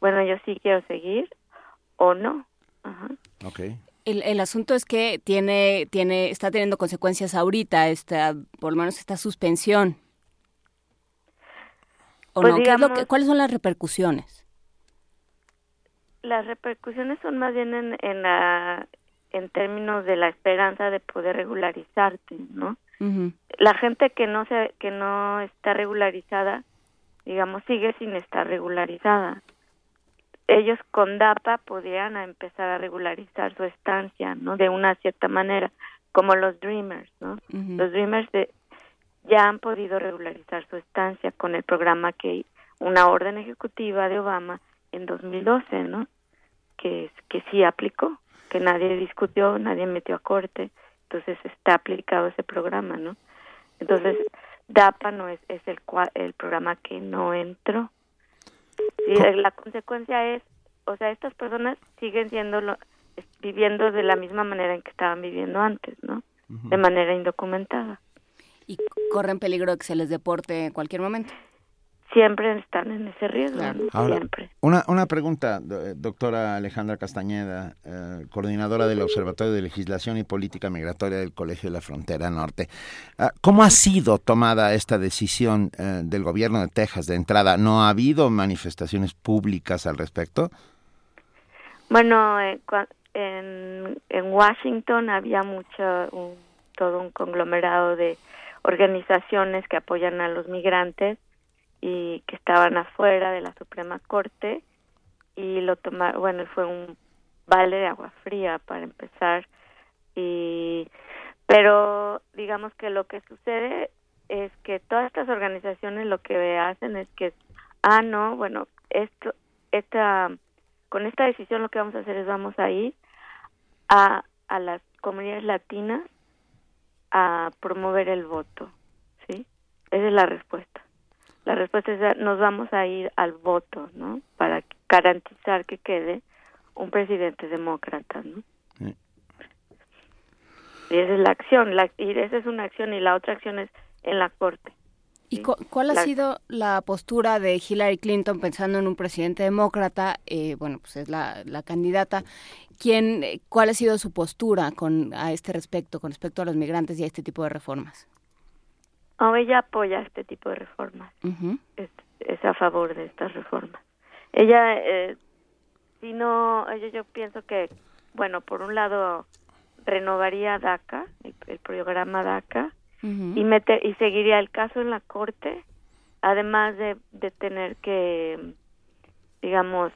[SPEAKER 27] bueno, yo sí quiero seguir o no. Ajá.
[SPEAKER 2] Ok.
[SPEAKER 4] El, el asunto es que tiene, tiene, está teniendo consecuencias ahorita, esta, por lo menos esta suspensión. ¿O
[SPEAKER 27] Pues
[SPEAKER 4] no? ¿Qué es lo
[SPEAKER 27] digamos-
[SPEAKER 4] que- ¿Cuáles son las repercusiones?
[SPEAKER 27] Las repercusiones son más bien en, en, la, en términos de la esperanza de poder regularizarte, ¿no? La gente que no se, que no está regularizada, digamos, sigue sin estar regularizada. Ellos con DAPA podrían empezar a regularizar su estancia, ¿no? De una cierta manera, como los Dreamers, ¿no? Los Dreamers de, ya han podido regularizar su estancia con el programa que una orden ejecutiva de Obama en 2012, ¿no? Que que sí aplicó, que nadie discutió, nadie metió a corte, entonces está aplicado ese programa, ¿no? Entonces DAPA no es es el cua- el programa que no entró. Sí, la consecuencia es, o sea, estas personas siguen siendo lo- viviendo de la misma manera en que estaban viviendo antes, ¿no? De manera indocumentada.
[SPEAKER 4] Y corren peligro de que se les deporte en cualquier momento.
[SPEAKER 27] Siempre están en ese riesgo.
[SPEAKER 2] Ahora,
[SPEAKER 27] siempre.
[SPEAKER 2] una, una pregunta, eh, doctora Alejandra Castañeda, eh, coordinadora del Observatorio de Legislación y Política Migratoria del Colegio de la Frontera Norte. Ah, ¿Cómo ha sido tomada esta decisión eh, del gobierno de Texas de entrada? ¿No ha habido manifestaciones públicas al respecto?
[SPEAKER 27] Bueno, eh, en, en Washington había mucho, un- todo un conglomerado de organizaciones que apoyan a los migrantes y que estaban afuera de la Suprema Corte y lo tomaron, bueno, fue un balde de agua fría para empezar y pero digamos que lo que sucede es que todas estas organizaciones lo que hacen es que ah no bueno esto esta con esta decisión lo que vamos a hacer es vamos a ir a, a las comunidades latinas a promover el voto sí esa es la respuesta la respuesta es nos vamos a ir al voto no para garantizar que quede un presidente demócrata no
[SPEAKER 2] Sí.
[SPEAKER 27] y esa es la acción la, y esa es una acción y la otra acción es en la corte
[SPEAKER 4] ¿Y cu- cuál ha
[SPEAKER 27] La-
[SPEAKER 4] sido la postura de Hillary Clinton pensando en un presidente demócrata? Eh, bueno, pues es la, la candidata. ¿Quién, ¿Cuál ha sido su postura con a este respecto, con respecto a los migrantes y a este tipo de reformas?
[SPEAKER 27] Oh, ella apoya este tipo de reformas. Es, es a favor de estas reformas. Ella, eh, si no, ella yo pienso que, bueno, por un lado renovaría DACA, el, el programa DACA, y meter y seguiría el caso en la corte, además de, de tener que, digamos,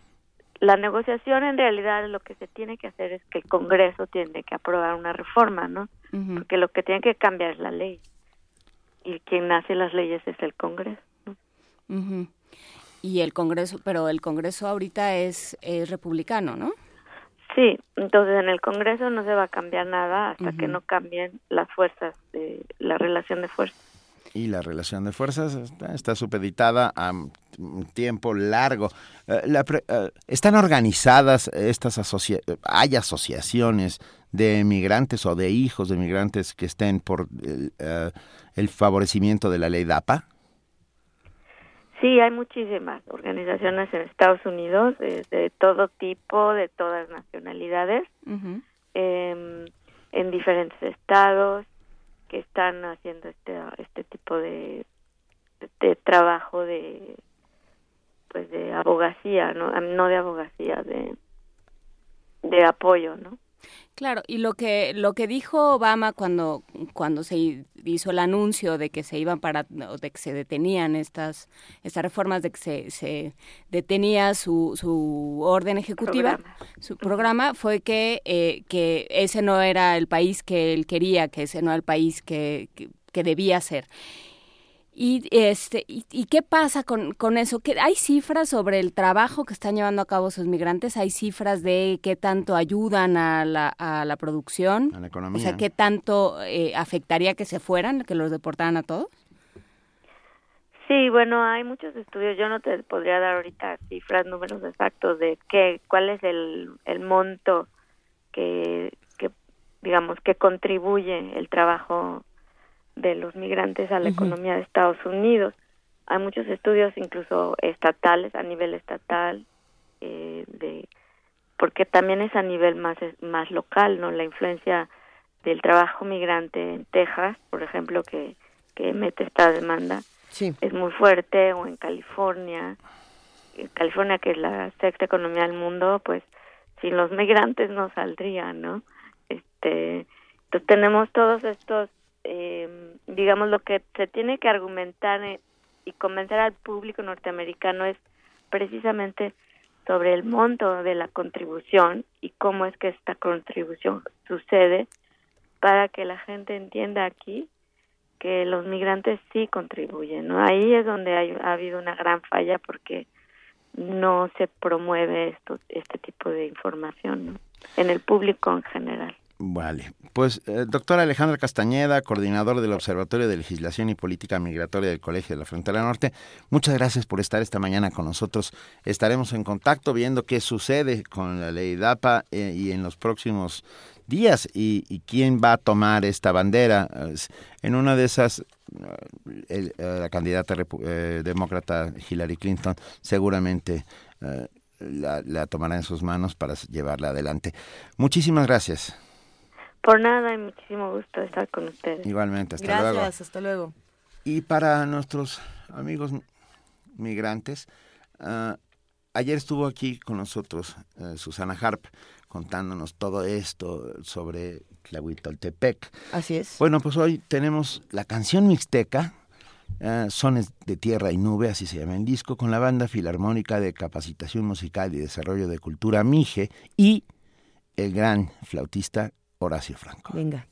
[SPEAKER 27] la negociación en realidad lo que se tiene que hacer es que el Congreso tiene que aprobar una reforma, ¿no? Porque lo que tiene que cambiar es la ley y quien hace las leyes es el Congreso.
[SPEAKER 4] Ujú. Y el Congreso, pero el Congreso ahorita es, es republicano, ¿no?
[SPEAKER 27] Sí, entonces en el Congreso no se va a cambiar nada hasta que no cambien las fuerzas, de, la relación de fuerzas.
[SPEAKER 2] Y la relación de fuerzas está, está supeditada a un tiempo largo. Eh, la pre- eh, ¿Están organizadas estas asociaciones? ¿Hay asociaciones de migrantes o de hijos de migrantes que estén por el, eh, el favorecimiento de la ley DAPA?
[SPEAKER 27] Sí, hay muchísimas organizaciones en Estados Unidos de, de todo tipo, de todas nacionalidades, em, en diferentes estados que están haciendo este este tipo de, de trabajo de pues de abogacía, no no de abogacía, de de apoyo, ¿no?
[SPEAKER 4] Claro, y lo que lo que dijo Obama cuando cuando se hizo el anuncio de que se iban para de que se detenían estas estas reformas de que se, se detenía su, su orden ejecutiva, su programa fue que eh, que ese no era el país que él quería, que ese no era el país que, que debía ser. Y, este, y, qué pasa con, con eso? ¿Que ¿Hay cifras sobre el trabajo que están llevando a cabo esos migrantes? ¿Hay cifras de qué tanto ayudan a la, a la producción?
[SPEAKER 2] A la economía.
[SPEAKER 4] O sea, ¿qué tanto eh, afectaría que se fueran, que los deportaran a todos?
[SPEAKER 27] Sí, bueno, hay muchos estudios. Yo no te podría dar ahorita cifras, números exactos de qué, cuál es el, el monto que, que, digamos, que contribuye el trabajo de los migrantes a la economía de Estados Unidos. Hay muchos estudios, incluso estatales, a nivel estatal, eh, de porque también es a nivel más más local, no la influencia del trabajo migrante en Texas, por ejemplo, que que mete esta demanda, es muy fuerte, o en California, California que es la sexta economía del mundo, pues sin los migrantes no saldría, ¿no? Este, entonces tenemos todos estos eh, digamos, lo que se tiene que argumentar eh, y convencer al público norteamericano es precisamente sobre el monto de la contribución y cómo es que esta contribución sucede para que la gente entienda aquí que los migrantes sí contribuyen, ¿no? Ahí es donde ha habido una gran falla porque no se promueve esto, este tipo de información, ¿no? En el público en general.
[SPEAKER 2] Vale, pues eh, doctora Alejandra Castañeda, coordinador del Observatorio de Legislación y Política Migratoria del Colegio de la Frontera Norte, muchas gracias por estar esta mañana con nosotros. Estaremos en contacto viendo qué sucede con la ley DAPA eh, y en los próximos días y, quién va a tomar esta bandera. En una de esas, eh, la candidata demócrata Hillary Clinton seguramente la, la tomará en sus manos para llevarla adelante. Muchísimas gracias.
[SPEAKER 27] Por nada, y muchísimo gusto estar con ustedes.
[SPEAKER 2] Igualmente, hasta
[SPEAKER 3] luego.
[SPEAKER 2] Gracias,
[SPEAKER 3] hasta luego.
[SPEAKER 2] Y para nuestros amigos migrantes, ah, ayer estuvo aquí con nosotros eh, Susana Harp contándonos todo esto sobre Tlahuitoltepec.
[SPEAKER 3] Así es.
[SPEAKER 2] Bueno, pues hoy tenemos la canción mixteca, uh, Sones de Tierra y Nube, así se llama el disco, con la banda filarmónica de capacitación musical y desarrollo de cultura Mije y el gran flautista Horacio Franco.
[SPEAKER 3] Venga.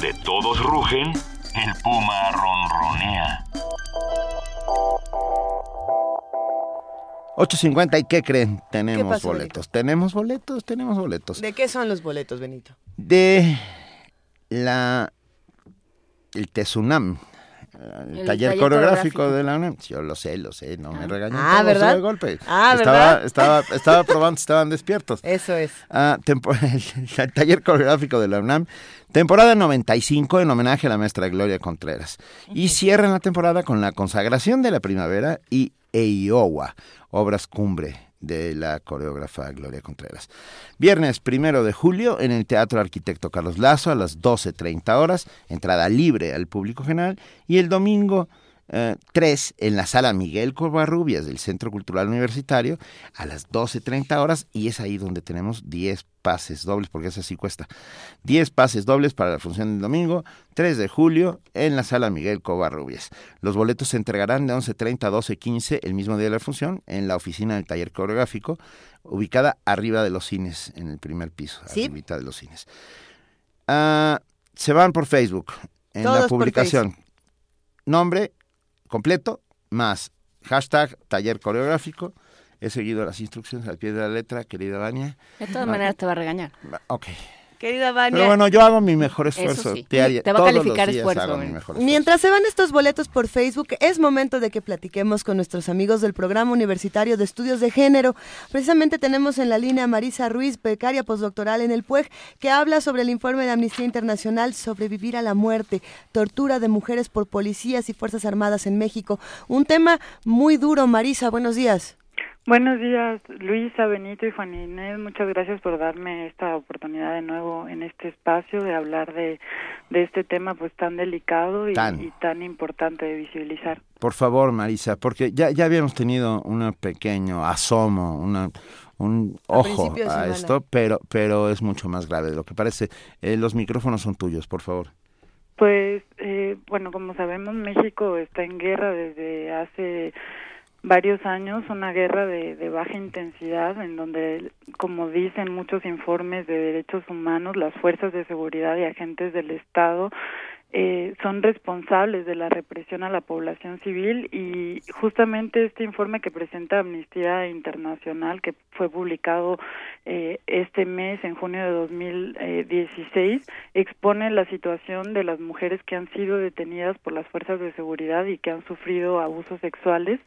[SPEAKER 1] Donde todos rugen, el puma ronronea.
[SPEAKER 2] 8.50 y ¿qué creen? Tenemos
[SPEAKER 3] pasó,
[SPEAKER 2] boletos. Tenemos boletos, tenemos boletos.
[SPEAKER 3] ¿De qué son los boletos, Benito?
[SPEAKER 2] De la el Tesunam, el,
[SPEAKER 3] El
[SPEAKER 2] taller,
[SPEAKER 3] taller
[SPEAKER 2] coreográfico
[SPEAKER 3] coreográfico.
[SPEAKER 2] de la UNAM. Yo lo sé, lo sé, no me regañen
[SPEAKER 3] Ah,
[SPEAKER 2] todos
[SPEAKER 3] ¿verdad?
[SPEAKER 2] de golpe.
[SPEAKER 3] Ah,
[SPEAKER 2] estaba,
[SPEAKER 3] ¿verdad?
[SPEAKER 2] estaba, estaba probando si estaban despiertos. *laughs*
[SPEAKER 3] Eso es.
[SPEAKER 2] Ah, tempo- *laughs* el, el taller coreográfico de la UNAM, temporada 95 en homenaje a la maestra Gloria Contreras. Y cierran la temporada con la consagración de la primavera y Eiowa, obras cumbre de la coreógrafa Gloria Contreras. Viernes primero de julio en el Teatro Arquitecto Carlos Lazo a las 12.30 horas, entrada libre al público general. Y el domingo eh, 3 en la sala Miguel Covarrubias del Centro Cultural Universitario a las 12.30 horas y es ahí donde tenemos 10 pases dobles, porque eso sí cuesta. 10 pases dobles para la función del domingo, 3 de julio, en la sala Miguel Covarrubias. Los boletos se entregarán de 11.30 a 12.15 el mismo día de la función en la oficina del taller coreográfico, ubicada arriba de los cines, en el primer piso,
[SPEAKER 3] Sí.
[SPEAKER 2] arribita de los cines. Ah, se van por Facebook, en
[SPEAKER 3] Todos
[SPEAKER 2] la publicación. Nombre completo, más hashtag taller coreográfico. He seguido las instrucciones al pie de la letra, querida Vania.
[SPEAKER 4] De todas maneras te va a regañar.
[SPEAKER 2] Ok.
[SPEAKER 3] Querida Vania.
[SPEAKER 2] Pero bueno, yo hago mi mejor esfuerzo
[SPEAKER 4] sí.
[SPEAKER 2] diario.
[SPEAKER 4] Te va a
[SPEAKER 2] Todos
[SPEAKER 4] calificar
[SPEAKER 2] los días
[SPEAKER 4] esfuerzo,
[SPEAKER 2] hago mi
[SPEAKER 4] ¿eh?
[SPEAKER 2] mejor esfuerzo.
[SPEAKER 3] Mientras se van estos boletos por Facebook, es momento de que platiquemos con nuestros amigos del Programa Universitario de Estudios de Género. Precisamente tenemos en la línea a Marisa Ruiz, becaria postdoctoral en el PUEG, que habla sobre el informe de Amnistía Internacional Sobrevivir a la muerte, tortura de mujeres por policías y Fuerzas Armadas en México. Un tema muy duro, Marisa, buenos días.
[SPEAKER 28] Buenos días, Luisa, Benito y Juan Inés. Muchas gracias por darme esta oportunidad de nuevo en este espacio de hablar de, de este tema pues tan delicado y
[SPEAKER 2] Tan.
[SPEAKER 28] y tan importante de visibilizar.
[SPEAKER 2] Por favor, Marisa, porque ya, ya habíamos tenido un pequeño asomo, una, un ojo a esto, pero, pero es mucho más grave de lo que parece. Eh, los micrófonos son tuyos, por favor.
[SPEAKER 28] Pues, eh, bueno, como sabemos, México está en guerra desde hace varios años, una guerra de, de baja intensidad, en donde, como dicen muchos informes de derechos humanos, las fuerzas de seguridad y agentes del Estado eh, son responsables de la represión a la población civil y justamente este informe que presenta Amnistía Internacional, que fue publicado eh, este mes, en junio de 2016, expone la situación de las mujeres que han sido detenidas por las fuerzas de seguridad y que han sufrido abusos sexuales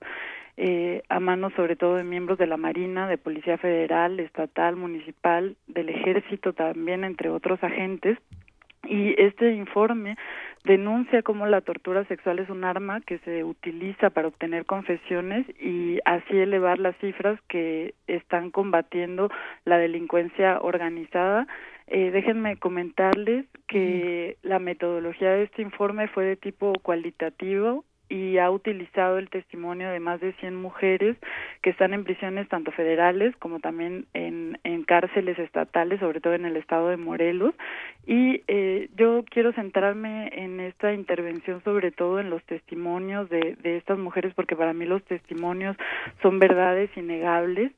[SPEAKER 28] eh, a manos sobre todo de miembros de la Marina, de Policía Federal, Estatal, Municipal, del Ejército también, entre otros agentes. Y este informe denuncia cómo la tortura sexual es un arma que se utiliza para obtener confesiones y así elevar las cifras que están combatiendo la delincuencia organizada. Eh, déjenme comentarles que la metodología de este informe fue de tipo cualitativo y ha utilizado el testimonio de más de 100 mujeres que están en prisiones tanto federales como también en, cárceles estatales, sobre todo en el estado de Morelos. Y eh, yo quiero centrarme en esta intervención sobre todo en los testimonios de, de estas mujeres porque para mí los testimonios son verdades innegables.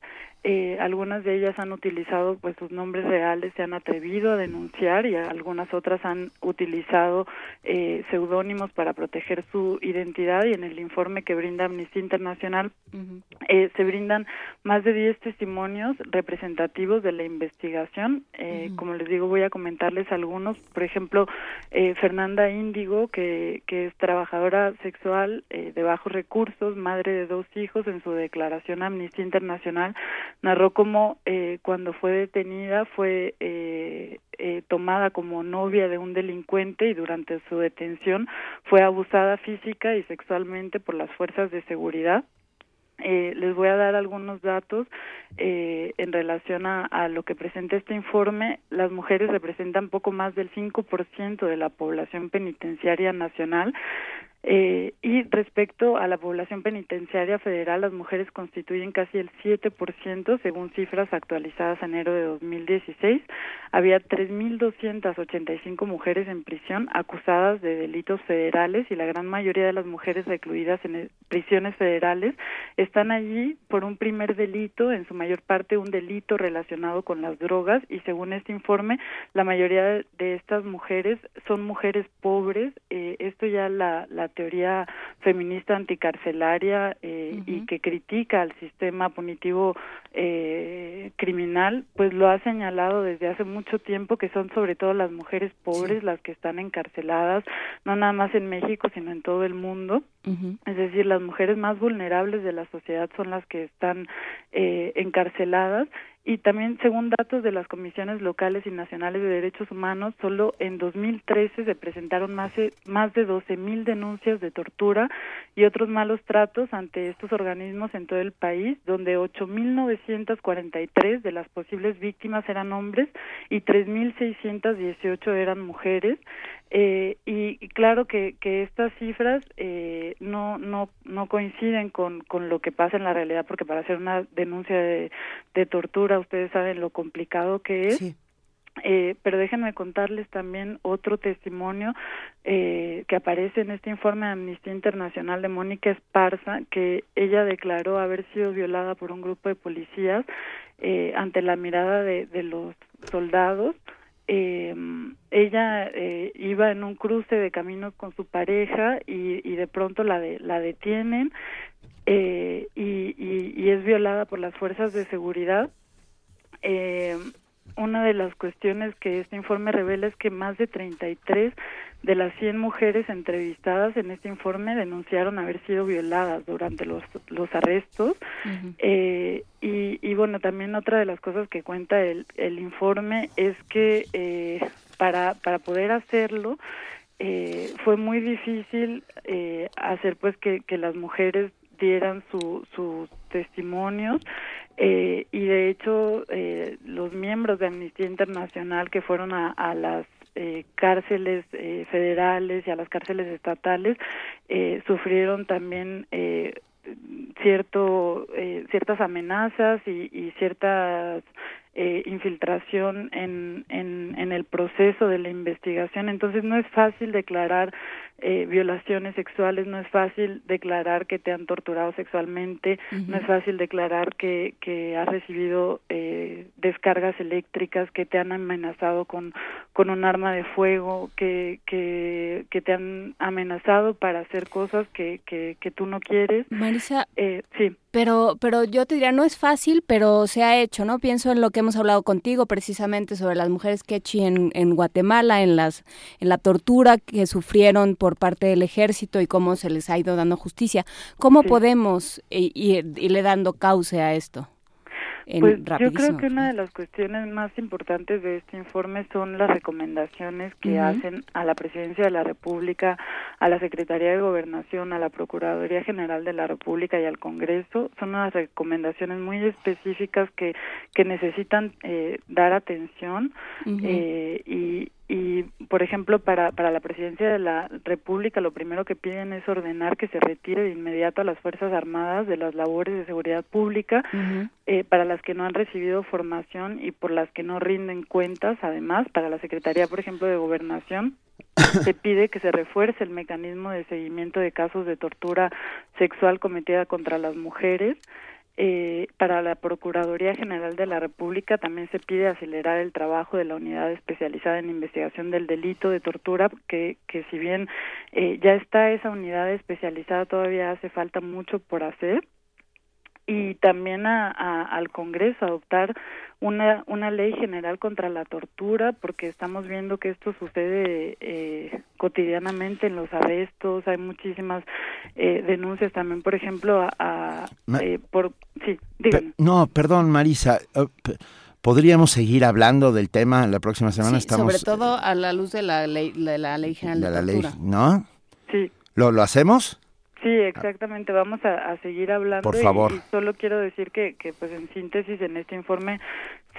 [SPEAKER 28] Eh, algunas de ellas han utilizado pues sus nombres reales, se han atrevido a denunciar y algunas otras han utilizado eh, seudónimos para proteger su identidad y en el informe que brinda Amnistía Internacional eh, se brindan más de 10 testimonios representativos de la investigación. Eh, Como les digo, voy a comentarles algunos. Por ejemplo, eh, Fernanda Índigo, que, que es trabajadora sexual eh, de bajos recursos, madre de dos hijos, en su declaración a Amnistía Internacional, narró cómo eh, cuando fue detenida fue eh, eh, tomada como novia de un delincuente y durante su detención fue abusada física y sexualmente por las fuerzas de seguridad. Eh, les voy a dar algunos datos eh, en relación a, a lo que presenta este informe. Las mujeres representan poco más del 5% de la población penitenciaria nacional eh, y respecto a la población penitenciaria federal, las mujeres constituyen casi el 7% según cifras actualizadas en enero de 2016. Había 3.285 mujeres en prisión acusadas de delitos federales y la gran mayoría de las mujeres recluidas en prisiones federales están allí por un primer delito, en su mayor parte un delito relacionado con las drogas y según este informe la mayoría de estas mujeres son mujeres pobres. Eh, esto ya la, la teoría feminista anticarcelaria eh, y que critica al sistema punitivo eh, criminal, pues lo ha señalado desde hace mucho tiempo que son sobre todo las mujeres pobres las que están encarceladas, no nada más en México, sino en todo el mundo. Es decir, las mujeres más vulnerables de la sociedad son las que están eh, encarceladas y también según datos de las comisiones locales y nacionales de derechos humanos, solo en 2013 se presentaron más de, más de 12 mil denuncias de tortura y otros malos tratos ante estos organismos en todo el país, donde 8.943 de las posibles víctimas eran hombres y 3.618 eran mujeres. Eh, y, claro que, que estas cifras eh, no, no, no coinciden con, con lo que pasa en la realidad, porque para hacer una denuncia de, de tortura, ustedes saben lo complicado que es. Eh, pero déjenme contarles también otro testimonio eh, que aparece en este informe de Amnistía Internacional de Mónica Esparza, que ella declaró haber sido violada por un grupo de policías eh, ante la mirada de, de los soldados eh, ella eh, iba en un cruce de caminos con su pareja y, y de pronto la de, la detienen eh, y, y, y, es violada por las fuerzas de seguridad. Una de las cuestiones que este informe revela es que más de 33 de las 100 mujeres entrevistadas en este informe denunciaron haber sido violadas durante los, los arrestos. Uh -huh. eh, y, y, bueno, también otra de las cosas que cuenta el, el informe es que eh, para, para poder hacerlo, eh, fue muy difícil eh, hacer pues que, que las mujeres dieran su, sus testimonios eh, y de hecho eh, los miembros de Amnistía Internacional que fueron a, a las eh, cárceles eh, federales y a las cárceles estatales eh, sufrieron también cierto ciertas amenazas y, y ciertas eh, infiltración en, en, en el proceso de la investigación. Entonces no es fácil declarar eh, violaciones sexuales, no es fácil declarar que te han torturado sexualmente, uh -huh. no es fácil declarar que, que has recibido eh, descargas eléctricas, que te han amenazado con, con un arma de fuego, que, que, que te han amenazado para hacer cosas que, que, que tú no quieres.
[SPEAKER 4] Marisa,
[SPEAKER 28] eh, sí.
[SPEAKER 4] Pero, pero yo te diría, no es fácil, pero se ha hecho, ¿no? Pienso en lo que hemos hablado contigo precisamente sobre las mujeres quechi en, en Guatemala, en, las, en la tortura que sufrieron por parte del ejército y cómo se les ha ido dando justicia. ¿Cómo sí. podemos ir, irle dando cauce a esto?
[SPEAKER 28] En, pues yo creo que una de las cuestiones más importantes de este informe son las recomendaciones que uh -huh. hacen a la Presidencia de la República, a la Secretaría de Gobernación, a la Procuraduría General de la República y al Congreso. Son unas recomendaciones muy específicas que, que necesitan eh, dar atención uh -huh. eh, y, y por ejemplo para para la presidencia de la República lo primero que piden es ordenar que se retire de inmediato a las fuerzas armadas de las labores de seguridad pública uh -huh. eh, para las que no han recibido formación y por las que no rinden cuentas además para la secretaría por ejemplo de gobernación *coughs* se pide que se refuerce el mecanismo de seguimiento de casos de tortura sexual cometida contra las mujeres eh, para la Procuraduría General de la República también se pide acelerar el trabajo de la unidad especializada en investigación del delito de tortura, que, que si bien eh, ya está esa unidad especializada, todavía hace falta mucho por hacer y también a, a, al Congreso adoptar una una ley general contra la tortura porque estamos viendo que esto sucede eh, cotidianamente en los arrestos hay muchísimas eh, denuncias también por ejemplo a, a eh, por sí díganme.
[SPEAKER 2] no perdón Marisa uh, podríamos seguir hablando del tema la próxima semana
[SPEAKER 4] sí,
[SPEAKER 2] estamos
[SPEAKER 4] sobre todo a la luz de la ley de la ley general de,
[SPEAKER 2] de la
[SPEAKER 4] tortura.
[SPEAKER 2] ley no
[SPEAKER 28] sí
[SPEAKER 2] lo lo hacemos
[SPEAKER 28] Sí, exactamente. Vamos a, a seguir hablando.
[SPEAKER 2] Por favor.
[SPEAKER 28] Y, y, solo quiero decir que, que, pues, en síntesis, en este informe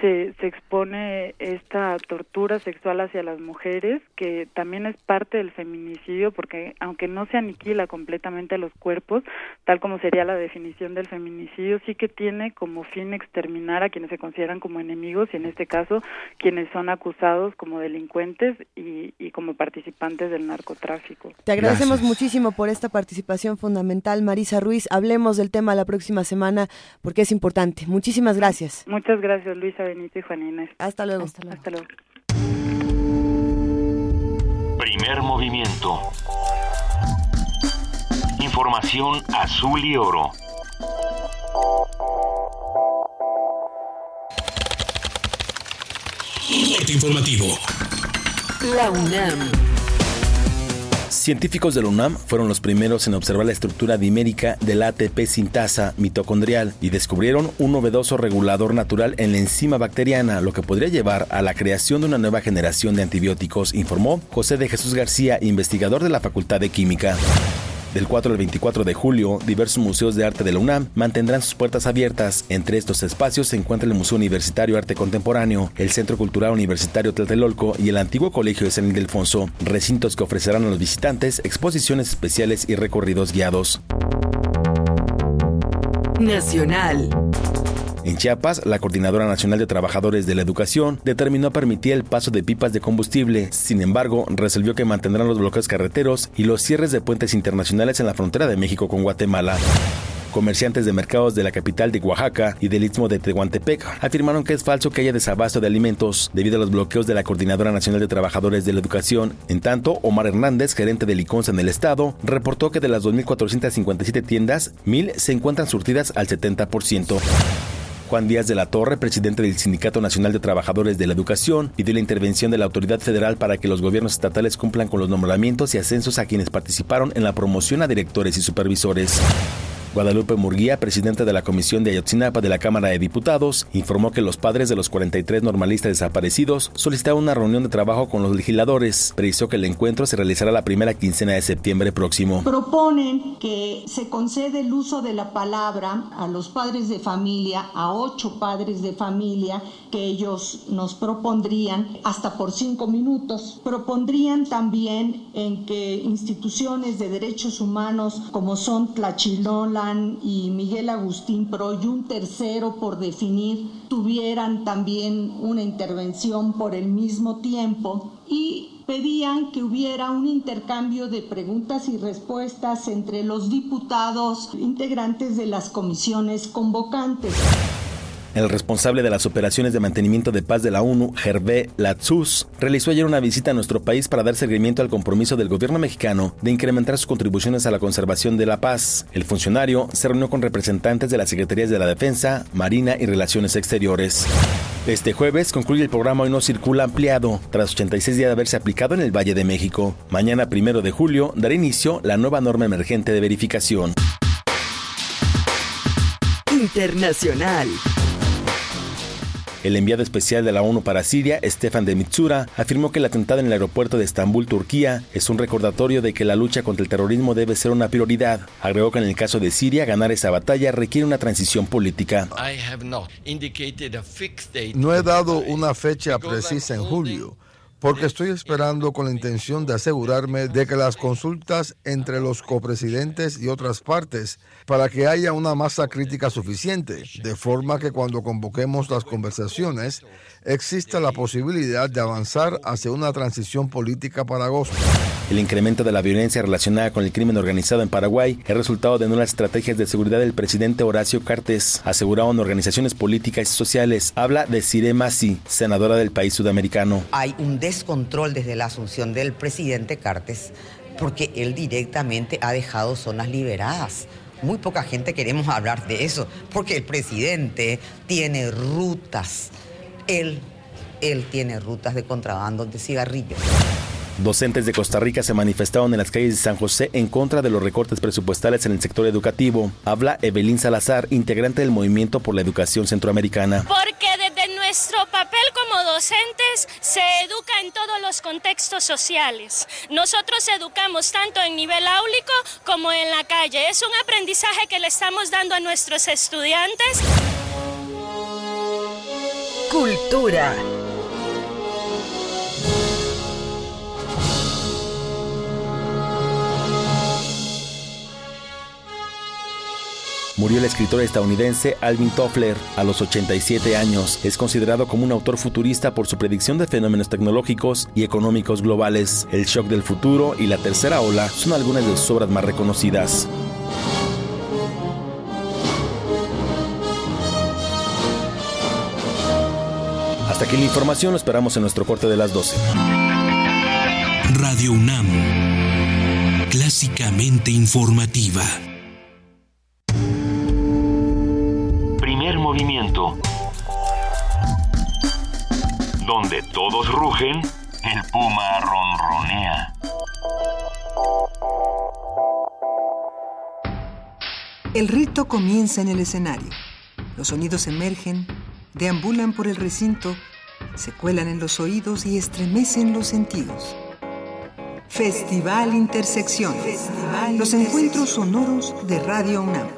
[SPEAKER 28] se, se expone esta tortura sexual hacia las mujeres, que también es parte del feminicidio, porque aunque no se aniquila completamente los cuerpos, tal como sería la definición del feminicidio, sí que tiene como fin exterminar a quienes se consideran como enemigos y en este caso quienes son acusados como delincuentes y, y como participantes del narcotráfico.
[SPEAKER 3] Te agradecemos muchísimo por esta participación fundamental, Marisa Ruiz. Hablemos del tema la próxima semana porque es importante. Muchísimas gracias.
[SPEAKER 28] Muchas gracias, Luisa Benito y Juan Inés.
[SPEAKER 3] Hasta luego.
[SPEAKER 28] Hasta luego. Hasta luego.
[SPEAKER 1] Primer movimiento. Información azul y oro.
[SPEAKER 14] Corte informativo.
[SPEAKER 15] La UNAM.
[SPEAKER 16] Científicos de la UNAM fueron los primeros en observar la estructura dimérica del ATP sintasa mitocondrial y descubrieron un novedoso regulador natural en la enzima bacteriana, lo que podría llevar a la creación de una nueva generación de antibióticos, informó José de Jesús García, investigador de la Facultad de Química. Del 4 al 24 de julio, diversos museos de arte de la UNAM mantendrán sus puertas abiertas. Entre estos espacios se encuentra el Museo Universitario Arte Contemporáneo, el Centro Cultural Universitario Tlatelolco y el antiguo Colegio de San Ildefonso, recintos que ofrecerán a los visitantes exposiciones especiales y recorridos guiados.
[SPEAKER 15] Nacional.
[SPEAKER 16] En Chiapas, la Coordinadora Nacional de Trabajadores de la Educación determinó permitir el paso de pipas de combustible. Sin embargo, resolvió que mantendrán los bloqueos carreteros y los cierres de puentes internacionales en la frontera de México con Guatemala. Comerciantes de mercados de la capital de Oaxaca y del istmo de Tehuantepec afirmaron que es falso que haya desabasto de alimentos debido a los bloqueos de la Coordinadora Nacional de Trabajadores de la Educación. En tanto, Omar Hernández, gerente de Liconza en el estado, reportó que de las 2.457 tiendas, 1.000 se encuentran surtidas al 70%. Juan Díaz de la Torre, presidente del Sindicato Nacional de Trabajadores de la Educación, pidió la intervención de la autoridad federal para que los gobiernos estatales cumplan con los nombramientos y ascensos a quienes participaron en la promoción a directores y supervisores. Guadalupe Murguía, presidenta de la Comisión de Ayotzinapa de la Cámara de Diputados, informó que los padres de los 43 normalistas desaparecidos solicitaron una reunión de trabajo con los legisladores. Precisó que el encuentro se realizará la primera quincena de septiembre próximo.
[SPEAKER 29] Proponen que se concede el uso de la palabra a los padres de familia, a ocho padres de familia, que ellos nos propondrían hasta por cinco minutos. Propondrían también en que instituciones de derechos humanos como son Y Miguel Agustín Pro y un tercero por definir tuvieran también una intervención por el mismo tiempo y pedían que hubiera un intercambio de preguntas y respuestas entre los diputados integrantes de las comisiones convocantes.
[SPEAKER 16] El responsable de las operaciones de mantenimiento de paz de la ONU, Hervé Latsous, realizó ayer una visita a nuestro país para dar seguimiento al compromiso del gobierno mexicano de incrementar sus contribuciones a la conservación de la paz. El funcionario se reunió con representantes de las Secretarías de la Defensa, Marina y Relaciones Exteriores. Este jueves concluye el programa Hoy no circula ampliado, tras 86 días de haberse aplicado en el Valle de México. Mañana, primero de julio, dará inicio la nueva norma emergente de verificación.
[SPEAKER 15] Internacional.
[SPEAKER 16] El enviado especial de la ONU para Siria, Stefan de Mitsura, afirmó que el atentado en el aeropuerto de Estambul, Turquía, es un recordatorio de que la lucha contra el terrorismo debe ser una prioridad. Agregó que en el caso de Siria, ganar esa batalla requiere una transición política.
[SPEAKER 30] No he dado una fecha precisa en julio porque estoy esperando con la intención de asegurarme de que las consultas entre los copresidentes y otras partes para que haya una masa crítica suficiente, de forma que cuando convoquemos las conversaciones exista la posibilidad de avanzar hacia una transición política para agosto.
[SPEAKER 16] El incremento de la violencia relacionada con el crimen organizado en Paraguay es resultado de nuevas estrategias de seguridad del presidente Horacio Cartes, aseguraron organizaciones políticas y sociales. Habla de Sire Masi, senadora del país sudamericano.
[SPEAKER 31] Hay un descontrol desde la asunción del presidente Cartes porque él directamente ha dejado zonas liberadas. Muy poca gente queremos hablar de eso, porque el presidente tiene rutas. Él, él tiene rutas de contrabando de cigarrillos.
[SPEAKER 16] Docentes de Costa Rica se manifestaron en las calles de San José en contra de los recortes presupuestales en el sector educativo. Habla Evelyn Salazar, integrante del Movimiento por la Educación Centroamericana.
[SPEAKER 32] Porque desde nuestro papel como docentes se educa en todos los contextos sociales. Nosotros educamos tanto en nivel áulico como en la calle. Es un aprendizaje que le estamos dando a nuestros estudiantes.
[SPEAKER 15] Cultura.
[SPEAKER 16] Murió el escritor estadounidense Alvin Toffler a los 87 años. Es considerado como un autor futurista por su predicción de fenómenos tecnológicos y económicos globales. El shock del futuro y la tercera ola son algunas de sus obras más reconocidas. Hasta aquí la información, lo esperamos en nuestro corte de las 12.
[SPEAKER 14] Radio UNAM. Clásicamente informativa.
[SPEAKER 1] Donde todos rugen, el puma ronronea.
[SPEAKER 23] El rito comienza en el escenario. Los sonidos emergen, deambulan por el recinto, se cuelan en los oídos y estremecen los sentidos. Festival Intersección. los encuentros sonoros de Radio UNAM.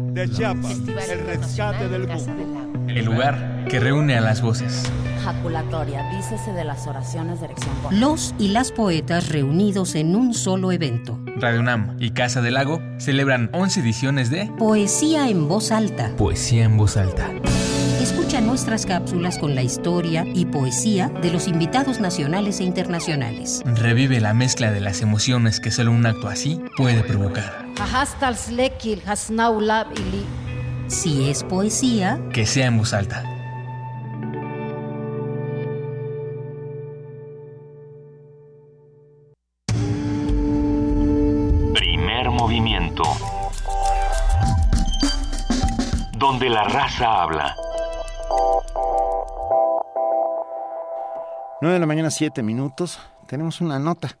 [SPEAKER 33] De Chiapas, el rescate del Google.
[SPEAKER 34] El lugar que reúne a las voces.
[SPEAKER 35] Jaculatoria, dícese de las oraciones de erección.
[SPEAKER 36] Los y las poetas reunidos en un solo evento.
[SPEAKER 34] Radio UNAM y Casa del Lago celebran 11 ediciones de
[SPEAKER 36] Poesía en voz alta.
[SPEAKER 34] Poesía en voz alta.
[SPEAKER 36] Escucha nuestras cápsulas con la historia y poesía de los invitados nacionales e internacionales.
[SPEAKER 34] Revive la mezcla de las emociones que solo un acto así puede provocar.
[SPEAKER 36] Si es poesía,
[SPEAKER 34] que sea en voz alta.
[SPEAKER 1] Primer movimiento. Donde la raza habla.
[SPEAKER 2] 9 de la mañana, 7 minutos. Tenemos una nota.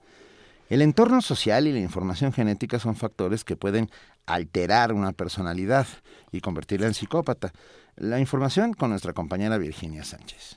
[SPEAKER 2] El entorno social y la información genética son factores que pueden alterar una personalidad y convertirla en psicópata. La información con nuestra compañera Virginia Sánchez.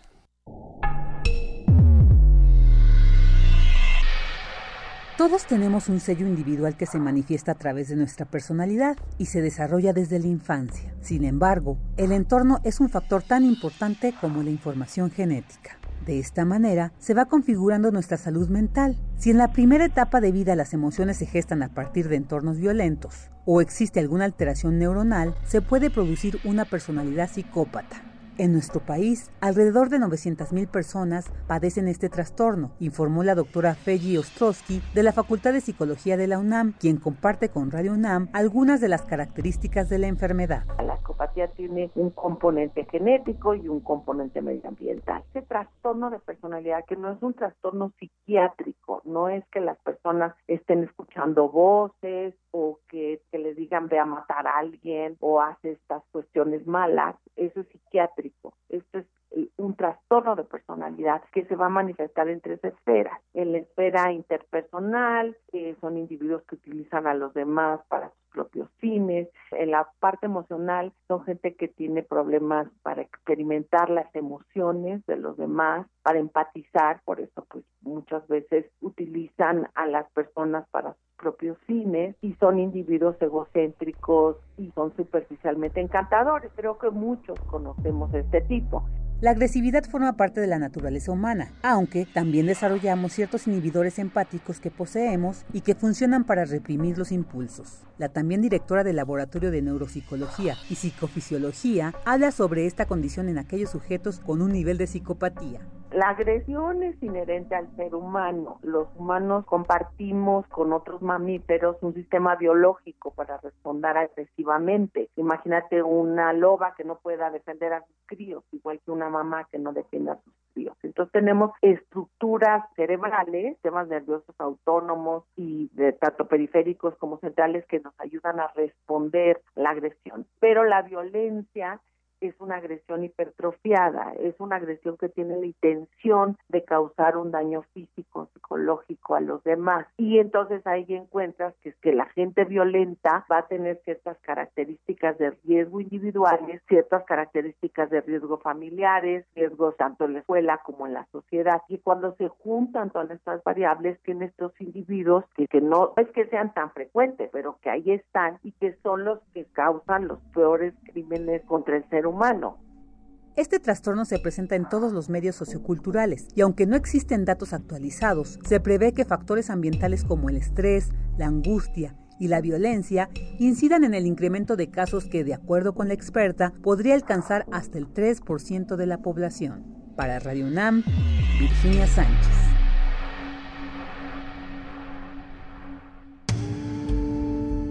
[SPEAKER 37] Todos tenemos un sello individual que se manifiesta a través de nuestra personalidad y se desarrolla desde la infancia. Sin embargo, el entorno es un factor tan importante como la información genética. De esta manera se va configurando nuestra salud mental. Si en la primera etapa de vida las emociones se gestan a partir de entornos violentos o existe alguna alteración neuronal, se puede producir una personalidad psicópata. En nuestro país, alrededor de 900.000 personas padecen este trastorno, informó la doctora Feji Ostrowski de la Facultad de Psicología de la UNAM, quien comparte con Radio UNAM algunas de las características de la enfermedad.
[SPEAKER 38] La psicopatía tiene un componente genético y un componente medioambiental. Este trastorno de personalidad, que no es un trastorno psiquiátrico, no es que las personas estén escuchando voces o que, que les digan ve a matar a alguien o hace estas cuestiones malas, eso es psiquiátrico. Esto es un trastorno de personalidad que se va a manifestar en tres esferas. En la esfera interpersonal, que son individuos que utilizan a los demás para sus propios fines. En la parte emocional, son gente que tiene problemas para experimentar las emociones de los demás, para empatizar, por eso pues muchas veces utilizan a las personas para sus propios fines y son individuos egocéntricos y son superficialmente encantadores. Creo que muchos conocemos este tipo.
[SPEAKER 37] La agresividad forma parte de la naturaleza humana, aunque también desarrollamos ciertos inhibidores empáticos que poseemos y que funcionan para reprimir los impulsos. La también directora del Laboratorio de Neuropsicología y Psicofisiología habla sobre esta condición en aquellos sujetos con un nivel de psicopatía.
[SPEAKER 38] La agresión es inherente al ser humano. Los humanos compartimos con otros mamíferos un sistema biológico para responder agresivamente. Imagínate una loba que no pueda defender a sus críos, igual que una mamá que no defienda a sus críos. Entonces tenemos estructuras cerebrales, sistemas nerviosos autónomos y de tanto periféricos como centrales que nos ayudan a responder la agresión. Pero la violencia es una agresión hipertrofiada, es una agresión que tiene la intención de causar un daño físico, psicológico a los demás. Y entonces ahí encuentras que es que la gente violenta va a tener ciertas características de riesgo individuales, ciertas características de riesgo familiares, riesgos tanto en la escuela como en la sociedad. Y cuando se juntan todas estas variables, tiene estos individuos que, que no es que sean tan frecuentes, pero que ahí están y que son los que causan los peores crímenes contra el ser humano.
[SPEAKER 37] Este trastorno se presenta en todos los medios socioculturales y aunque no existen datos actualizados, se prevé que factores ambientales como el estrés, la angustia y la violencia incidan en el incremento de casos que, de acuerdo con la experta, podría alcanzar hasta el 3% de la población. Para Radio UNAM, Virginia Sánchez.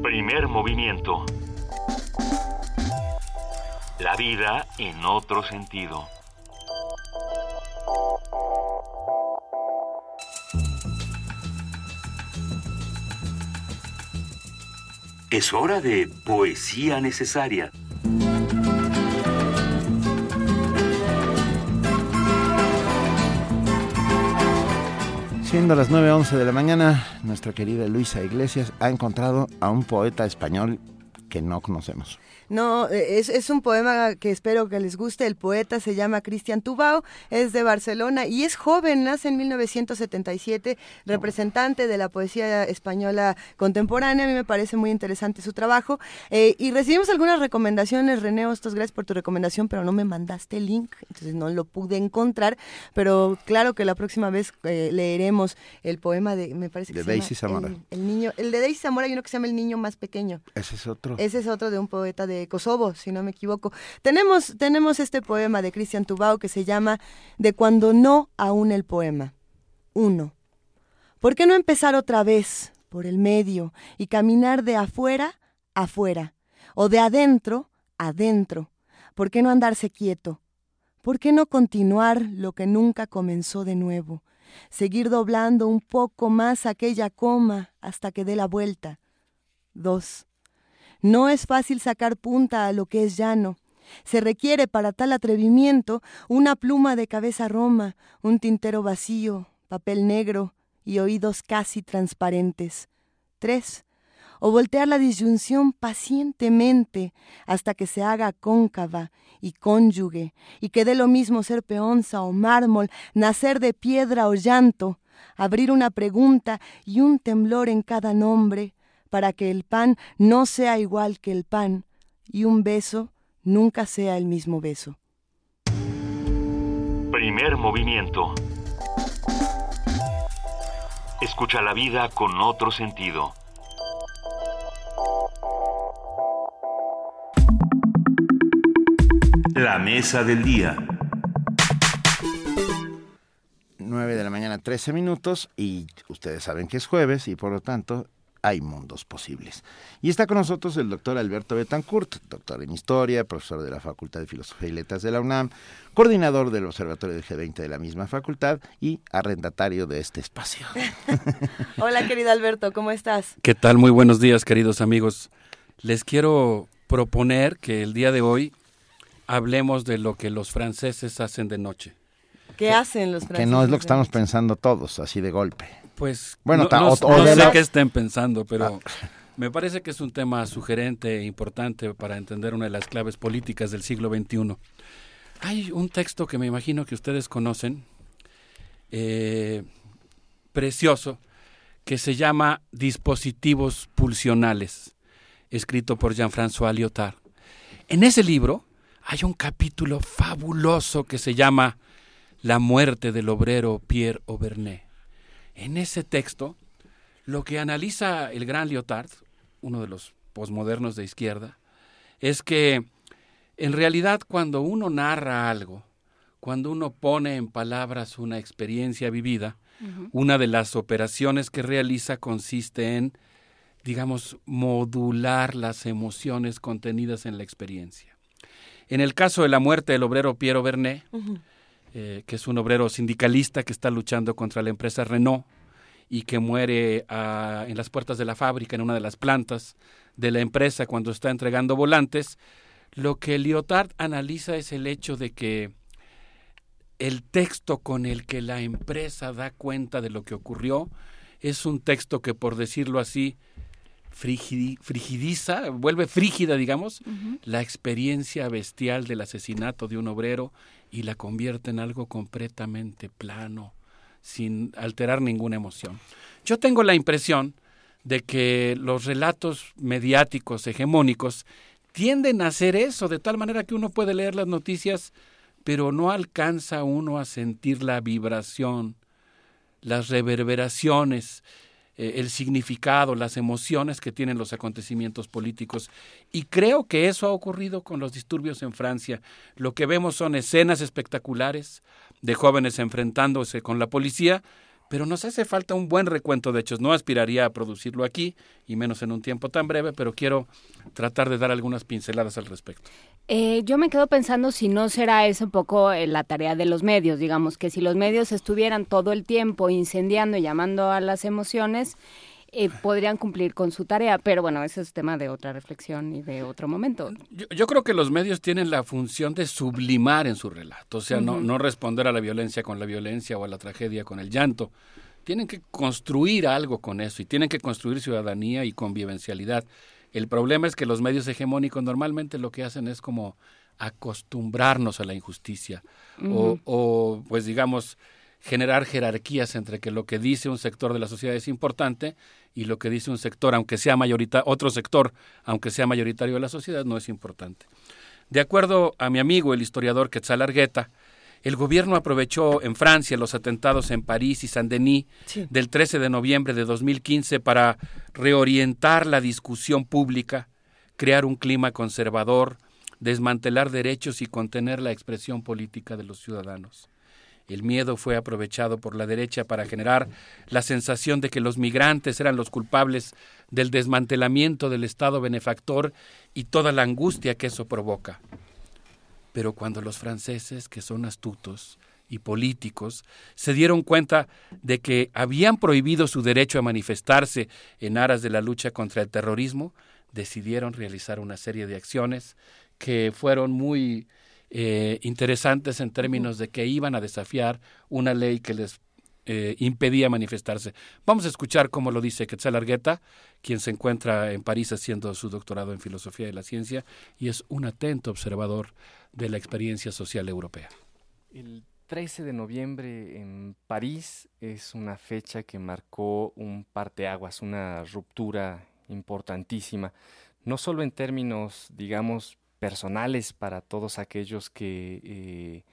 [SPEAKER 1] Primer movimiento. La vida en otro sentido. Es hora de poesía necesaria.
[SPEAKER 2] Siendo las 9.11 de la mañana, nuestra querida Luisa Iglesias ha encontrado a un poeta español que no conocemos.
[SPEAKER 3] No, eh, es, es, un poema que espero que les guste. El poeta se llama Cristian Tubao, es de Barcelona y es joven, nace en 1977, representante de la poesía española contemporánea. A mí me parece muy interesante su trabajo. Eh, y recibimos algunas recomendaciones. René Ostos, gracias por tu recomendación, pero no me mandaste el link, entonces no lo pude encontrar. Pero claro que la próxima vez eh, leeremos el poema de, me parece que
[SPEAKER 2] de
[SPEAKER 3] se
[SPEAKER 2] Daisy
[SPEAKER 3] llama
[SPEAKER 2] Zamora.
[SPEAKER 3] El, el, niño, el de Daisy Zamora hay uno que se llama El niño más pequeño.
[SPEAKER 2] Ese es otro.
[SPEAKER 3] Ese es otro de un poeta de Kosovo, si no me equivoco. Tenemos, tenemos este poema de Cristian Tubao que se llama De cuando no aún el poema. Uno. ¿Por qué no empezar otra vez por el medio y caminar de afuera afuera o de adentro adentro? ¿Por qué no andarse quieto? ¿Por qué no continuar lo que nunca comenzó de nuevo? Seguir doblando un poco más aquella coma hasta que dé la vuelta. Dos. No es fácil sacar punta a lo que es llano. Se requiere para tal atrevimiento una pluma de cabeza roma, un tintero vacío, papel negro y oídos casi transparentes. Tres. O voltear la disyunción pacientemente hasta que se haga cóncava y cónyuge, y que dé lo mismo ser peonza o mármol, nacer de piedra o llanto, abrir una pregunta y un temblor en cada nombre, para que el pan no sea igual que el pan y un beso nunca sea el mismo beso.
[SPEAKER 1] Primer movimiento. Escucha la vida con otro sentido. La mesa del día.
[SPEAKER 2] 9 de la mañana, 13 minutos, y ustedes saben que es jueves y por lo tanto hay mundos posibles. Y está con nosotros el doctor Alberto Betancourt, doctor en Historia, profesor de la Facultad de Filosofía y Letras de la UNAM, coordinador del Observatorio del G20 de la misma facultad y arrendatario de este espacio. *laughs*
[SPEAKER 3] Hola, querido Alberto, ¿cómo estás?
[SPEAKER 39] ¿Qué tal? Muy buenos días, queridos amigos. Les quiero proponer que el día de hoy hablemos de lo que los franceses hacen de noche.
[SPEAKER 3] ¿Qué hacen los franceses?
[SPEAKER 2] Que no es lo que estamos pensando todos, así de golpe.
[SPEAKER 39] Pues
[SPEAKER 2] bueno,
[SPEAKER 39] no,
[SPEAKER 2] ta-
[SPEAKER 39] no-
[SPEAKER 2] o- o
[SPEAKER 39] no sé
[SPEAKER 2] la-
[SPEAKER 39] qué estén pensando, pero
[SPEAKER 2] Ah.
[SPEAKER 39] me parece que es un tema sugerente e importante para entender una de las claves políticas del siglo XXI. Hay un texto que me imagino que ustedes conocen, eh, precioso, que se llama Dispositivos Pulsionales, escrito por Jean-François Lyotard. En ese libro hay un capítulo fabuloso que se llama La muerte del obrero Pierre Auvernet. En ese texto, lo que analiza el gran Lyotard, uno de los posmodernos de izquierda, es que en realidad cuando uno narra algo, cuando uno pone en palabras una experiencia vivida, una de las operaciones que realiza consiste en, digamos, modular las emociones contenidas en la experiencia. En el caso de la muerte del obrero Piero Bernet, eh, que es un obrero sindicalista que está luchando contra la empresa Renault y que muere ah, en las puertas de la fábrica, en una de las plantas de la empresa cuando está entregando volantes, lo que Lyotard analiza es el hecho de que el texto con el que la empresa da cuenta de lo que ocurrió es un texto que, por decirlo así, frigidiza, vuelve frígida, digamos, la experiencia bestial del asesinato de un obrero y la convierte en algo completamente plano, sin alterar ninguna emoción. Yo tengo la impresión de que los relatos mediáticos hegemónicos tienden a hacer eso, de tal manera que uno puede leer las noticias pero no alcanza uno a sentir la vibración, las reverberaciones, eh, el significado, las emociones que tienen los acontecimientos políticos. Y creo que eso ha ocurrido con los disturbios en Francia. Lo que vemos son escenas espectaculares de jóvenes enfrentándose con la policía, pero nos hace falta un buen recuento de hechos. No aspiraría a producirlo aquí, y menos en un tiempo tan breve, pero quiero tratar de dar algunas pinceladas al respecto.
[SPEAKER 40] Eh, yo me quedo pensando si no será eso un poco eh, la tarea de los medios, digamos, que si los medios estuvieran todo el tiempo incendiando y llamando a las emociones, eh, podrían cumplir con su tarea. Pero bueno, ese es tema de otra reflexión y de otro momento.
[SPEAKER 39] Yo, creo que los medios tienen la función de sublimar en su relato, o sea, no, no responder a la violencia con la violencia o a la tragedia con el llanto. Tienen que construir algo con eso y tienen que construir ciudadanía y convivencialidad. El problema es que los medios hegemónicos normalmente lo que hacen es como acostumbrarnos a la injusticia o, o, pues digamos, generar jerarquías entre que lo que dice un sector de la sociedad es importante y lo que dice un sector, aunque sea mayoritario, otro sector, aunque sea mayoritario de la sociedad, no es importante. De acuerdo a mi amigo, el historiador Quetzal Argueta, el gobierno aprovechó en Francia los atentados en París y Saint-Denis del 13 de noviembre de 2015 para reorientar la discusión pública, crear un clima conservador, desmantelar derechos y contener la expresión política de los ciudadanos. El miedo fue aprovechado por la derecha para generar la sensación de que los migrantes eran los culpables del desmantelamiento del Estado benefactor y toda la angustia que eso provoca. Pero cuando los franceses, que son astutos y políticos, se dieron cuenta de que habían prohibido su derecho a manifestarse en aras de la lucha contra el terrorismo, decidieron realizar una serie de acciones que fueron muy eh, interesantes en términos de que iban a desafiar una ley que les eh, impedía manifestarse. Vamos a escuchar cómo lo dice Quetzal Argueta, quien se encuentra en París haciendo su doctorado en filosofía de la ciencia y es un atento observador de la experiencia social europea.
[SPEAKER 41] El 13 de noviembre en París es una fecha que marcó un parteaguas, una ruptura importantísima, no solo en términos, digamos, personales para todos aquellos que eh,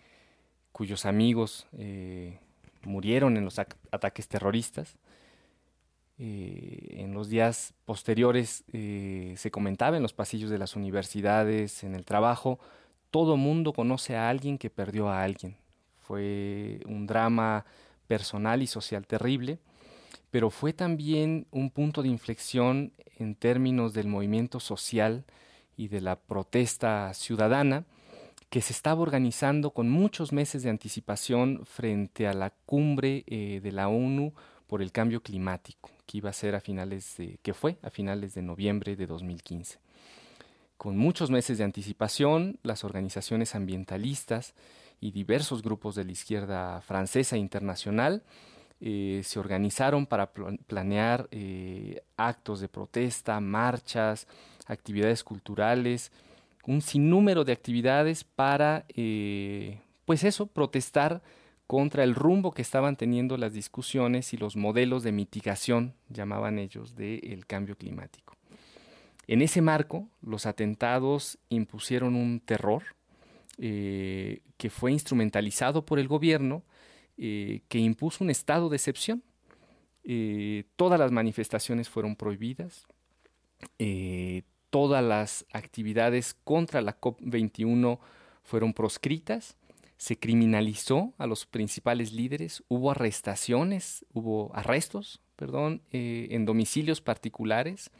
[SPEAKER 41] cuyos amigos eh, murieron en los ataques terroristas. Eh, en los días posteriores se comentaba en los pasillos de las universidades, en el trabajo, todo mundo conoce a alguien que perdió a alguien. Fue un drama personal y social terrible, pero fue también un punto de inflexión en términos del movimiento social y de la protesta ciudadana que se estaba organizando con muchos meses de anticipación frente a la cumbre eh, de la ONU por el cambio climático, que iba a ser a finales de, que fue a finales de noviembre de 2015. Con muchos meses de anticipación, las organizaciones ambientalistas y diversos grupos de la izquierda francesa e internacional eh, se organizaron para planear eh, actos de protesta, marchas, actividades culturales, un sinnúmero de actividades para, eh, pues eso, protestar contra el rumbo que estaban teniendo las discusiones y los modelos de mitigación, llamaban ellos, del cambio climático. En ese marco, los atentados impusieron un terror eh, que fue instrumentalizado por el gobierno, eh, que impuso un estado de excepción. todas las manifestaciones fueron prohibidas, todas las actividades contra la COP21 fueron proscritas, se criminalizó a los principales líderes, hubo arrestaciones, hubo arrestos, perdón, eh, en domicilios particulares,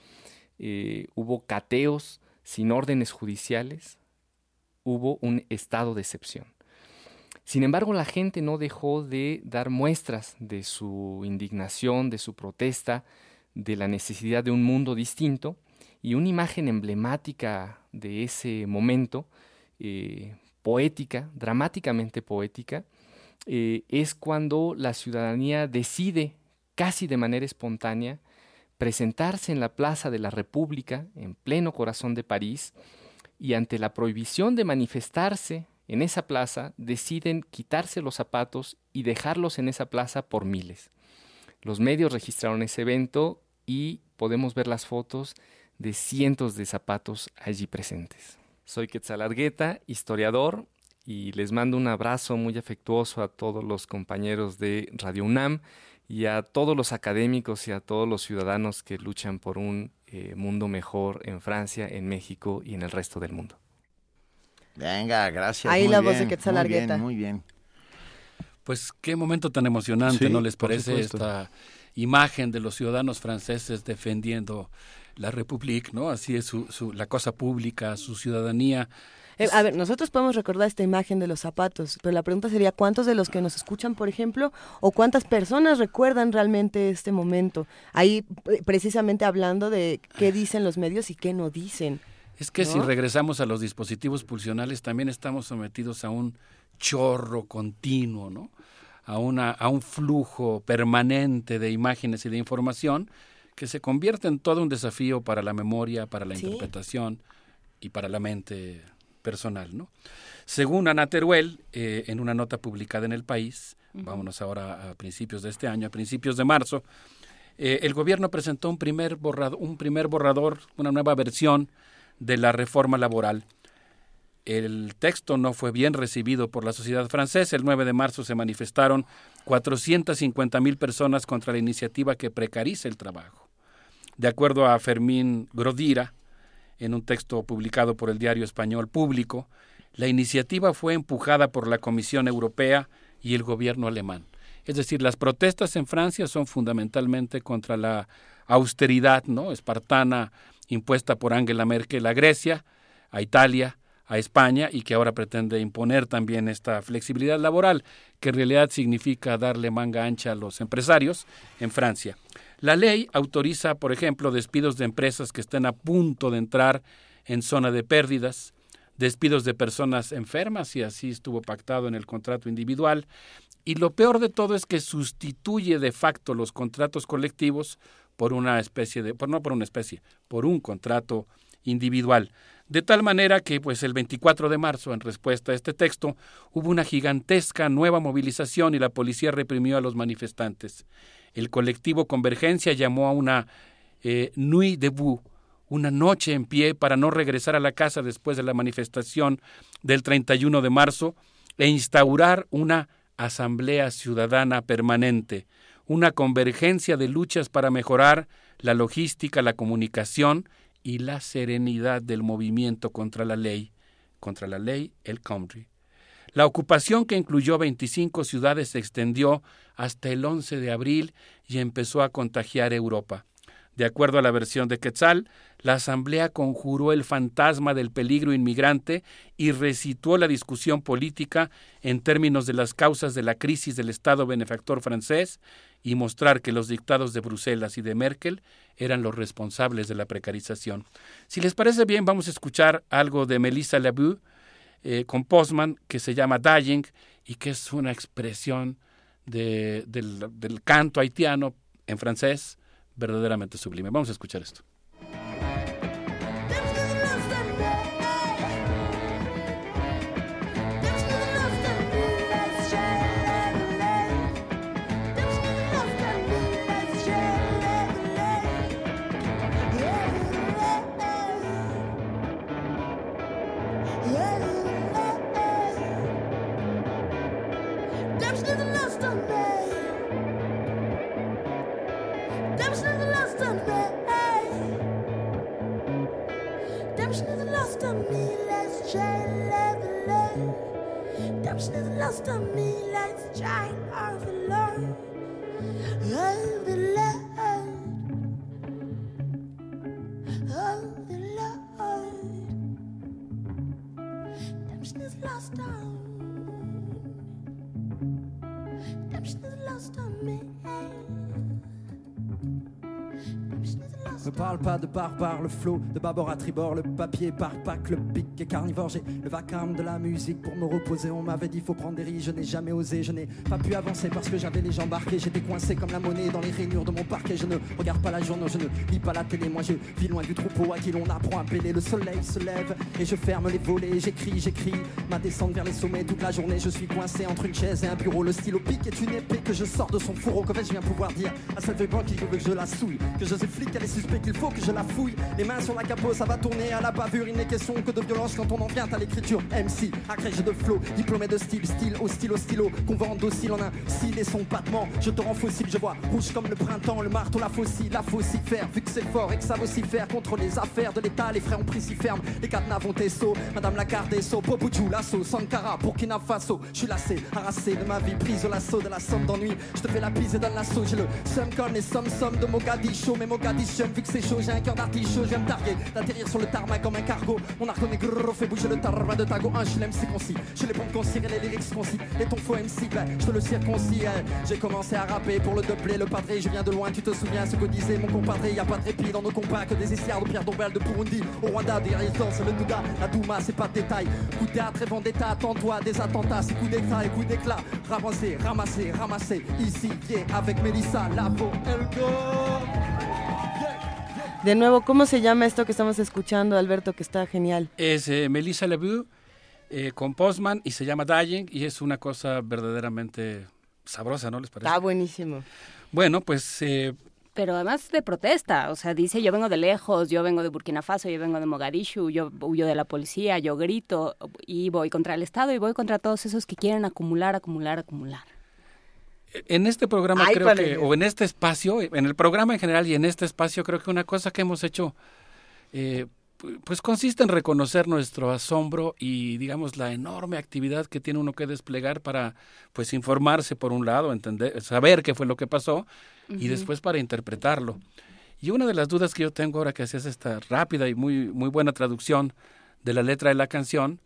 [SPEAKER 41] eh, hubo cateos sin órdenes judiciales, hubo un estado de excepción. Sin embargo, la gente no dejó de dar muestras de su indignación, de su protesta, de la necesidad de un mundo distinto, y una imagen emblemática de ese momento, eh, poética, dramáticamente poética, eh, es cuando la ciudadanía decide, casi de manera espontánea, presentarse en la Plaza de la República, en pleno corazón de París, y ante la prohibición de manifestarse en esa plaza, deciden quitarse los zapatos y dejarlos en esa plaza por miles. Los medios registraron ese evento y podemos ver las fotos de cientos de zapatos allí presentes. Soy Quetzal Argueta, historiador, y les mando un abrazo muy afectuoso a todos los compañeros de Radio UNAM y a todos los académicos y a todos los ciudadanos que luchan por un eh, mundo mejor en Francia, en México y en el resto del mundo.
[SPEAKER 2] Venga, gracias.
[SPEAKER 3] Ahí la voz de Quetzal
[SPEAKER 2] muy bien, muy bien.
[SPEAKER 39] Pues qué momento tan emocionante,
[SPEAKER 2] Sí,
[SPEAKER 39] ¿no les parece esta imagen de los ciudadanos franceses defendiendo la República, ¿no? Así es su, su- la cosa pública, su ciudadanía.
[SPEAKER 3] Eh, a ver, nosotros podemos recordar esta imagen de los zapatos, pero la pregunta sería cuántos de los que nos escuchan, por ejemplo, o cuántas personas recuerdan realmente este momento. Ahí eh, precisamente hablando de qué dicen los medios y qué no dicen.
[SPEAKER 39] Es que si regresamos a los dispositivos pulsionales, también estamos sometidos a un chorro continuo, ¿no? A, una, a un flujo permanente de imágenes y de información que se convierte en todo un desafío para la memoria, para la
[SPEAKER 3] Sí.
[SPEAKER 39] interpretación y para la mente personal, ¿no? Según Ana Teruel, eh, en una nota publicada en El País, vámonos ahora a principios de este año, a principios de marzo, eh, el gobierno presentó un primer, borrado- un primer borrador, una nueva versión de la reforma laboral. El texto no fue bien recibido por la sociedad francesa. El 9 de marzo se manifestaron 450 mil personas contra la iniciativa que precariza el trabajo. De acuerdo a Fermín Grodira, en un texto publicado por el diario español Público, la iniciativa fue empujada por la Comisión Europea y el gobierno alemán. Es decir, las protestas en Francia son fundamentalmente contra la austeridad no espartana impuesta por Angela Merkel a Grecia, a Italia, a España y que ahora pretende imponer también esta flexibilidad laboral, que en realidad significa darle manga ancha a los empresarios en Francia. La ley autoriza, por ejemplo, despidos de empresas que estén a punto de entrar en zona de pérdidas, despidos de personas enfermas, y así estuvo pactado en el contrato individual. Y lo peor de todo es que sustituye de facto los contratos colectivos por una especie de, por, no por una especie, por un contrato individual. De tal manera que, pues, el 24 de marzo, en respuesta a este texto, hubo una gigantesca nueva movilización y la policía reprimió a los manifestantes. El colectivo Convergencia llamó a una eh, nuit debout, una noche en pie para no regresar a la casa después de la manifestación del 31 de marzo e instaurar una asamblea ciudadana permanente, una convergencia de luchas para mejorar la logística, la comunicación y la serenidad del movimiento contra la ley, contra la ley, el country. La ocupación que incluyó 25 ciudades se extendió hasta el 11 de abril y empezó a contagiar Europa. De acuerdo a la versión de Quetzal, la Asamblea conjuró el fantasma del peligro inmigrante y recitó la discusión política en términos de las causas de la crisis del Estado benefactor francés y mostrar que los dictados de Bruselas y de Merkel eran los responsables de la precarización. Si les parece bien, vamos a escuchar algo de Melissa Labue eh, con Postman que se llama Dying y que es una expresión de, del, del canto haitiano en francés verdaderamente sublime. Vamos a escuchar esto.
[SPEAKER 42] trust on me, let's try our Lord. The Lord. Me
[SPEAKER 43] parle pas de barbare, le flot de bâbord à tribord, le papier par pack, le pic est carnivore. J'ai le vacarme de la musique pour me reposer. On m'avait dit faut prendre des risques, je n'ai jamais osé, je n'ai pas pu avancer parce que j'avais les jambes marquées. J'étais coincé comme la monnaie dans les rainures de mon parquet. Je ne regarde pas la journée, je ne lis pas la télé. Moi je vis loin du troupeau à qui l'on apprend à bêler. Le soleil se lève et je ferme les volets. J'écris, j'écris ma descente vers les sommets toute la journée. Je suis coincé entre une chaise et un bureau. Le stylo pique est une épée que je sors de son fourreau. Que vais-je bien pouvoir dire à cette banque qui veut que je la souille, que je suis flic, elle est suspect qu'il faut que je la fouille. Les mains sur la capot, ça va tourner à la bavure. Il n'est question que de violence quand on en vient à l'écriture. MC, agrégé de flow, diplômé de style, style au stylo, stylo, qu'on vend docile en un style et son battement. Je te rends fossile, je vois rouge comme le printemps, le marteau, la faucille, la faire. Vu que c'est fort et que ça faire contre les affaires de l'État, les frères ont pris si ferme. Les cadenas vont tesso, Madame la Sceaux, Popoudjou, Lasso, Sankara, Burkina Faso. Je suis lassé, harassé de ma vie, prise au lasso de la somme d'ennui. Je te fais la bise et donne l'assaut, j'ai le somme comme les sommes sommes de Mogadiscio, mais Mogadiscio, vu c'est chaud, j'ai un cœur d'artichaut, je viens targuer, d'atterrir sur le tarmac comme un cargo. Mon arc est gros, fait bouger le tarma de tago. Un, je l'aime, c'est concis. Je les pompes concis et les lyrics concis. Et ton faux MC, ben, je te le circoncis. hein. J'ai commencé à rapper pour le doubler, le padré. Je viens de loin, tu te souviens ce que disait mon compadré. Y a pas de répit dans nos compas que des histoires de Pierre Dombel de Burundi. Au Rwanda, des résistances, le Douda, la Douma, c'est pas de détail. Coup de théâtre et vendetta, attends-toi, des attentats, c'est coup d'état et coup d'éclat. Ramasser, ramasser, ramasser. Ici, yeah, avec Melissa, Lavo, Elgo.
[SPEAKER 3] De nuevo, ¿cómo se llama esto que estamos escuchando, Alberto, que está genial?
[SPEAKER 39] Es eh, Melissa Levue eh, con Postman y se llama Dying y es una cosa verdaderamente sabrosa, ¿no les parece?
[SPEAKER 3] Está buenísimo.
[SPEAKER 39] Bueno, pues eh,
[SPEAKER 40] Pero además de protesta, o sea, dice yo vengo de lejos, yo vengo de Burkina Faso, yo vengo de Mogadishu, yo huyo de la policía, yo grito y voy contra el Estado y voy contra todos esos que quieren acumular, acumular, acumular.
[SPEAKER 39] En este programa
[SPEAKER 40] Ay,
[SPEAKER 39] creo
[SPEAKER 40] padre.
[SPEAKER 39] que, o en este espacio, en el programa en general y en este espacio, creo que una cosa que hemos hecho, eh, pu- pues consiste en reconocer nuestro asombro y, digamos, la enorme actividad que tiene uno que desplegar para, pues, informarse por un lado, entender, saber qué fue lo que pasó y después para interpretarlo. Y una de las dudas que yo tengo ahora que hacías esta rápida y muy, muy buena traducción de la letra de la canción,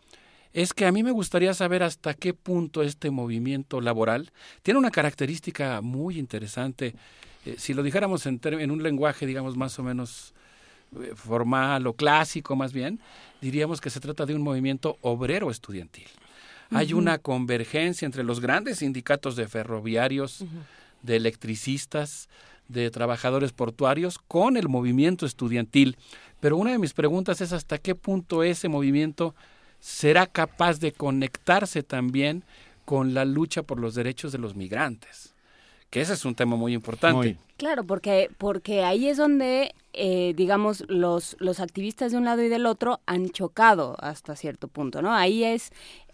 [SPEAKER 39] es que a mí me gustaría saber hasta qué punto este movimiento laboral tiene una característica muy interesante. Eh, si lo dijéramos en, en un lenguaje, digamos, más o menos eh, formal o clásico más bien, diríamos que se trata de un movimiento obrero estudiantil. Hay una convergencia entre los grandes sindicatos de ferroviarios, de electricistas, de trabajadores portuarios con el movimiento estudiantil. Pero una de mis preguntas es hasta qué punto ese movimiento será capaz de conectarse también con la lucha por los derechos de los migrantes, que ese es un tema muy importante.
[SPEAKER 40] Claro, porque, porque ahí es donde, eh, digamos, los, los activistas de un lado y del otro han chocado hasta cierto punto, ¿no? Ahí es,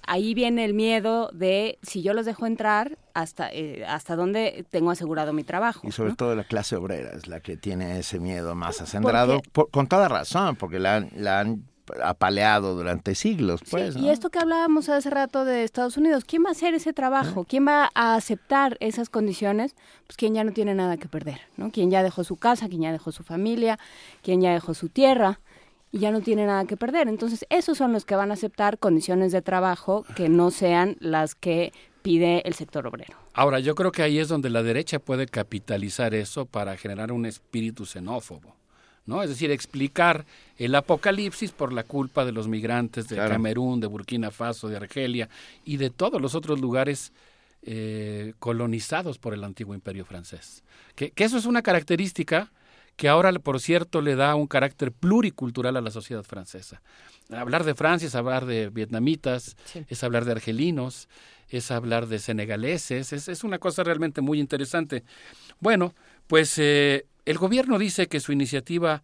[SPEAKER 40] ahí viene el miedo de si yo los dejo entrar, hasta, eh, hasta dónde tengo asegurado mi trabajo.
[SPEAKER 2] Y sobre
[SPEAKER 40] ¿no?
[SPEAKER 2] todo la clase obrera es la que tiene ese miedo más acendrado, por- con toda razón, porque la, han- la han apaleado durante siglos, pues.
[SPEAKER 40] Sí,
[SPEAKER 2] ¿no?
[SPEAKER 40] y esto que hablábamos hace rato de Estados Unidos, ¿quién va a hacer ese trabajo? ¿Quién va a aceptar esas condiciones? Pues quien ya no tiene nada que perder, ¿no? Quien ya dejó su casa, quien ya dejó su familia, quien ya dejó su tierra y ya no tiene nada que perder. Entonces, esos son los que van a aceptar condiciones de trabajo que no sean las que pide el sector obrero.
[SPEAKER 39] Ahora, yo creo que ahí es donde la derecha puede capitalizar eso para generar un espíritu xenófobo, ¿no? Es decir, explicar el apocalipsis por la culpa de los migrantes de
[SPEAKER 2] Claro.
[SPEAKER 39] Camerún, de Burkina Faso, de Argelia y de todos los otros lugares eh, colonizados por el antiguo imperio francés. Que, que eso es una característica que ahora, por cierto, le da un carácter pluricultural a la sociedad francesa. Hablar de Francia es hablar de vietnamitas, es hablar de argelinos, es hablar de senegaleses, es, es una cosa realmente muy interesante. Bueno, pues eh, el gobierno dice que su iniciativa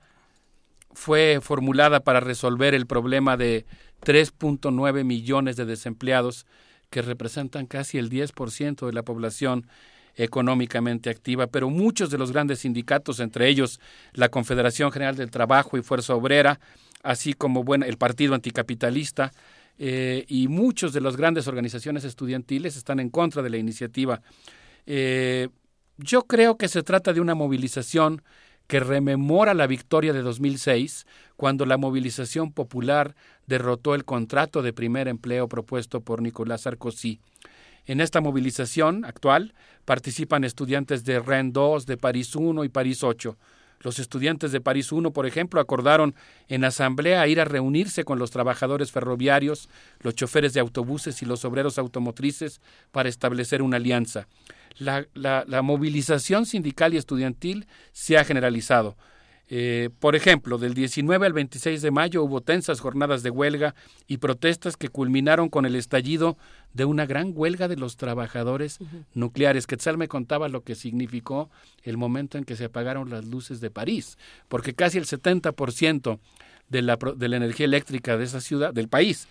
[SPEAKER 39] fue formulada para resolver el problema de 3.9 millones de desempleados que representan casi el 10% de la población económicamente activa, pero muchos de los grandes sindicatos, entre ellos la Confederación General del Trabajo y Fuerza Obrera, así como el Partido Anticapitalista, eh, y muchos de las grandes organizaciones estudiantiles están en contra de la iniciativa. Eh, yo creo que se trata de una movilización que rememora la victoria de 2006, cuando la movilización popular derrotó el contrato de primer empleo propuesto por Nicolás Sarkozy. En esta movilización actual participan estudiantes de Rennes 2, de París 1 y París 8. Los estudiantes de París 1, por ejemplo, acordaron en asamblea ir a reunirse con los trabajadores ferroviarios, los choferes de autobuses y los obreros automotrices para establecer una alianza. La, la, la movilización sindical y estudiantil se ha generalizado. Eh, por ejemplo, del 19 al 26 de mayo hubo tensas jornadas de huelga y protestas que culminaron con el estallido de una gran huelga de los trabajadores nucleares. Quetzal me contaba lo que significó el momento en que se apagaron las luces de París, porque casi el 70% de la, de la energía eléctrica de esa ciudad, del país,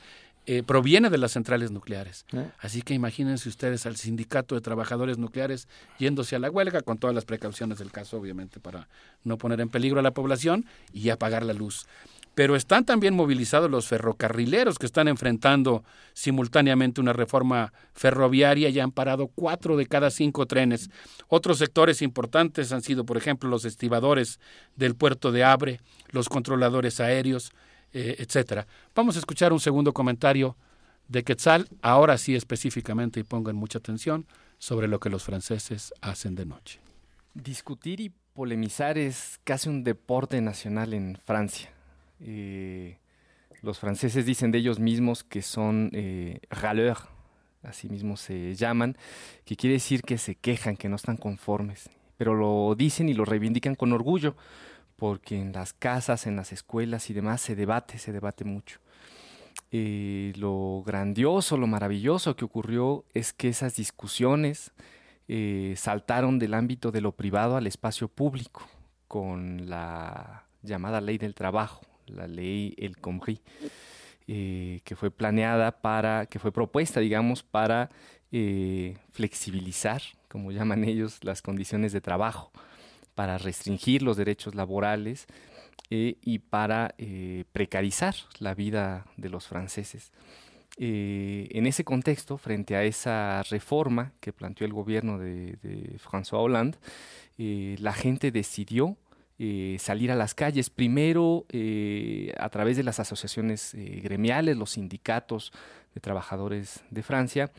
[SPEAKER 39] eh, proviene de las centrales nucleares.
[SPEAKER 2] ¿Eh?
[SPEAKER 39] Así que imagínense ustedes al sindicato de trabajadores nucleares yéndose a la huelga con todas las precauciones del caso, obviamente, para no poner en peligro a la población y apagar la luz. Pero están también movilizados los ferrocarrileros que están enfrentando simultáneamente una reforma ferroviaria y han parado cuatro de cada cinco trenes. Otros sectores importantes han sido, por ejemplo, los estibadores del puerto de Abre, los controladores aéreos, eh. Vamos a escuchar un segundo comentario de Quetzal, ahora sí específicamente, y pongan mucha atención, sobre lo que los franceses hacen de noche.
[SPEAKER 41] Discutir y polemizar es casi un deporte nacional en Francia. Eh, los franceses dicen de ellos mismos que son eh, râleurs, así mismo se llaman, que quiere decir que se quejan, que no están conformes, pero lo dicen y lo reivindican con orgullo porque en las casas, en las escuelas y demás se debate, se debate mucho. Eh, lo grandioso, lo maravilloso que ocurrió es que esas discusiones eh, saltaron del ámbito de lo privado al espacio público con la llamada ley del trabajo, la ley El Khomri, eh, que fue planeada para, que fue propuesta, digamos, para flexibilizar, como llaman ellos, las condiciones de trabajo para restringir los derechos laborales eh, y para eh, precarizar la vida de los franceses. Eh, en ese contexto, frente a esa reforma que planteó el gobierno de, François Hollande, la gente decidió salir a las calles, primero a través de las asociaciones gremiales, los sindicatos de trabajadores de Francia,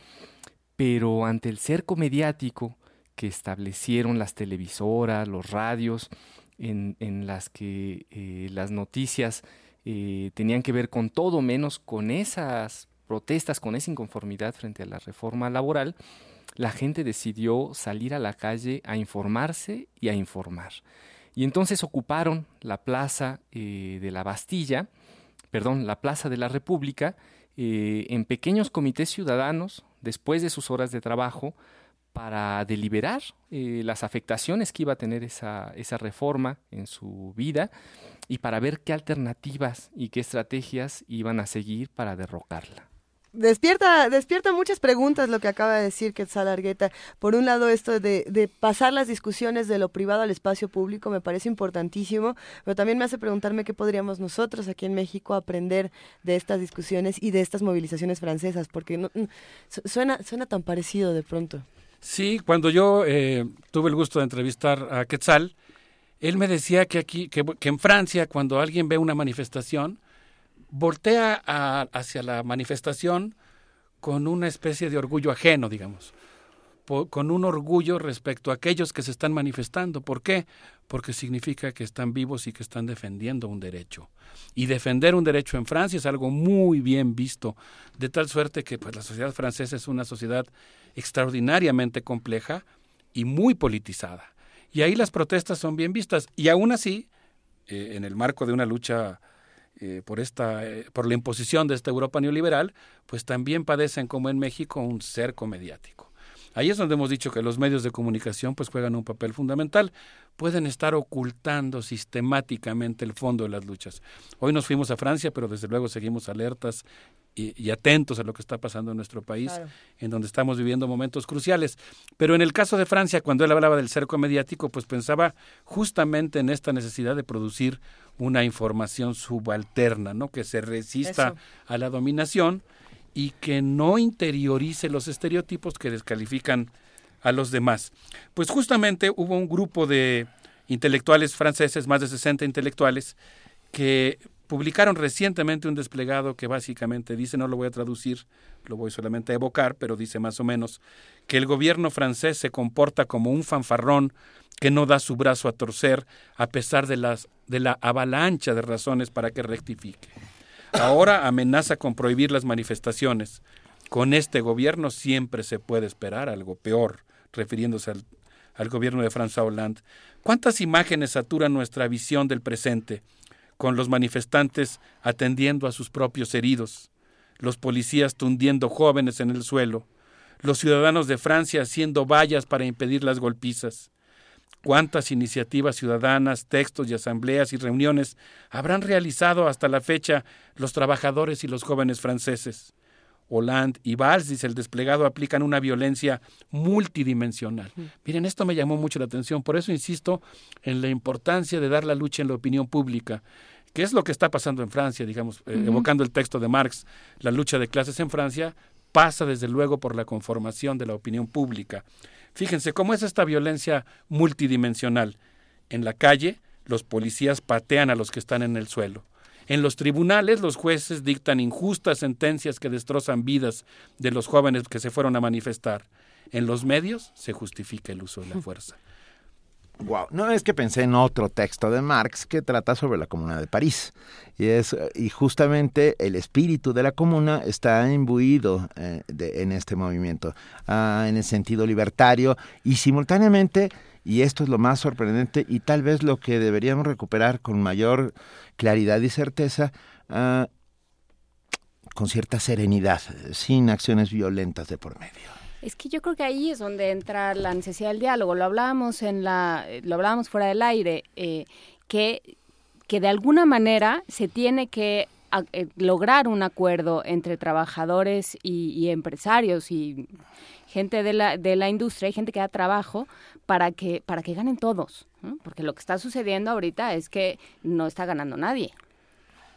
[SPEAKER 41] pero ante el cerco mediático que establecieron las televisoras, los radios, en, las que eh, las noticias eh, tenían que ver con todo menos con esas protestas, con esa inconformidad frente a la reforma laboral, la gente decidió salir a la calle a informarse y a informar. Y entonces ocuparon la plaza eh, de la Bastilla, perdón, la plaza de la República, en pequeños comités ciudadanos, después de sus horas de trabajo, para deliberar eh, las afectaciones que iba a tener esa, esa reforma en su vida y para ver qué alternativas y qué estrategias iban a seguir para derrocarla.
[SPEAKER 3] Despierta, despierta muchas preguntas lo que acaba de decir Quetzal Argueta. Por un lado, esto de, de, pasar las discusiones de lo privado al espacio público me parece importantísimo, pero también me hace preguntarme qué podríamos nosotros aquí en México aprender de estas discusiones y de estas movilizaciones francesas, porque no, suena, suena tan parecido de pronto.
[SPEAKER 39] Sí, cuando yo eh, tuve el gusto de entrevistar a Quetzal, él me decía que aquí, que, en Francia, cuando alguien ve una manifestación, voltea hacia la manifestación con una especie de orgullo ajeno, digamos, con un orgullo respecto a aquellos que se están manifestando. ¿Por qué? Porque significa que están vivos y que están defendiendo un derecho. Y defender un derecho en Francia es algo muy bien visto, de tal suerte que pues, la sociedad francesa es una sociedad extraordinariamente compleja y muy politizada. Y ahí las protestas son bien vistas. Y aún así, eh, en el marco de una lucha eh, por, esta, eh, por la imposición de esta Europa neoliberal, pues también padecen, como en México, un cerco mediático. Ahí es donde hemos dicho que los medios de comunicación pues juegan un papel fundamental. Pueden estar ocultando sistemáticamente el fondo de las luchas. Hoy nos fuimos a Francia, pero desde luego seguimos alertas y, atentos a lo que está pasando en nuestro país, en donde estamos viviendo momentos cruciales. Pero en el caso de Francia, cuando él hablaba del cerco mediático, pues pensaba justamente en esta necesidad de producir una información subalterna, ¿no? Que se resista a la dominación y que no interiorice los estereotipos que descalifican a los demás. Pues justamente hubo un grupo de intelectuales franceses, más de 60 intelectuales, que publicaron recientemente un desplegado que básicamente dice, no lo voy a traducir, lo voy solamente a evocar, pero dice más o menos que el gobierno francés se comporta como un fanfarrón que no da su brazo a torcer a pesar de, las, de la avalancha de razones para que rectifique. Ahora amenaza con prohibir las manifestaciones. Con este gobierno siempre se puede esperar algo peor, refiriéndose al, al gobierno de François Hollande. ¿Cuántas imágenes saturan nuestra visión del presente? Con los manifestantes atendiendo a sus propios heridos, los policías tundiendo jóvenes en el suelo, los ciudadanos de Francia haciendo vallas para impedir las golpizas. ¿Cuántas iniciativas ciudadanas, textos y asambleas y reuniones habrán realizado hasta la fecha los trabajadores y los jóvenes franceses? Hollande y Valls, dice el desplegado, aplican una violencia multidimensional. Miren, esto me llamó mucho la atención, por eso insisto en la importancia de dar la lucha en la opinión pública, que es lo que está pasando en Francia, digamos, eh, evocando el texto de Marx, la lucha de clases en Francia pasa desde luego por la conformación de la opinión pública. Fíjense cómo es esta violencia multidimensional. En la calle, los policías patean a los que están en el suelo. En los tribunales los jueces dictan injustas sentencias que destrozan vidas de los jóvenes que se fueron a manifestar. En los medios se justifica el uso de la *laughs* fuerza.
[SPEAKER 2] Wow. No es que pensé en otro texto de Marx que trata sobre la Comuna de París. Y, es, y justamente el espíritu de la Comuna está imbuido eh, de, en este movimiento, ah, en el sentido libertario y simultáneamente, y esto es lo más sorprendente y tal vez lo que deberíamos recuperar con mayor claridad y certeza, ah, con cierta serenidad, sin acciones violentas de por medio.
[SPEAKER 40] Es que yo creo que ahí es donde entra la necesidad del diálogo. Lo hablábamos en la, lo hablábamos fuera del aire, eh, que, que de alguna manera se tiene que eh, lograr un acuerdo entre trabajadores y, y, empresarios y gente de la, de la industria y gente que da trabajo para que, para que ganen todos. Porque lo que está sucediendo ahorita es que no está ganando nadie.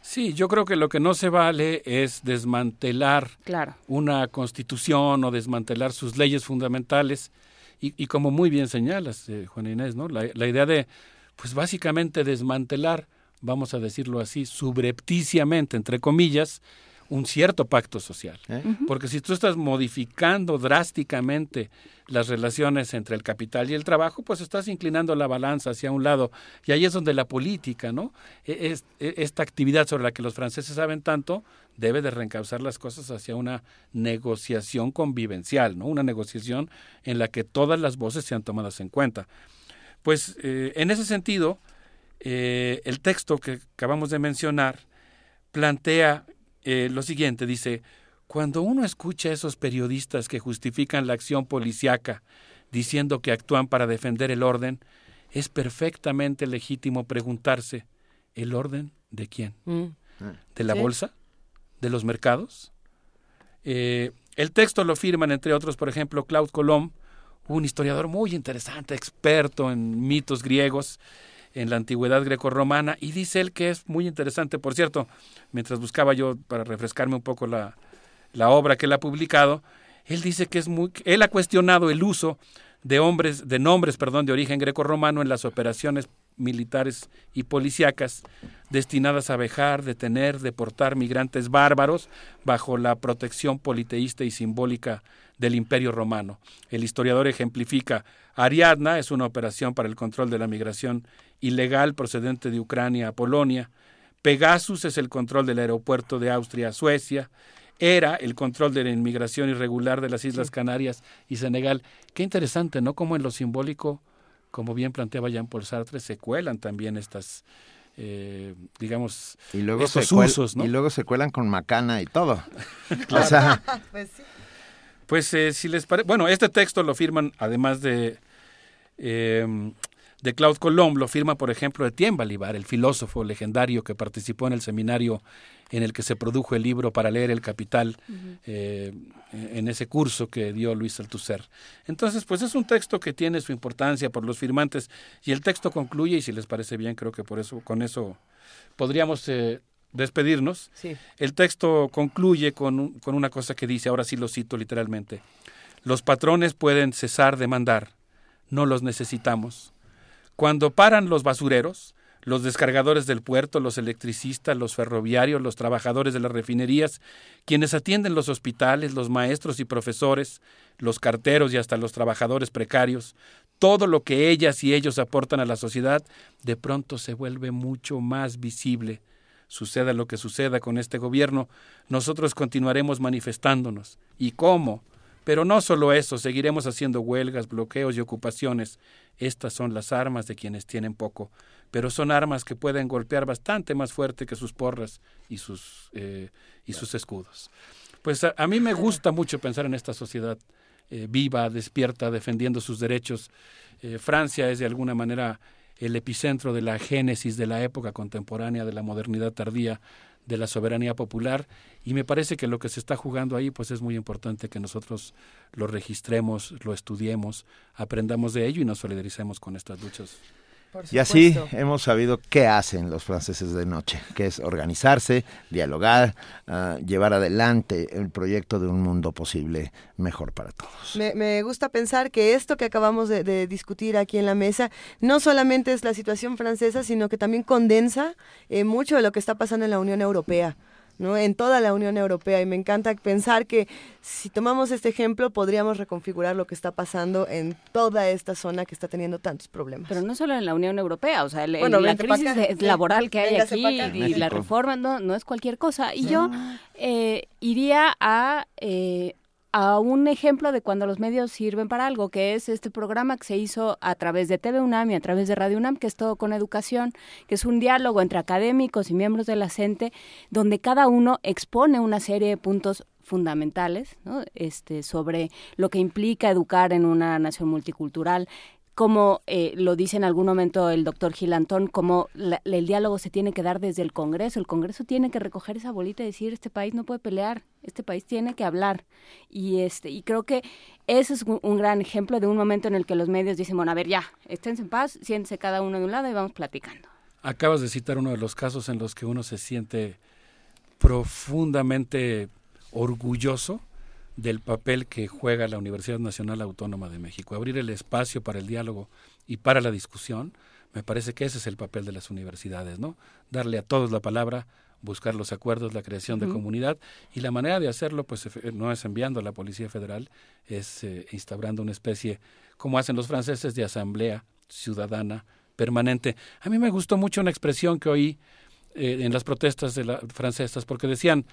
[SPEAKER 39] Sí, yo creo que lo que no se vale es desmantelar
[SPEAKER 40] claro.
[SPEAKER 39] una constitución o desmantelar sus leyes fundamentales. Y, y como muy bien señalas, eh, Juan Inés, ¿no? La, la, idea de, pues básicamente desmantelar, vamos a decirlo así, subrepticiamente, entre comillas, un cierto pacto social. ¿Eh? Uh -huh. Porque si tú estás modificando drásticamente las relaciones entre el capital y el trabajo, pues estás inclinando la balanza hacia un lado. Y ahí es donde la política, ¿no? Es, es, esta actividad sobre la que los franceses saben tanto, debe de reencauzar las cosas hacia una negociación convivencial, ¿no? Una negociación en la que todas las voces sean tomadas en cuenta. Pues eh, en ese sentido, eh, el texto que acabamos de mencionar plantea eh, lo siguiente, dice, cuando uno escucha a esos periodistas que justifican la acción policíaca diciendo que actúan para defender el orden, es perfectamente legítimo preguntarse, ¿el orden de quién? Mm. ¿De la ¿Sí? bolsa? ¿De los mercados? Eh, el texto lo firman, entre otros, por ejemplo, Claude Colomb, un historiador muy interesante, experto en mitos griegos, en la antigüedad grecorromana. Y dice él que es muy interesante, por cierto, mientras buscaba yo para refrescarme un poco la, la obra que él ha publicado, él dice que es muy, él ha cuestionado el uso de hombres, de nombres, perdón, de origen grecorromano en las operaciones militares y policíacas destinadas a vejar, detener, deportar migrantes bárbaros bajo la protección politeísta y simbólica del Imperio Romano. El historiador ejemplifica Ariadna es una operación para el control de la migración ilegal procedente de Ucrania a Polonia. Pegasus es el control del aeropuerto de Austria a Suecia. Era el control de la inmigración irregular de las Islas Canarias y Senegal. Qué interesante, ¿no? Como en lo simbólico, como bien planteaba Jean-Paul Sartre, se cuelan también estas, eh, digamos,
[SPEAKER 2] y luego
[SPEAKER 39] estos
[SPEAKER 2] se
[SPEAKER 39] usos, ¿no?
[SPEAKER 2] Y luego se cuelan con macana y todo. *laughs* o sea, *laughs*
[SPEAKER 3] pues sí.
[SPEAKER 39] Pues eh, si les parece, bueno, este texto lo firman, además de, eh, de Claude Colomb, lo firma, por ejemplo, Etienne Balibar, el filósofo legendario que participó en el seminario en el que se produjo el libro para leer El Capital, uh -huh. eh, en ese curso que dio Luis Althusser. Entonces, pues es un texto que tiene su importancia por los firmantes y el texto concluye, y si les parece bien, creo que por eso, con eso podríamos eh, despedirnos,
[SPEAKER 3] Sí.
[SPEAKER 39] el texto concluye con, con una cosa que dice, ahora sí lo cito literalmente, los patrones pueden cesar de mandar, no los necesitamos. Cuando paran los basureros, los descargadores del puerto, los electricistas, los ferroviarios, los trabajadores de las refinerías, quienes atienden los hospitales, los maestros y profesores, los carteros y hasta los trabajadores precarios, todo lo que ellas y ellos aportan a la sociedad, de pronto se vuelve mucho más visible. Suceda lo que suceda con este gobierno, nosotros continuaremos manifestándonos. ¿Y cómo? Pero no solo eso, seguiremos haciendo huelgas, bloqueos y ocupaciones. Estas son las armas de quienes tienen poco, pero son armas que pueden golpear bastante más fuerte que sus porras y sus, eh, y sus escudos. Pues a, a mí me gusta mucho pensar en esta sociedad eh, viva, despierta, defendiendo sus derechos. Eh, Francia es de alguna manera el epicentro de la génesis de la época contemporánea, de la modernidad tardía, de la soberanía popular y me parece que lo que se está jugando ahí pues es muy importante que nosotros lo registremos, lo estudiemos, aprendamos de ello y nos solidaricemos con estas luchas.
[SPEAKER 2] Y así hemos sabido qué hacen los franceses de noche, que es organizarse, dialogar, ah, llevar adelante el proyecto de un mundo posible mejor para todos.
[SPEAKER 3] Me, me gusta pensar que esto que acabamos de, de discutir aquí en la mesa no solamente es la situación francesa, sino que también condensa eh, mucho de lo que está pasando en la Unión Europea. ¿No? en toda la Unión Europea y me encanta pensar que si tomamos este ejemplo podríamos reconfigurar lo que está pasando en toda esta zona que está teniendo tantos problemas.
[SPEAKER 4] Pero no solo en la Unión Europea, o sea, el-
[SPEAKER 3] Bueno,
[SPEAKER 4] la crisis
[SPEAKER 3] acá,
[SPEAKER 4] de-
[SPEAKER 3] sí.
[SPEAKER 4] laboral que hay aquí
[SPEAKER 3] acá.
[SPEAKER 4] y la reforma no, no es cualquier cosa. Y yo eh, iría a, eh, a un ejemplo de cuando los medios sirven para algo, que es este programa que se hizo a través de TV UNAM y a través de Radio UNAM, que es todo con educación, que es un diálogo entre académicos y miembros de la CENTE, donde cada uno expone una serie de puntos fundamentales ¿no? este, sobre lo que implica educar en una nación multicultural, como eh, lo dice en algún momento el doctor Gilantón, como la- el diálogo se tiene que dar desde el Congreso. El Congreso tiene que recoger esa bolita y decir, este país no puede pelear, este país tiene que hablar. Y, este, y creo que ese es un, un gran ejemplo de un momento en el que los medios dicen, bueno, a ver, ya, esténse en paz, siéntense cada uno de un lado y vamos platicando.
[SPEAKER 39] Acabas de citar uno de los casos en los que uno se siente profundamente orgulloso del papel que juega la Universidad Nacional Autónoma de México. Abrir el espacio para el diálogo y para la discusión, me parece que ese es el papel de las universidades, ¿no? Darle a todos la palabra, buscar los acuerdos, la creación de comunidad y la manera de hacerlo pues no es enviando a la Policía Federal, es eh, instaurando una especie, como hacen los franceses, de asamblea ciudadana permanente. A mí me gustó mucho una expresión que oí eh, en las protestas de la, francesas, porque decían,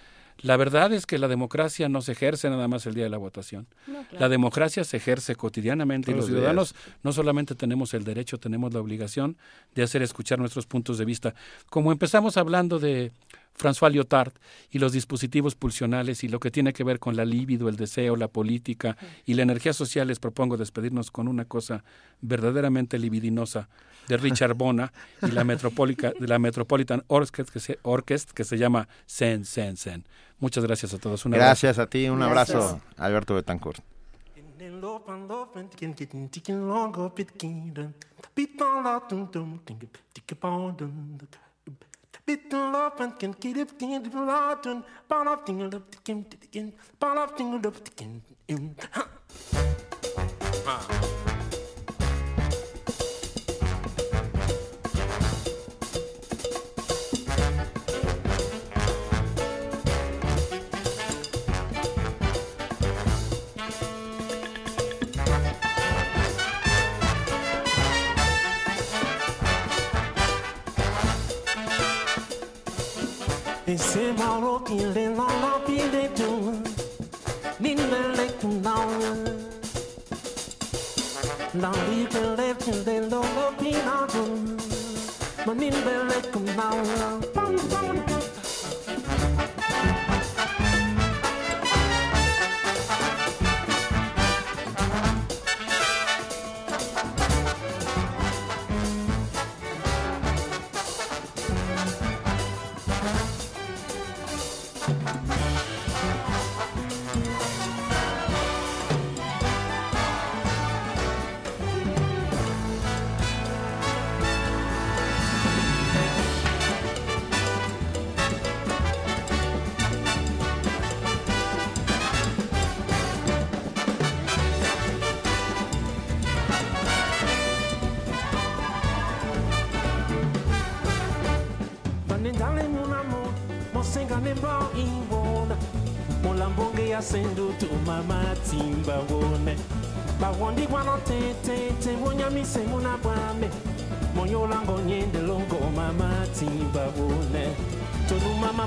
[SPEAKER 39] la verdad es que la democracia no se ejerce nada más el día de la votación.
[SPEAKER 44] No, claro.
[SPEAKER 39] La democracia se ejerce cotidianamente y
[SPEAKER 2] Todos
[SPEAKER 39] los ciudadanos no solamente tenemos el derecho, tenemos la obligación de hacer escuchar nuestros puntos de vista. Como empezamos hablando de François Lyotard y los dispositivos pulsionales y lo que tiene que ver con la libido, el deseo, la política y la energía social, les propongo despedirnos con una cosa verdaderamente libidinosa de Richard Bona y la, Metropolica- de la Metropolitan Orchestra que se, Orchestra que se llama Sen, Sen, Sen. Muchas gracias a todos. Un abrazo.
[SPEAKER 2] Gracias a ti, un abrazo, Alberto Betancourt.
[SPEAKER 44] Ese moro pile no no pile tu Nin le le tu na La li pe le pile no no pina tu Ma nin le le tu na Pam pam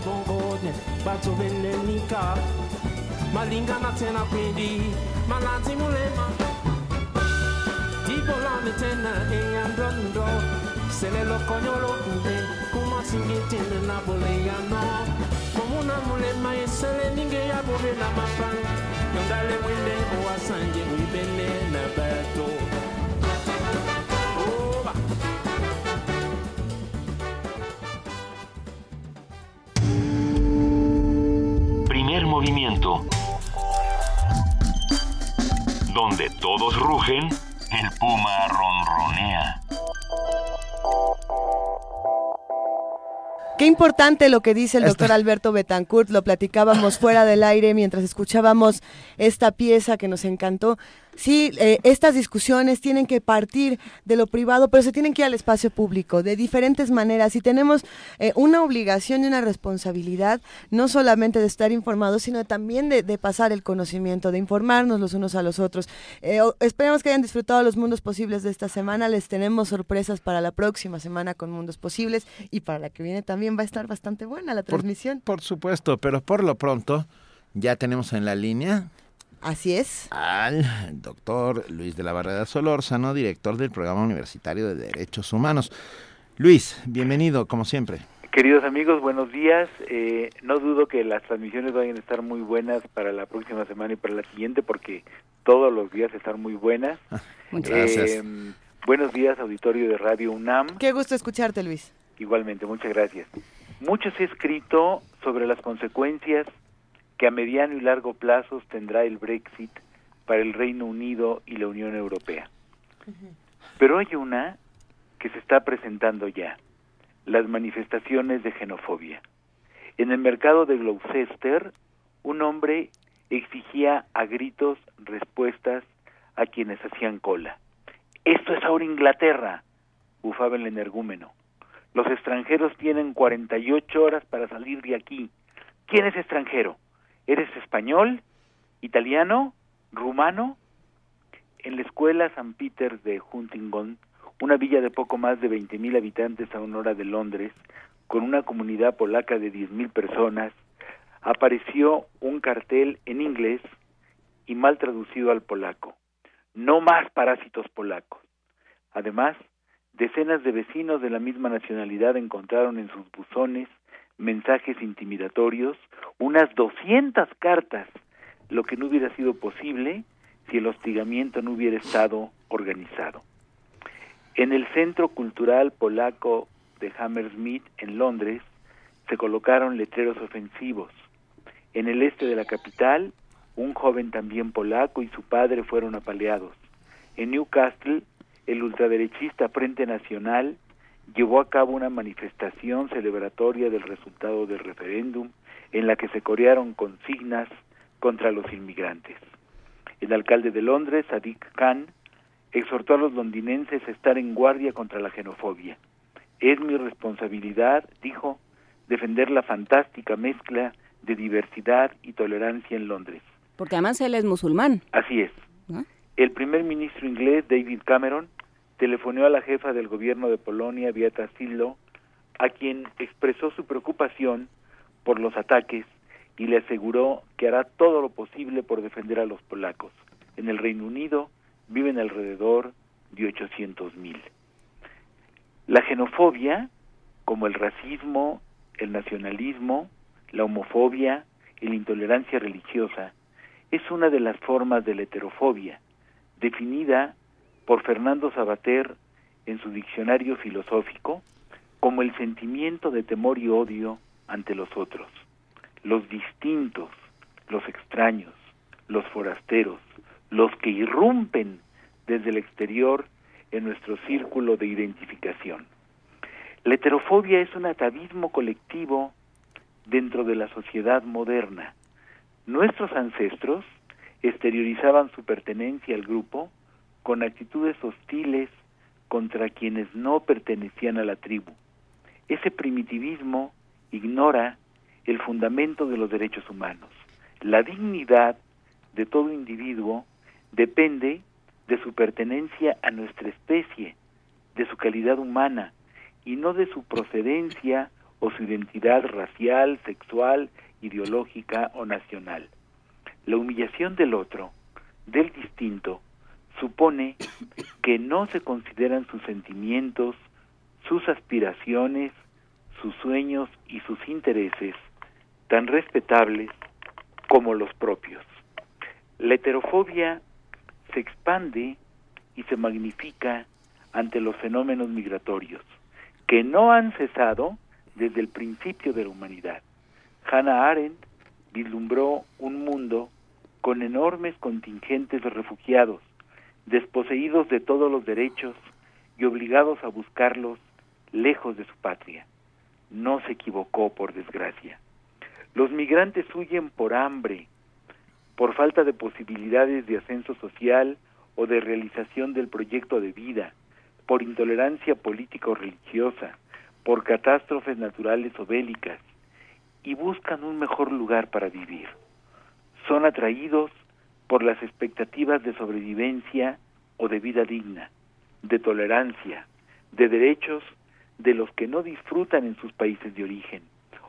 [SPEAKER 44] bongodne bato bendenika malingana tena kwindi malanzi mulema. Tibolane tena eyandondo selelo konyolo nde kumasingitinde na boleyano Komuna mulema esele ninge ya bobela mapan yongale mwinde owasanje wibene na bato.
[SPEAKER 1] Movimiento. Donde todos rugen, el puma ronronea.
[SPEAKER 3] Qué importante lo que dice el doctor Alberto Betancourt, lo platicábamos fuera del aire mientras escuchábamos esta pieza que nos encantó. Sí, eh, estas discusiones tienen que partir de lo privado, pero se tienen que ir al espacio público de diferentes maneras y tenemos eh, una obligación y una responsabilidad no solamente de estar informados, sino también de, de pasar el conocimiento, de informarnos los unos a los otros. Eh, esperemos que hayan disfrutado los mundos posibles de esta semana. Les tenemos sorpresas para la próxima semana con mundos posibles y para la que viene también va a estar bastante buena la
[SPEAKER 2] Por-
[SPEAKER 3] transmisión.
[SPEAKER 2] Por, supuesto, pero por lo pronto ya tenemos en la línea
[SPEAKER 3] Así es.
[SPEAKER 2] al doctor Luis de la Barrera Solórzano, director del Programa Universitario de Derechos Humanos. Luis, bienvenido, como siempre.
[SPEAKER 45] Queridos amigos, buenos días. Eh, no dudo que las transmisiones vayan a estar muy buenas para la próxima semana y para la siguiente, porque todos los días están muy buenas.
[SPEAKER 2] Muchas gracias.
[SPEAKER 45] Eh, buenos días, auditorio de Radio UNAM.
[SPEAKER 3] Qué gusto escucharte, Luis.
[SPEAKER 45] Igualmente, muchas gracias. Mucho se ha escrito sobre las consecuencias que a mediano y largo plazo tendrá el Brexit para el Reino Unido y la Unión Europea. Pero hay una que se está presentando ya, las manifestaciones de xenofobia. En el mercado de Gloucester, un hombre exigía a gritos respuestas a quienes hacían cola. Esto es ahora Inglaterra, bufaba el energúmeno. Los extranjeros tienen 48 horas para salir de aquí. ¿Quién es extranjero? ¿Eres español? ¿Italiano? ¿Rumano? En la escuela San Peter de Huntingdon, una villa de poco más de 20.000 habitantes a una hora de Londres, con una comunidad polaca de 10.000 personas, apareció un cartel en inglés y mal traducido al polaco. No más parásitos polacos. Además, decenas de vecinos de la misma nacionalidad encontraron en sus buzones mensajes intimidatorios, unas 200 cartas, lo que no hubiera sido posible si el hostigamiento no hubiera estado organizado. En el Centro Cultural Polaco de Hammersmith, en Londres, se colocaron letreros ofensivos. En el este de la capital, un joven también polaco y su padre fueron apaleados. En Newcastle, el ultraderechista Frente Nacional llevó a cabo una manifestación celebratoria del resultado del referéndum en la que se corearon consignas contra los inmigrantes. El alcalde de Londres, Sadiq Khan, exhortó a los londinenses a estar en guardia contra la xenofobia. Es mi responsabilidad, dijo, defender la fantástica mezcla de diversidad y tolerancia en Londres.
[SPEAKER 40] Porque además él es musulmán.
[SPEAKER 45] Así es.
[SPEAKER 40] ¿no?
[SPEAKER 45] El primer ministro inglés, David Cameron, telefonó a la jefa del gobierno de Polonia, Beata Szydło, a quien expresó su preocupación por los ataques y le aseguró que hará todo lo posible por defender a los polacos. En el Reino Unido viven alrededor de 800 mil. La xenofobia, como el racismo, el nacionalismo, la homofobia y la intolerancia religiosa, es una de las formas de la heterofobia, definida por Fernando Sabater en su diccionario filosófico como el sentimiento de temor y odio ante los otros, los distintos, los extraños, los forasteros, los que irrumpen desde el exterior en nuestro círculo de identificación. La heterofobia es un atavismo colectivo dentro de la sociedad moderna. Nuestros ancestros exteriorizaban su pertenencia al grupo con actitudes hostiles contra quienes no pertenecían a la tribu. Ese primitivismo ignora el fundamento de los derechos humanos, La dignidad de todo individuo depende de su pertenencia a nuestra especie, de su calidad humana, y no de su procedencia o su identidad racial, sexual, ideológica o nacional. La humillación del otro, del distinto, supone que no se consideran sus sentimientos, sus aspiraciones, sus sueños y sus intereses tan respetables como los propios. La heterofobia se expande y se magnifica ante los fenómenos migratorios, que no han cesado desde el principio de la humanidad. Hannah Arendt vislumbró un mundo con enormes contingentes de refugiados, desposeídos de todos los derechos y obligados a buscarlos lejos de su patria. No se equivocó, por desgracia. Los migrantes huyen por hambre, por falta de posibilidades de ascenso social o de realización del proyecto de vida, por intolerancia política o religiosa, por catástrofes naturales o bélicas, y buscan un mejor lugar para vivir. Son atraídos por las expectativas de sobrevivencia o de vida digna, de tolerancia, de derechos de los que no disfrutan en sus países de origen,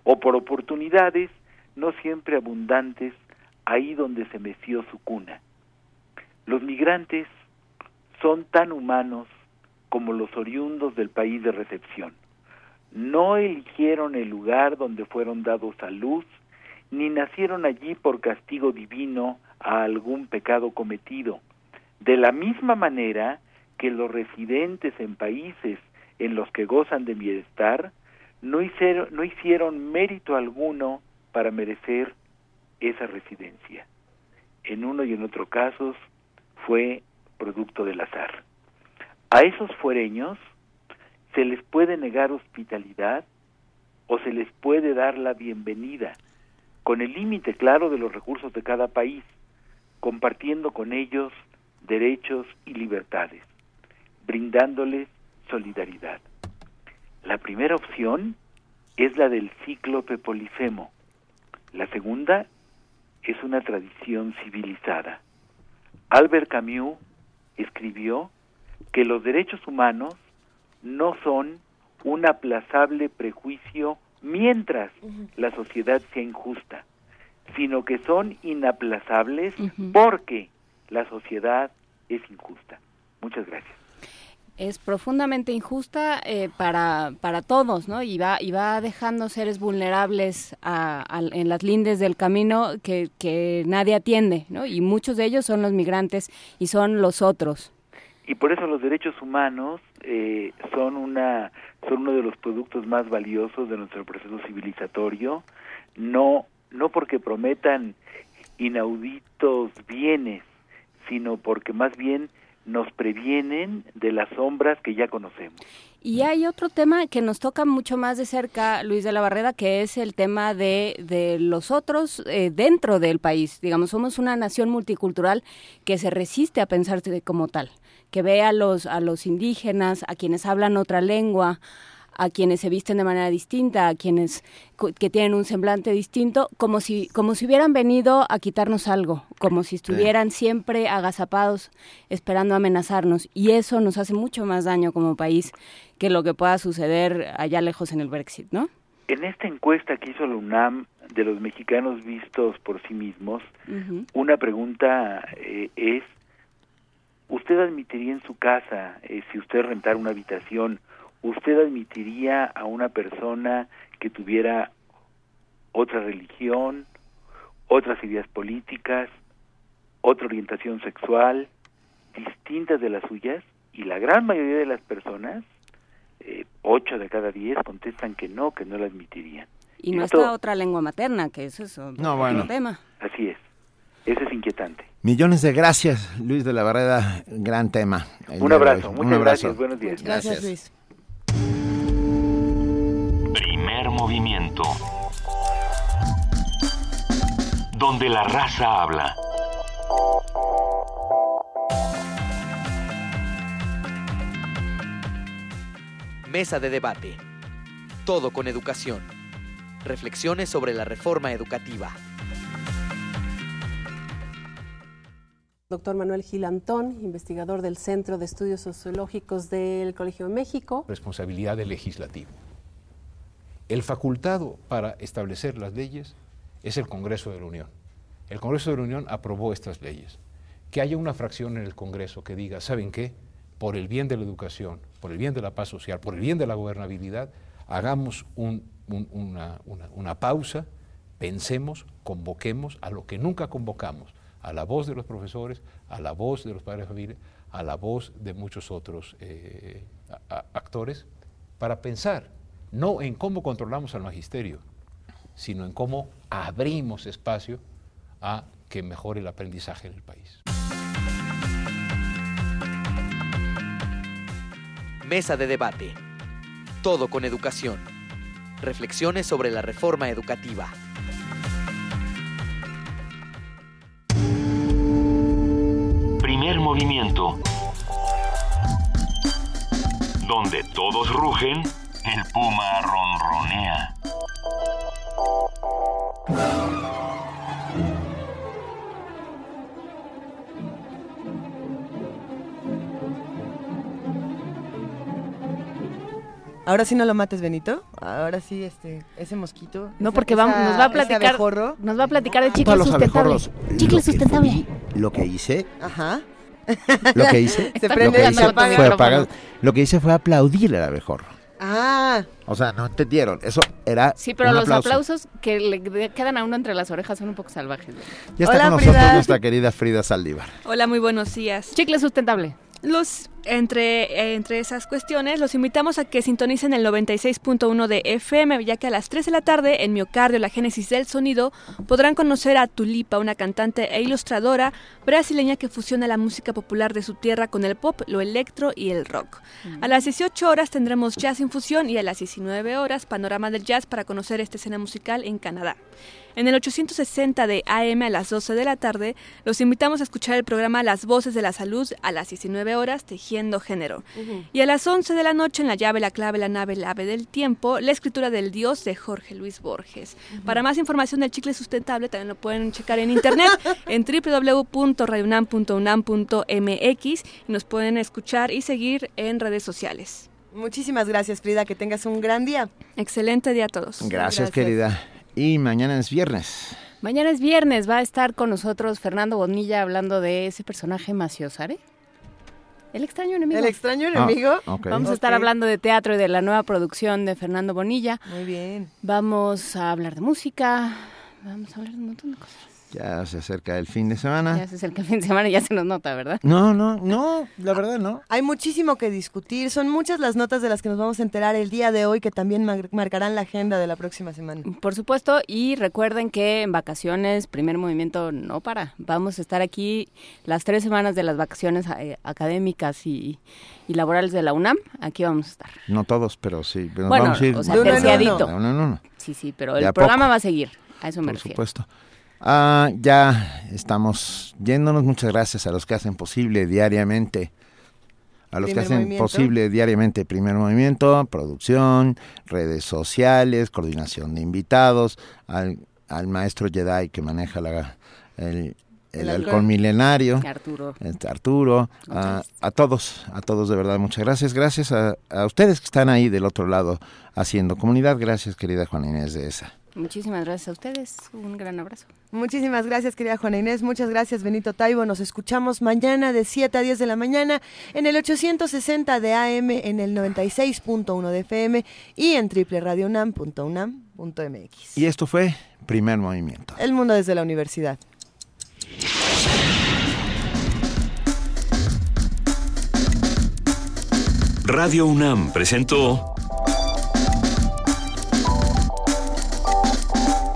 [SPEAKER 45] o por oportunidades no siempre abundantes ahí donde se meció su cuna. Los migrantes son tan humanos como los oriundos del país de recepción. No eligieron el lugar donde fueron dados a luz, ni nacieron allí por castigo divino a algún pecado cometido. De la misma manera que los residentes en países en los que gozan de bienestar no hicieron, no hicieron mérito alguno para merecer esa residencia. En uno y en otro casos fue producto del azar. A esos fuereños se les puede negar hospitalidad o se les puede dar la bienvenida, con el límite claro de los recursos de cada país, compartiendo con ellos derechos y libertades, brindándoles solidaridad. La primera opción es la del cíclope polifemo. La segunda es una tradición civilizada. Albert Camus escribió que los derechos humanos no son un aplazable prejuicio mientras la sociedad sea injusta, sino que son inaplazables porque la sociedad es injusta. Muchas gracias
[SPEAKER 4] es profundamente injusta eh, para, para todos, ¿no? Y va, y va dejando seres vulnerables en las lindes del camino que, que nadie atiende, ¿no? Y muchos de ellos son los migrantes y son los otros.
[SPEAKER 45] Y por eso los derechos humanos eh, son, una, son uno de los productos más valiosos de nuestro proceso civilizatorio, no, no porque prometan inauditos bienes, sino porque más bien nos previenen de las sombras que ya conocemos.
[SPEAKER 4] Y hay otro tema que nos toca mucho más de cerca, Luis de la Barrera, que es el tema de, de los otros eh, dentro del país. Digamos, somos una nación multicultural que se resiste a pensarse como tal, que ve a los, a los indígenas, a quienes hablan otra lengua, a quienes se visten de manera distinta, a quienes que tienen un semblante distinto, como si, como si hubieran venido a quitarnos algo, como si estuvieran siempre agazapados esperando amenazarnos. Y eso nos hace mucho más daño como país que lo que pueda suceder allá lejos en el Brexit, ¿no?
[SPEAKER 45] En esta encuesta que hizo la UNAM de los mexicanos vistos por sí mismos, una pregunta eh, es, ¿usted admitiría en su casa, eh, si usted rentara una habitación, ¿usted admitiría a una persona que tuviera otra religión, otras ideas políticas, otra orientación sexual, distintas de las suyas? Y la gran mayoría de las personas, eh, ocho de cada diez, contestan que no, que no la admitirían.
[SPEAKER 4] Y no está otra lengua materna, que eso es otro
[SPEAKER 2] No, bueno.
[SPEAKER 4] tema.
[SPEAKER 45] Así es. Eso es inquietante.
[SPEAKER 2] Millones de gracias, Luis de la Barrera. Gran tema.
[SPEAKER 45] Un abrazo, muchas
[SPEAKER 2] Un abrazo.
[SPEAKER 45] gracias, buenos días.
[SPEAKER 4] Gracias, Luis.
[SPEAKER 1] Movimiento. Donde la raza habla.
[SPEAKER 46] Mesa de debate. Todo con educación. Reflexiones sobre la reforma educativa.
[SPEAKER 47] Doctor Manuel Gilantón, investigador del Centro de Estudios Sociológicos del Colegio de México.
[SPEAKER 46] Responsabilidad del legislativo. El facultado para establecer las leyes es el Congreso de la Unión. El Congreso de la Unión aprobó estas leyes. Que haya una fracción en el Congreso que diga, ¿saben qué? Por el bien de la educación, por el bien de la paz social, por el bien de la gobernabilidad, hagamos un- un- una, pausa, pensemos, convoquemos a lo que nunca convocamos, a la voz de los profesores, a la voz de los padres de familia, a la voz de muchos otros eh, actores, para pensar no en cómo controlamos al magisterio, sino en cómo abrimos espacio a que mejore el aprendizaje en el país.
[SPEAKER 48] Mesa de debate. Todo con educación. Reflexiones sobre la reforma educativa.
[SPEAKER 1] Primer movimiento. Donde todos rugen, el puma ronronea.
[SPEAKER 3] Ahora sí no lo mates, Benito. Ahora sí, este, ese mosquito.
[SPEAKER 4] No,
[SPEAKER 3] esa-
[SPEAKER 4] porque vamos,
[SPEAKER 3] esa-
[SPEAKER 4] nos va a platicar,
[SPEAKER 3] abejorro.
[SPEAKER 4] nos va a platicar de chicle
[SPEAKER 2] los
[SPEAKER 4] sustentable. Chicle
[SPEAKER 2] lo que
[SPEAKER 4] sustentable.
[SPEAKER 2] fui- Lo que hice,
[SPEAKER 3] Ajá.
[SPEAKER 2] lo que hice, *laughs*
[SPEAKER 3] Se
[SPEAKER 2] lo
[SPEAKER 3] prende
[SPEAKER 2] que hice
[SPEAKER 3] apaga.
[SPEAKER 2] fue apagar- lo que hice fue aplaudir al abejorro.
[SPEAKER 3] Ah,
[SPEAKER 2] O sea, no entendieron. Eso era
[SPEAKER 4] Sí, pero
[SPEAKER 2] un
[SPEAKER 4] los
[SPEAKER 2] aplauso.
[SPEAKER 4] aplausos que le quedan a uno entre las orejas son un poco salvajes.
[SPEAKER 2] Ya está con nosotros nuestra querida Frida Saldívar.
[SPEAKER 49] Hola, muy buenos días.
[SPEAKER 4] Chicle sustentable.
[SPEAKER 49] Los, entre, entre esas cuestiones, los invitamos a que sintonicen el 96.1 de FM, ya que a las 3 de la tarde, en Miocardio, la génesis del sonido, podrán conocer a Tulipa, una cantante e ilustradora brasileña que fusiona la música popular de su tierra con el pop, lo electro y el rock. A las 18 horas tendremos Jazz Infusión y a las 19 horas Panorama del Jazz para conocer esta escena musical en Canadá. En el 860 de AM a las 12 de la tarde, los invitamos a escuchar el programa Las Voces de la Salud a las 19 horas, Tejiendo Género. Y a las 11 de la noche, en La llave, la clave, la nave, el ave del tiempo, la escritura del dios de Jorge Luis Borges. Para más información del chicle sustentable, también lo pueden checar en internet *laughs* en www.radionam.unam.mx y nos pueden escuchar y seguir en redes sociales.
[SPEAKER 3] muchísimas gracias, Frida. Que tengas un gran día.
[SPEAKER 49] Excelente día a todos.
[SPEAKER 2] Gracias, querida. Y mañana es viernes.
[SPEAKER 4] Mañana es viernes, va a estar con nosotros Fernando Bonilla hablando de ese personaje Maciosare. El extraño enemigo.
[SPEAKER 3] El extraño enemigo.
[SPEAKER 2] Ah, ok.
[SPEAKER 4] Vamos a estar hablando de teatro y de la nueva producción de Fernando Bonilla.
[SPEAKER 3] Muy bien.
[SPEAKER 4] Vamos a hablar de música. Vamos a hablar de un montón de cosas.
[SPEAKER 2] Ya se acerca el fin de semana.
[SPEAKER 4] Ya se acerca el fin de semana y ya se nos nota, ¿verdad?
[SPEAKER 2] No, no, no, la verdad no.
[SPEAKER 3] Hay muchísimo que discutir. Son muchas las notas de las que nos vamos a enterar el día de hoy que también mar- marcarán la agenda de la próxima semana.
[SPEAKER 4] Por supuesto, y recuerden que en vacaciones, primer movimiento no para. Vamos a estar aquí las tres semanas de las vacaciones eh, académicas y, y laborales de la UNAM. Aquí vamos a estar.
[SPEAKER 2] No todos, pero sí.
[SPEAKER 4] Bueno,
[SPEAKER 2] vamos a ir
[SPEAKER 4] o sea,
[SPEAKER 2] de uno en
[SPEAKER 4] terciadito.
[SPEAKER 2] uno, de uno en uno.
[SPEAKER 4] Sí, sí, pero el programa
[SPEAKER 2] poco.
[SPEAKER 4] va a seguir. A eso me
[SPEAKER 2] Por
[SPEAKER 4] refiero.
[SPEAKER 2] supuesto. Ah, ya estamos yéndonos. Muchas gracias a los que hacen posible diariamente. A los
[SPEAKER 3] Primer
[SPEAKER 2] que hacen
[SPEAKER 3] Movimiento.
[SPEAKER 2] posible diariamente Primer Movimiento, producción, redes sociales, coordinación de invitados, al, al maestro Jedi que maneja la, el, el
[SPEAKER 4] El halcón.
[SPEAKER 2] milenario.
[SPEAKER 4] Arturo.
[SPEAKER 2] Este, Arturo, a, a todos, a todos de verdad, muchas gracias. Gracias a, a ustedes que están ahí del otro lado haciendo comunidad. Gracias, querida Juana Inés de esa.
[SPEAKER 4] Muchísimas gracias a ustedes. Un gran abrazo.
[SPEAKER 3] Muchísimas gracias, querida Juana Inés. Muchas gracias, Benito Taibo. Nos escuchamos mañana de 7 a 10 de la mañana en el 860 de AM, en el 96.1 de FM y en www.radionam.unam.mx.
[SPEAKER 2] Y esto fue Primer Movimiento.
[SPEAKER 3] El mundo desde la universidad.
[SPEAKER 1] Radio UNAM presentó